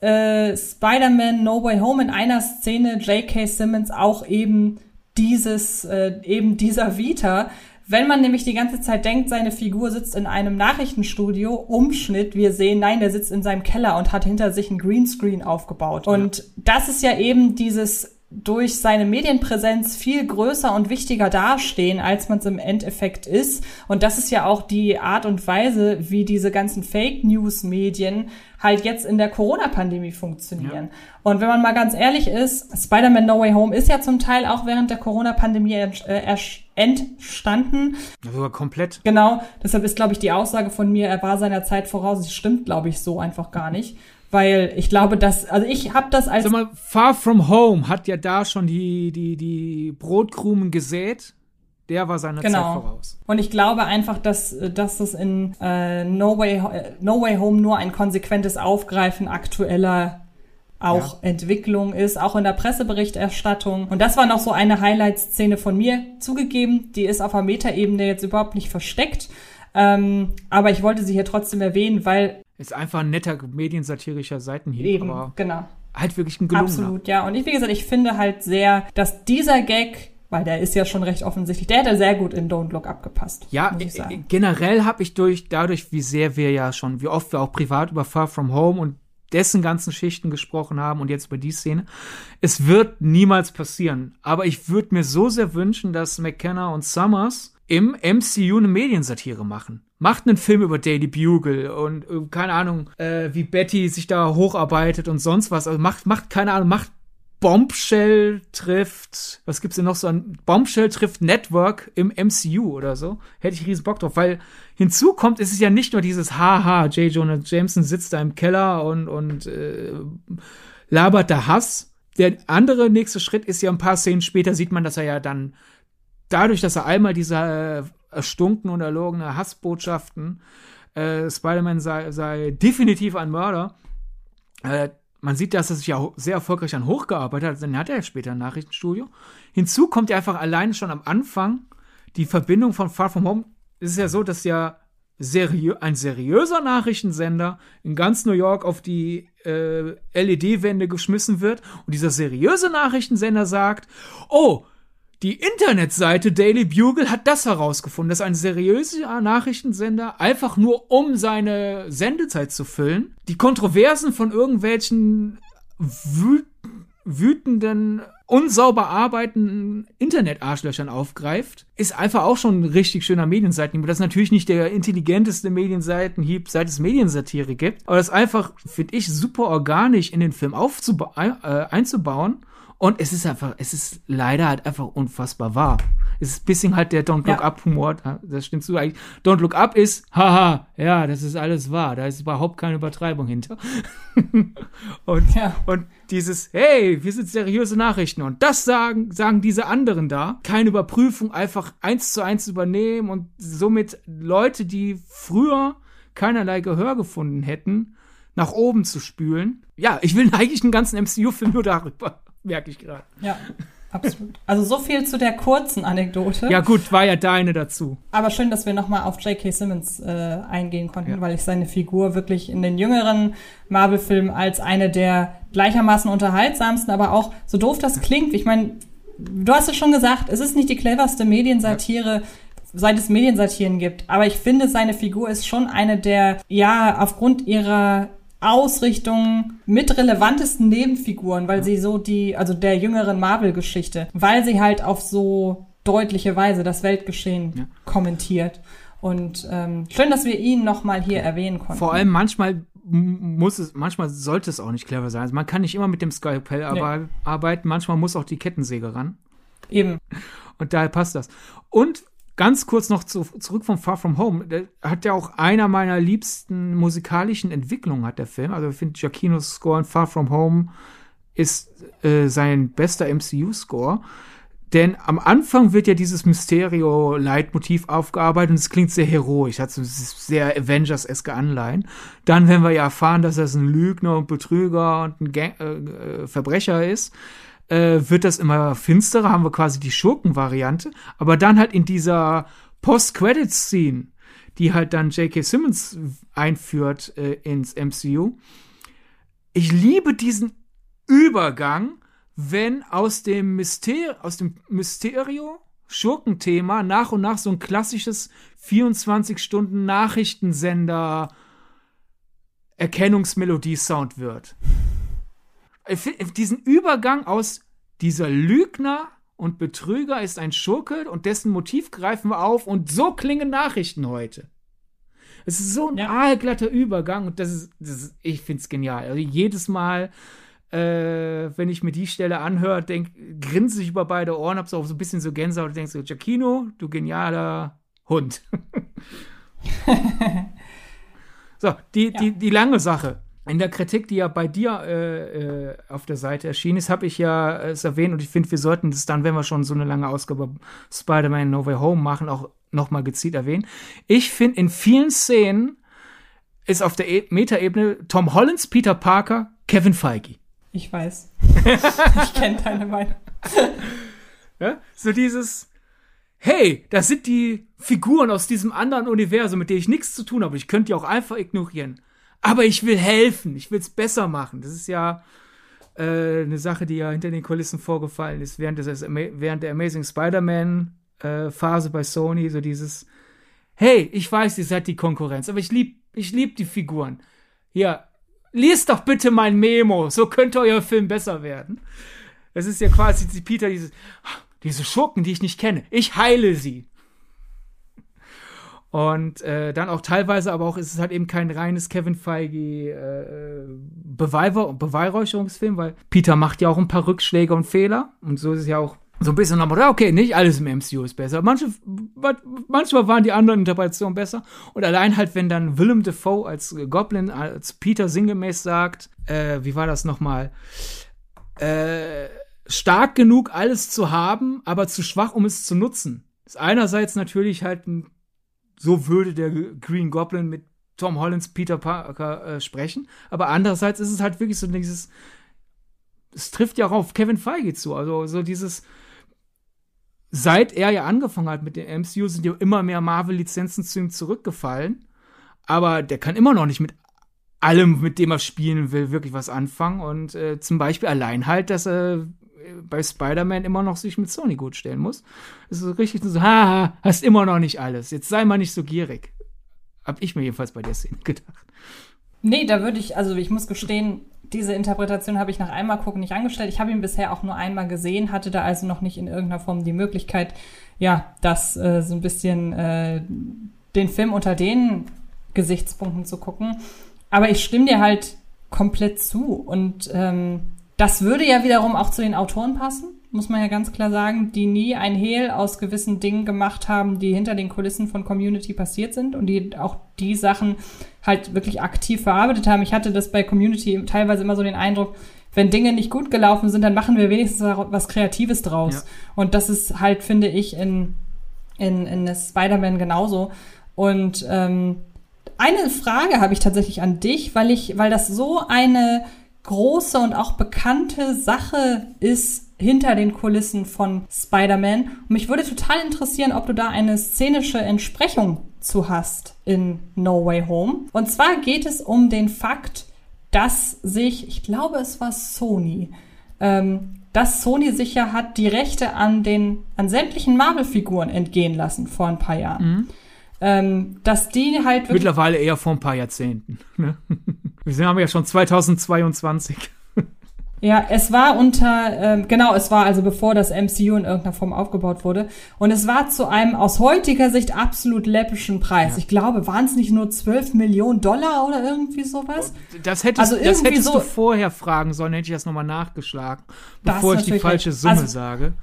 äh, Spider-Man No Way Home in einer Szene J.K. Simmons auch eben dieses, äh, eben dieser Vita. Wenn man nämlich die ganze Zeit denkt, seine Figur sitzt in einem Nachrichtenstudio, Umschnitt, wir sehen, nein, der sitzt in seinem Keller und hat hinter sich ein Greenscreen aufgebaut. Und das ist ja eben dieses durch seine Medienpräsenz viel größer und wichtiger dastehen, als man es im Endeffekt ist. Und das ist ja auch die Art und Weise, wie diese ganzen Fake News Medien halt jetzt in der Corona-Pandemie funktionieren. Ja. Und wenn man mal ganz ehrlich ist, Spider-Man No Way Home ist ja zum Teil auch während der Corona-Pandemie äh, entstanden. Sogar komplett. Genau. Deshalb ist, glaube ich, die Aussage von mir, er war seiner Zeit voraus. Das stimmt, glaube ich, so einfach gar nicht. Weil ich glaube, dass, also ich habe das als. Sag mal, Far From Home hat ja da schon die, die, die Brotkrumen gesät. Der war seiner genau. Zeit voraus. Und ich glaube einfach, dass, dass es in äh, no, Way, no Way Home nur ein konsequentes Aufgreifen aktueller auch ja. Entwicklung ist, auch in der Presseberichterstattung. Und das war noch so eine Highlight-Szene von mir zugegeben. Die ist auf der Metaebene jetzt überhaupt nicht versteckt. Ähm, aber ich wollte sie hier trotzdem erwähnen, weil ist einfach ein netter mediensatirischer Seitenhieb. Eben, aber genau. Halt wirklich ein gelungener. Absolut, ja. Und ich, wie gesagt, ich finde halt sehr, dass dieser Gag weil der ist ja schon recht offensichtlich. Der hätte sehr gut in Don't Look abgepasst. Ja, generell habe ich durch dadurch, wie sehr wir ja schon, wie oft wir auch privat über Far From Home und dessen ganzen Schichten gesprochen haben und jetzt über die Szene. Es wird niemals passieren. Aber ich würde mir so sehr wünschen, dass McKenna und Summers im MCU eine Mediensatire machen macht einen Film über Daily Bugle und äh, keine Ahnung, äh, wie Betty sich da hocharbeitet und sonst was. Also macht, macht, keine Ahnung, macht Bombshell trifft, was gibt's denn noch so ein Bombshell trifft Network im MCU oder so. Hätte ich riesen Bock drauf, weil hinzu kommt, ist es ja nicht nur dieses Haha, J. Jonah Jameson sitzt da im Keller und, und äh, labert da Hass. Der andere nächste Schritt ist ja ein paar Szenen später sieht man, dass er ja dann dadurch, dass er einmal dieser äh, erstunken und erlogene Hassbotschaften, äh, Spider-Man sei, sei definitiv ein Mörder. Äh, man sieht, dass er sich ja sehr erfolgreich an hochgearbeitet hat, dann hat er ja später ein Nachrichtenstudio. Hinzu kommt ja einfach alleine schon am Anfang die Verbindung von Far From Home. Es ist ja so, dass ja seriö ein seriöser Nachrichtensender in ganz New York auf die äh, LED-Wände geschmissen wird und dieser seriöse Nachrichtensender sagt, oh, die Internetseite Daily Bugle hat das herausgefunden, dass ein seriöser Nachrichtensender einfach nur um seine Sendezeit zu füllen, die Kontroversen von irgendwelchen wüt wütenden, unsauber arbeitenden Internet-Arschlöchern aufgreift, ist einfach auch schon ein richtig schöner Medienseitenhieb. Das ist natürlich nicht der intelligenteste Medienseitenhieb, seit es Mediensatire gibt, aber das ist einfach, finde ich, super organisch in den Film äh, einzubauen und es ist einfach, es ist leider halt einfach unfassbar wahr. Es ist ein bisschen halt der Don't Look ja. Up Humor, das stimmt zu eigentlich. Don't Look Up ist, haha, ja, das ist alles wahr, da ist überhaupt keine Übertreibung hinter. [laughs] und, ja. und dieses, hey, wir sind seriöse Nachrichten und das sagen, sagen diese anderen da. Keine Überprüfung, einfach eins zu eins übernehmen und somit Leute, die früher keinerlei Gehör gefunden hätten, nach oben zu spülen. Ja, ich will [laughs] eigentlich einen ganzen MCU-Film nur darüber merke ich gerade. Ja. absolut. Also so viel zu der kurzen Anekdote. Ja gut, war ja deine dazu. Aber schön, dass wir nochmal auf J.K. Simmons äh, eingehen konnten, ja. weil ich seine Figur wirklich in den jüngeren Marvel-Filmen als eine der gleichermaßen unterhaltsamsten, aber auch so doof das klingt. Ich meine, du hast es schon gesagt, es ist nicht die cleverste Mediensatire. Ja seit es Mediensatiren gibt. Aber ich finde, seine Figur ist schon eine der, ja, aufgrund ihrer Ausrichtung mit relevantesten Nebenfiguren, weil sie so die, also der jüngeren Marvel-Geschichte, weil sie halt auf so deutliche Weise das Weltgeschehen ja. kommentiert. Und ähm, schön, dass wir ihn noch mal hier erwähnen konnten. Vor allem manchmal muss es, manchmal sollte es auch nicht clever sein. Also man kann nicht immer mit dem Skalpell nee. arbeiten, manchmal muss auch die Kettensäge ran. Eben. Und daher passt das. Und Ganz kurz noch zu, zurück von Far From Home. Der hat ja auch einer meiner liebsten musikalischen Entwicklungen, hat der Film. Also ich finde Giacchinos Score in Far From Home ist äh, sein bester MCU-Score. Denn am Anfang wird ja dieses Mysterio-Leitmotiv aufgearbeitet und es klingt sehr heroisch, hat so sehr Avengers-eske Anleihen. Dann, wenn wir ja erfahren, dass er ein Lügner und Betrüger und ein Gang äh Verbrecher ist, äh, wird das immer finsterer, haben wir quasi die Schurken-Variante. Aber dann halt in dieser Post-Credit-Scene, die halt dann J.K. Simmons einführt äh, ins MCU. Ich liebe diesen Übergang, wenn aus dem Myster aus dem Mysterio Schurkenthema nach und nach so ein klassisches 24 Stunden Nachrichtensender Erkennungsmelodie-Sound wird diesen Übergang aus dieser Lügner und Betrüger ist ein Schurke und dessen Motiv greifen wir auf und so klingen Nachrichten heute. Es ist so ein ja. aalglatter Übergang und das ist, das ist ich finde es genial. Also jedes Mal, äh, wenn ich mir die Stelle anhöre, denk, grinse ich über beide Ohren, hab so so ein bisschen so Gänsehaut und denk so, Giacchino, du genialer Hund. [laughs] so, die, ja. die, die lange Sache in der Kritik, die ja bei dir äh, äh, auf der Seite erschienen ist, habe ich ja es erwähnt und ich finde, wir sollten das dann, wenn wir schon so eine lange Ausgabe Spider-Man No Way Home machen, auch nochmal gezielt erwähnen. Ich finde, in vielen Szenen ist auf der e Metaebene Tom Hollands, Peter Parker, Kevin Feige. Ich weiß. [laughs] ich kenne deine Meinung. [laughs] ja? So dieses, hey, das sind die Figuren aus diesem anderen Universum, mit denen ich nichts zu tun habe. Ich könnte die auch einfach ignorieren aber ich will helfen, ich will es besser machen. Das ist ja äh, eine Sache, die ja hinter den Kulissen vorgefallen ist, während, des, während der Amazing Spider-Man-Phase äh, bei Sony, so dieses, hey, ich weiß, ihr seid die Konkurrenz, aber ich lieb, ich lieb die Figuren. Hier, liest doch bitte mein Memo, so könnte euer Film besser werden. Das ist ja quasi Peter, dieses, diese Schurken, die ich nicht kenne. Ich heile sie. Und äh, dann auch teilweise, aber auch ist es halt eben kein reines Kevin Feige äh, Beweiber Beweihräucherungsfilm, weil Peter macht ja auch ein paar Rückschläge und Fehler. Und so ist es ja auch so ein bisschen nochmal, okay, nicht alles im MCU ist besser. Manche, manchmal waren die anderen Interpretationen besser. Und allein halt, wenn dann Willem Dafoe als Goblin, als Peter sinngemäß sagt, äh, wie war das nochmal? Äh, stark genug, alles zu haben, aber zu schwach, um es zu nutzen. Ist einerseits natürlich halt ein so würde der Green Goblin mit Tom Hollands Peter Parker äh, sprechen. Aber andererseits ist es halt wirklich so dieses, es trifft ja auch auf Kevin Feige zu. Also so dieses, seit er ja angefangen hat mit dem MCU, sind ja immer mehr Marvel-Lizenzen zu ihm zurückgefallen. Aber der kann immer noch nicht mit allem, mit dem er spielen will, wirklich was anfangen. Und äh, zum Beispiel allein halt, dass er bei Spider-Man immer noch sich mit Sony gut stellen muss. Es ist richtig so, haha, hast immer noch nicht alles. Jetzt sei mal nicht so gierig. Hab ich mir jedenfalls bei der Szene [laughs] gedacht. Nee, da würde ich, also ich muss gestehen, diese Interpretation habe ich nach einmal gucken nicht angestellt. Ich habe ihn bisher auch nur einmal gesehen, hatte da also noch nicht in irgendeiner Form die Möglichkeit, ja, das äh, so ein bisschen äh, den Film unter den Gesichtspunkten zu gucken. Aber ich stimme dir halt komplett zu und ähm, das würde ja wiederum auch zu den Autoren passen, muss man ja ganz klar sagen, die nie ein Hehl aus gewissen Dingen gemacht haben, die hinter den Kulissen von Community passiert sind und die auch die Sachen halt wirklich aktiv verarbeitet haben. Ich hatte das bei Community teilweise immer so den Eindruck, wenn Dinge nicht gut gelaufen sind, dann machen wir wenigstens was Kreatives draus. Ja. Und das ist halt, finde ich, in, in, in Spider-Man genauso. Und ähm, eine Frage habe ich tatsächlich an dich, weil ich, weil das so eine große und auch bekannte Sache ist hinter den Kulissen von Spider-Man. Und mich würde total interessieren, ob du da eine szenische Entsprechung zu hast in No Way Home. Und zwar geht es um den Fakt, dass sich, ich glaube, es war Sony, ähm, dass Sony sich ja hat die Rechte an den an sämtlichen Marvel-Figuren entgehen lassen vor ein paar Jahren. Mhm. Ähm, dass die halt mittlerweile eher vor ein paar Jahrzehnten. Ne? [laughs] Wir sind haben ja schon 2022. Ja, es war unter, ähm, genau, es war also bevor das MCU in irgendeiner Form aufgebaut wurde. Und es war zu einem aus heutiger Sicht absolut läppischen Preis. Ja. Ich glaube, waren es nicht nur 12 Millionen Dollar oder irgendwie sowas? Das hättest, also das hättest so, du vorher fragen sollen, hätte ich das nochmal nachgeschlagen, bevor ich die falsche Summe also, sage.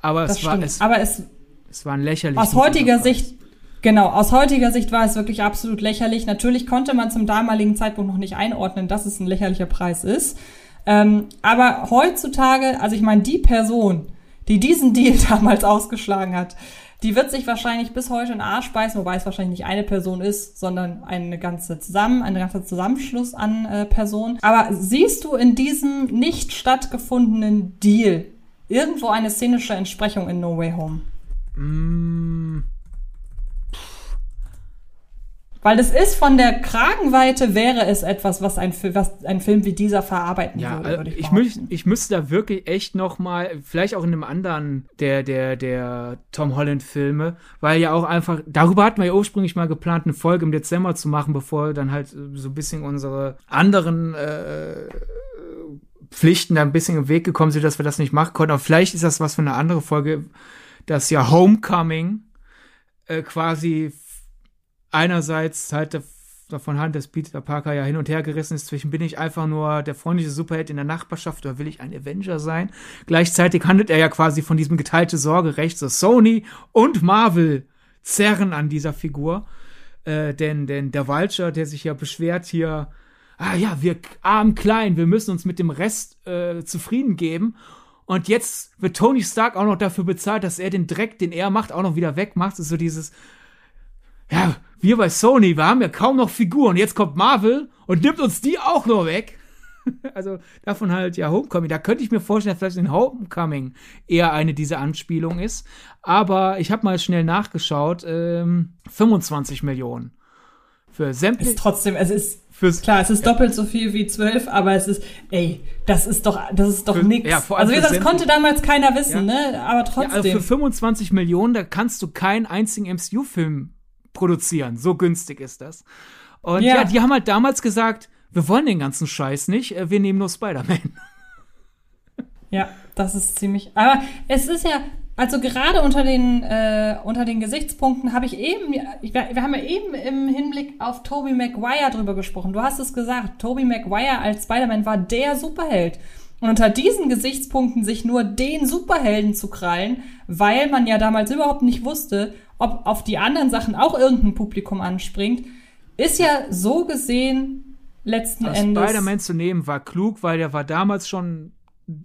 Aber es war, es, Aber es, es war ein lächerlicher Aus heutiger Sicht, Genau, aus heutiger Sicht war es wirklich absolut lächerlich. Natürlich konnte man zum damaligen Zeitpunkt noch nicht einordnen, dass es ein lächerlicher Preis ist. Ähm, aber heutzutage, also ich meine, die Person, die diesen Deal [laughs] damals ausgeschlagen hat, die wird sich wahrscheinlich bis heute in Arsch beißen, wobei es wahrscheinlich nicht eine Person ist, sondern eine ganze zusammen, ein ganzer Zusammenschluss an äh, Personen. Aber siehst du in diesem nicht stattgefundenen Deal irgendwo eine szenische Entsprechung in No Way Home? Mm, weil das ist von der Kragenweite wäre es etwas, was ein, was ein Film wie dieser verarbeiten ja, würde. würde ich, ich, ich müsste da wirklich echt noch mal, vielleicht auch in einem anderen der der der Tom Holland Filme, weil ja auch einfach darüber hatten wir ja ursprünglich mal geplant, eine Folge im Dezember zu machen, bevor dann halt so ein bisschen unsere anderen äh, Pflichten da ein bisschen im Weg gekommen sind, dass wir das nicht machen konnten. Aber vielleicht ist das was für eine andere Folge, das ja Homecoming äh, quasi einerseits halt davon hand, dass Peter Parker ja hin und her gerissen ist zwischen bin ich einfach nur der freundliche Superheld in der Nachbarschaft oder will ich ein Avenger sein. Gleichzeitig handelt er ja quasi von diesem geteilte Sorgerecht, so Sony und Marvel zerren an dieser Figur. Äh, denn, denn der Vulture, der sich ja beschwert hier, ah ja, wir arm klein, wir müssen uns mit dem Rest äh, zufrieden geben. Und jetzt wird Tony Stark auch noch dafür bezahlt, dass er den Dreck, den er macht, auch noch wieder wegmacht. Das ist so dieses, ja, wir bei Sony, wir haben ja kaum noch Figuren. Jetzt kommt Marvel und nimmt uns die auch noch weg. [laughs] also davon halt ja Homecoming. Da könnte ich mir vorstellen, dass vielleicht in Homecoming eher eine dieser Anspielungen ist. Aber ich habe mal schnell nachgeschaut. Ähm, 25 Millionen. Für sämtliche. Ist trotzdem, es ist Fürs, Klar, es ist ja. doppelt so viel wie 12, aber es ist, ey, das ist doch, das ist doch nix. Ja, also wie gesagt, das konnte damals keiner wissen, ja. ne? Aber trotzdem. Also für 25 Millionen, da kannst du keinen einzigen MCU-Film produzieren. So günstig ist das. Und ja. ja, die haben halt damals gesagt, wir wollen den ganzen Scheiß nicht, äh, wir nehmen nur Spider-Man. [laughs] Ja, das ist ziemlich. Aber es ist ja, also gerade unter den äh, unter den Gesichtspunkten habe ich eben, ich, wir haben ja eben im Hinblick auf Tobey Maguire drüber gesprochen. Du hast es gesagt, Tobey Maguire als Spider-Man war der Superheld. Und unter diesen Gesichtspunkten sich nur den Superhelden zu krallen, weil man ja damals überhaupt nicht wusste, ob auf die anderen Sachen auch irgendein Publikum anspringt, ist ja so gesehen letzten Aber Endes. Spider-Man zu nehmen war klug, weil der war damals schon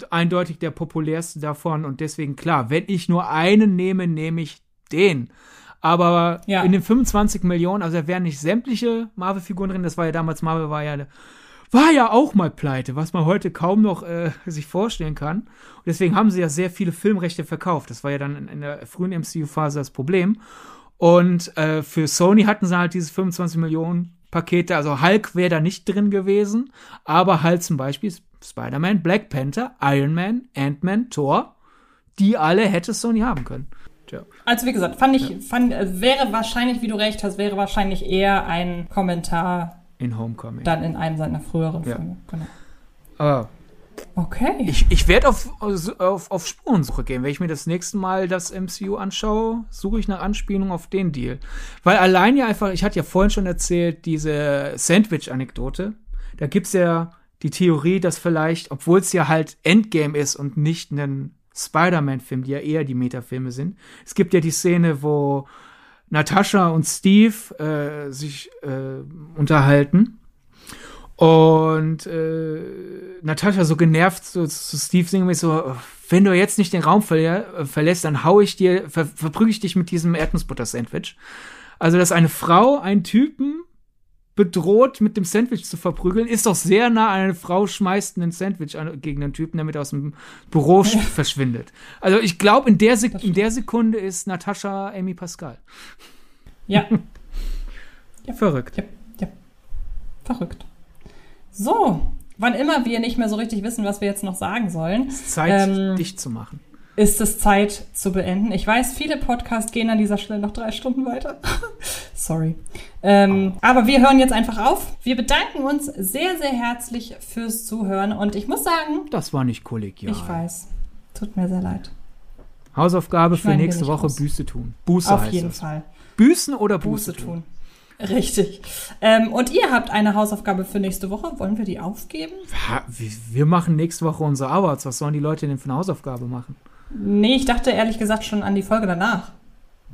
eindeutig der populärste davon und deswegen klar, wenn ich nur einen nehme, nehme ich den. Aber ja. in den 25 Millionen, also da wären nicht sämtliche Marvel-Figuren drin, das war ja damals, Marvel war ja war ja auch mal pleite, was man heute kaum noch äh, sich vorstellen kann. Und deswegen haben sie ja sehr viele Filmrechte verkauft. Das war ja dann in, in der frühen MCU-Phase das Problem. Und äh, für Sony hatten sie halt diese 25 Millionen Pakete. Also Hulk wäre da nicht drin gewesen, aber halt zum Beispiel Spider-Man, Black Panther, Iron Man, Ant-Man, Thor, die alle hätte Sony haben können. Tja. Also wie gesagt, fand ich, ja. fand, äh, wäre wahrscheinlich, wie du recht hast, wäre wahrscheinlich eher ein Kommentar in Homecoming. Dann in einem seiner früheren ja. Filme, genau. Aber Okay. Ich, ich werde auf, auf, auf Spurensuche gehen. Wenn ich mir das nächste Mal das MCU anschaue, suche ich nach Anspielung auf den Deal. Weil allein ja einfach, ich hatte ja vorhin schon erzählt, diese Sandwich-Anekdote. Da gibt's ja die Theorie, dass vielleicht, obwohl es ja halt Endgame ist und nicht ein Spider-Man-Film, die ja eher die Metafilme sind, es gibt ja die Szene, wo Natascha und Steve äh, sich äh, unterhalten. Und äh, Natascha so genervt so, zu Steve singen so, wenn du jetzt nicht den Raum ver verlässt, dann hau ich dir, ver verprüge ich dich mit diesem Erdnussbutter-Sandwich. Also, dass eine Frau einen Typen bedroht, mit dem Sandwich zu verprügeln, ist doch sehr nah an eine Frau schmeißt ein Sandwich an, gegen den Typen, damit er aus dem Büro [laughs] verschwindet. Also ich glaube, in, der in der Sekunde ist Natascha Amy Pascal. Ja. [laughs] ja. Verrückt. Ja. ja. Verrückt. So, wann immer wir nicht mehr so richtig wissen, was wir jetzt noch sagen sollen. Es ist Zeit, ähm, dicht zu machen ist es Zeit zu beenden. Ich weiß, viele Podcasts gehen an dieser Stelle noch drei Stunden weiter. [laughs] Sorry. Ähm, aber wir hören jetzt einfach auf. Wir bedanken uns sehr, sehr herzlich fürs Zuhören und ich muss sagen. Das war nicht kollegial. Ich weiß. Tut mir sehr leid. Hausaufgabe für nächste Woche raus. Büße tun. Buße Auf jeden das. Fall. Büßen oder Buße, Buße tun? Richtig. Ähm, und ihr habt eine Hausaufgabe für nächste Woche. Wollen wir die aufgeben? Wir machen nächste Woche unsere Awards. Was sollen die Leute denn für eine Hausaufgabe machen? Nee, ich dachte ehrlich gesagt schon an die Folge danach.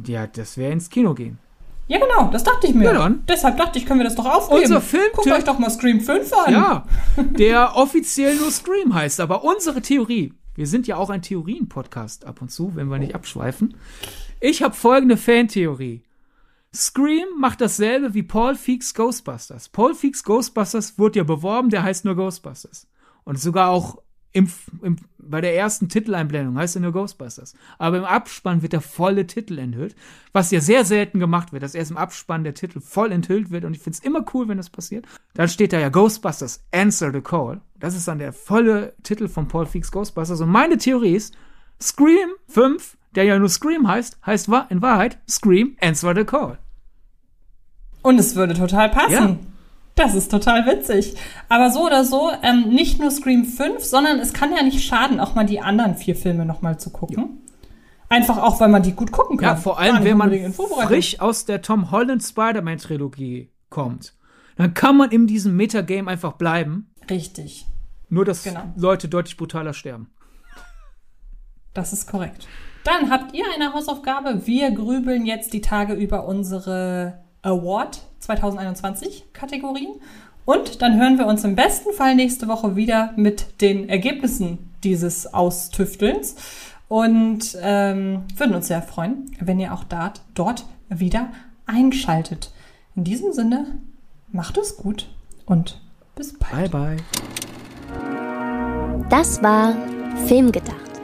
Ja, das wäre ins Kino gehen. Ja, genau, das dachte ich mir. Ja, dann. Deshalb dachte ich, können wir das doch aufgeben. Unser Film. Guckt euch doch mal Scream 5 an. Ja, [laughs] der offiziell nur Scream heißt. Aber unsere Theorie, wir sind ja auch ein Theorien-Podcast ab und zu, wenn wir nicht abschweifen. Ich habe folgende Fantheorie. Scream macht dasselbe wie Paul Feeks Ghostbusters. Paul Feeks Ghostbusters wurde ja beworben, der heißt nur Ghostbusters. Und sogar auch im, im, bei der ersten Titeleinblendung heißt er nur Ghostbusters. Aber im Abspann wird der volle Titel enthüllt, was ja sehr selten gemacht wird, dass erst im Abspann der Titel voll enthüllt wird. Und ich finde es immer cool, wenn das passiert. Dann steht da ja Ghostbusters Answer the Call. Das ist dann der volle Titel von Paul Feeks Ghostbusters. Und meine Theorie ist, Scream 5, der ja nur Scream heißt, heißt in Wahrheit Scream Answer the Call. Und es würde total passen. Ja. Das ist total witzig. Aber so oder so, ähm, nicht nur Scream 5, sondern es kann ja nicht schaden, auch mal die anderen vier Filme nochmal zu gucken. Ja. Einfach auch, weil man die gut gucken kann. Ja, vor allem, wenn man frisch aus der Tom Holland Spider-Man-Trilogie kommt. Dann kann man in diesem Metagame einfach bleiben. Richtig. Nur, dass genau. Leute deutlich brutaler sterben. Das ist korrekt. Dann habt ihr eine Hausaufgabe. Wir grübeln jetzt die Tage über unsere Award 2021 Kategorien. Und dann hören wir uns im besten Fall nächste Woche wieder mit den Ergebnissen dieses Austüftelns und ähm, würden uns sehr freuen, wenn ihr auch dort, dort wieder einschaltet. In diesem Sinne, macht es gut und bis bald. Bye, bye. Das war Filmgedacht,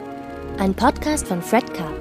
ein Podcast von Fred Carpet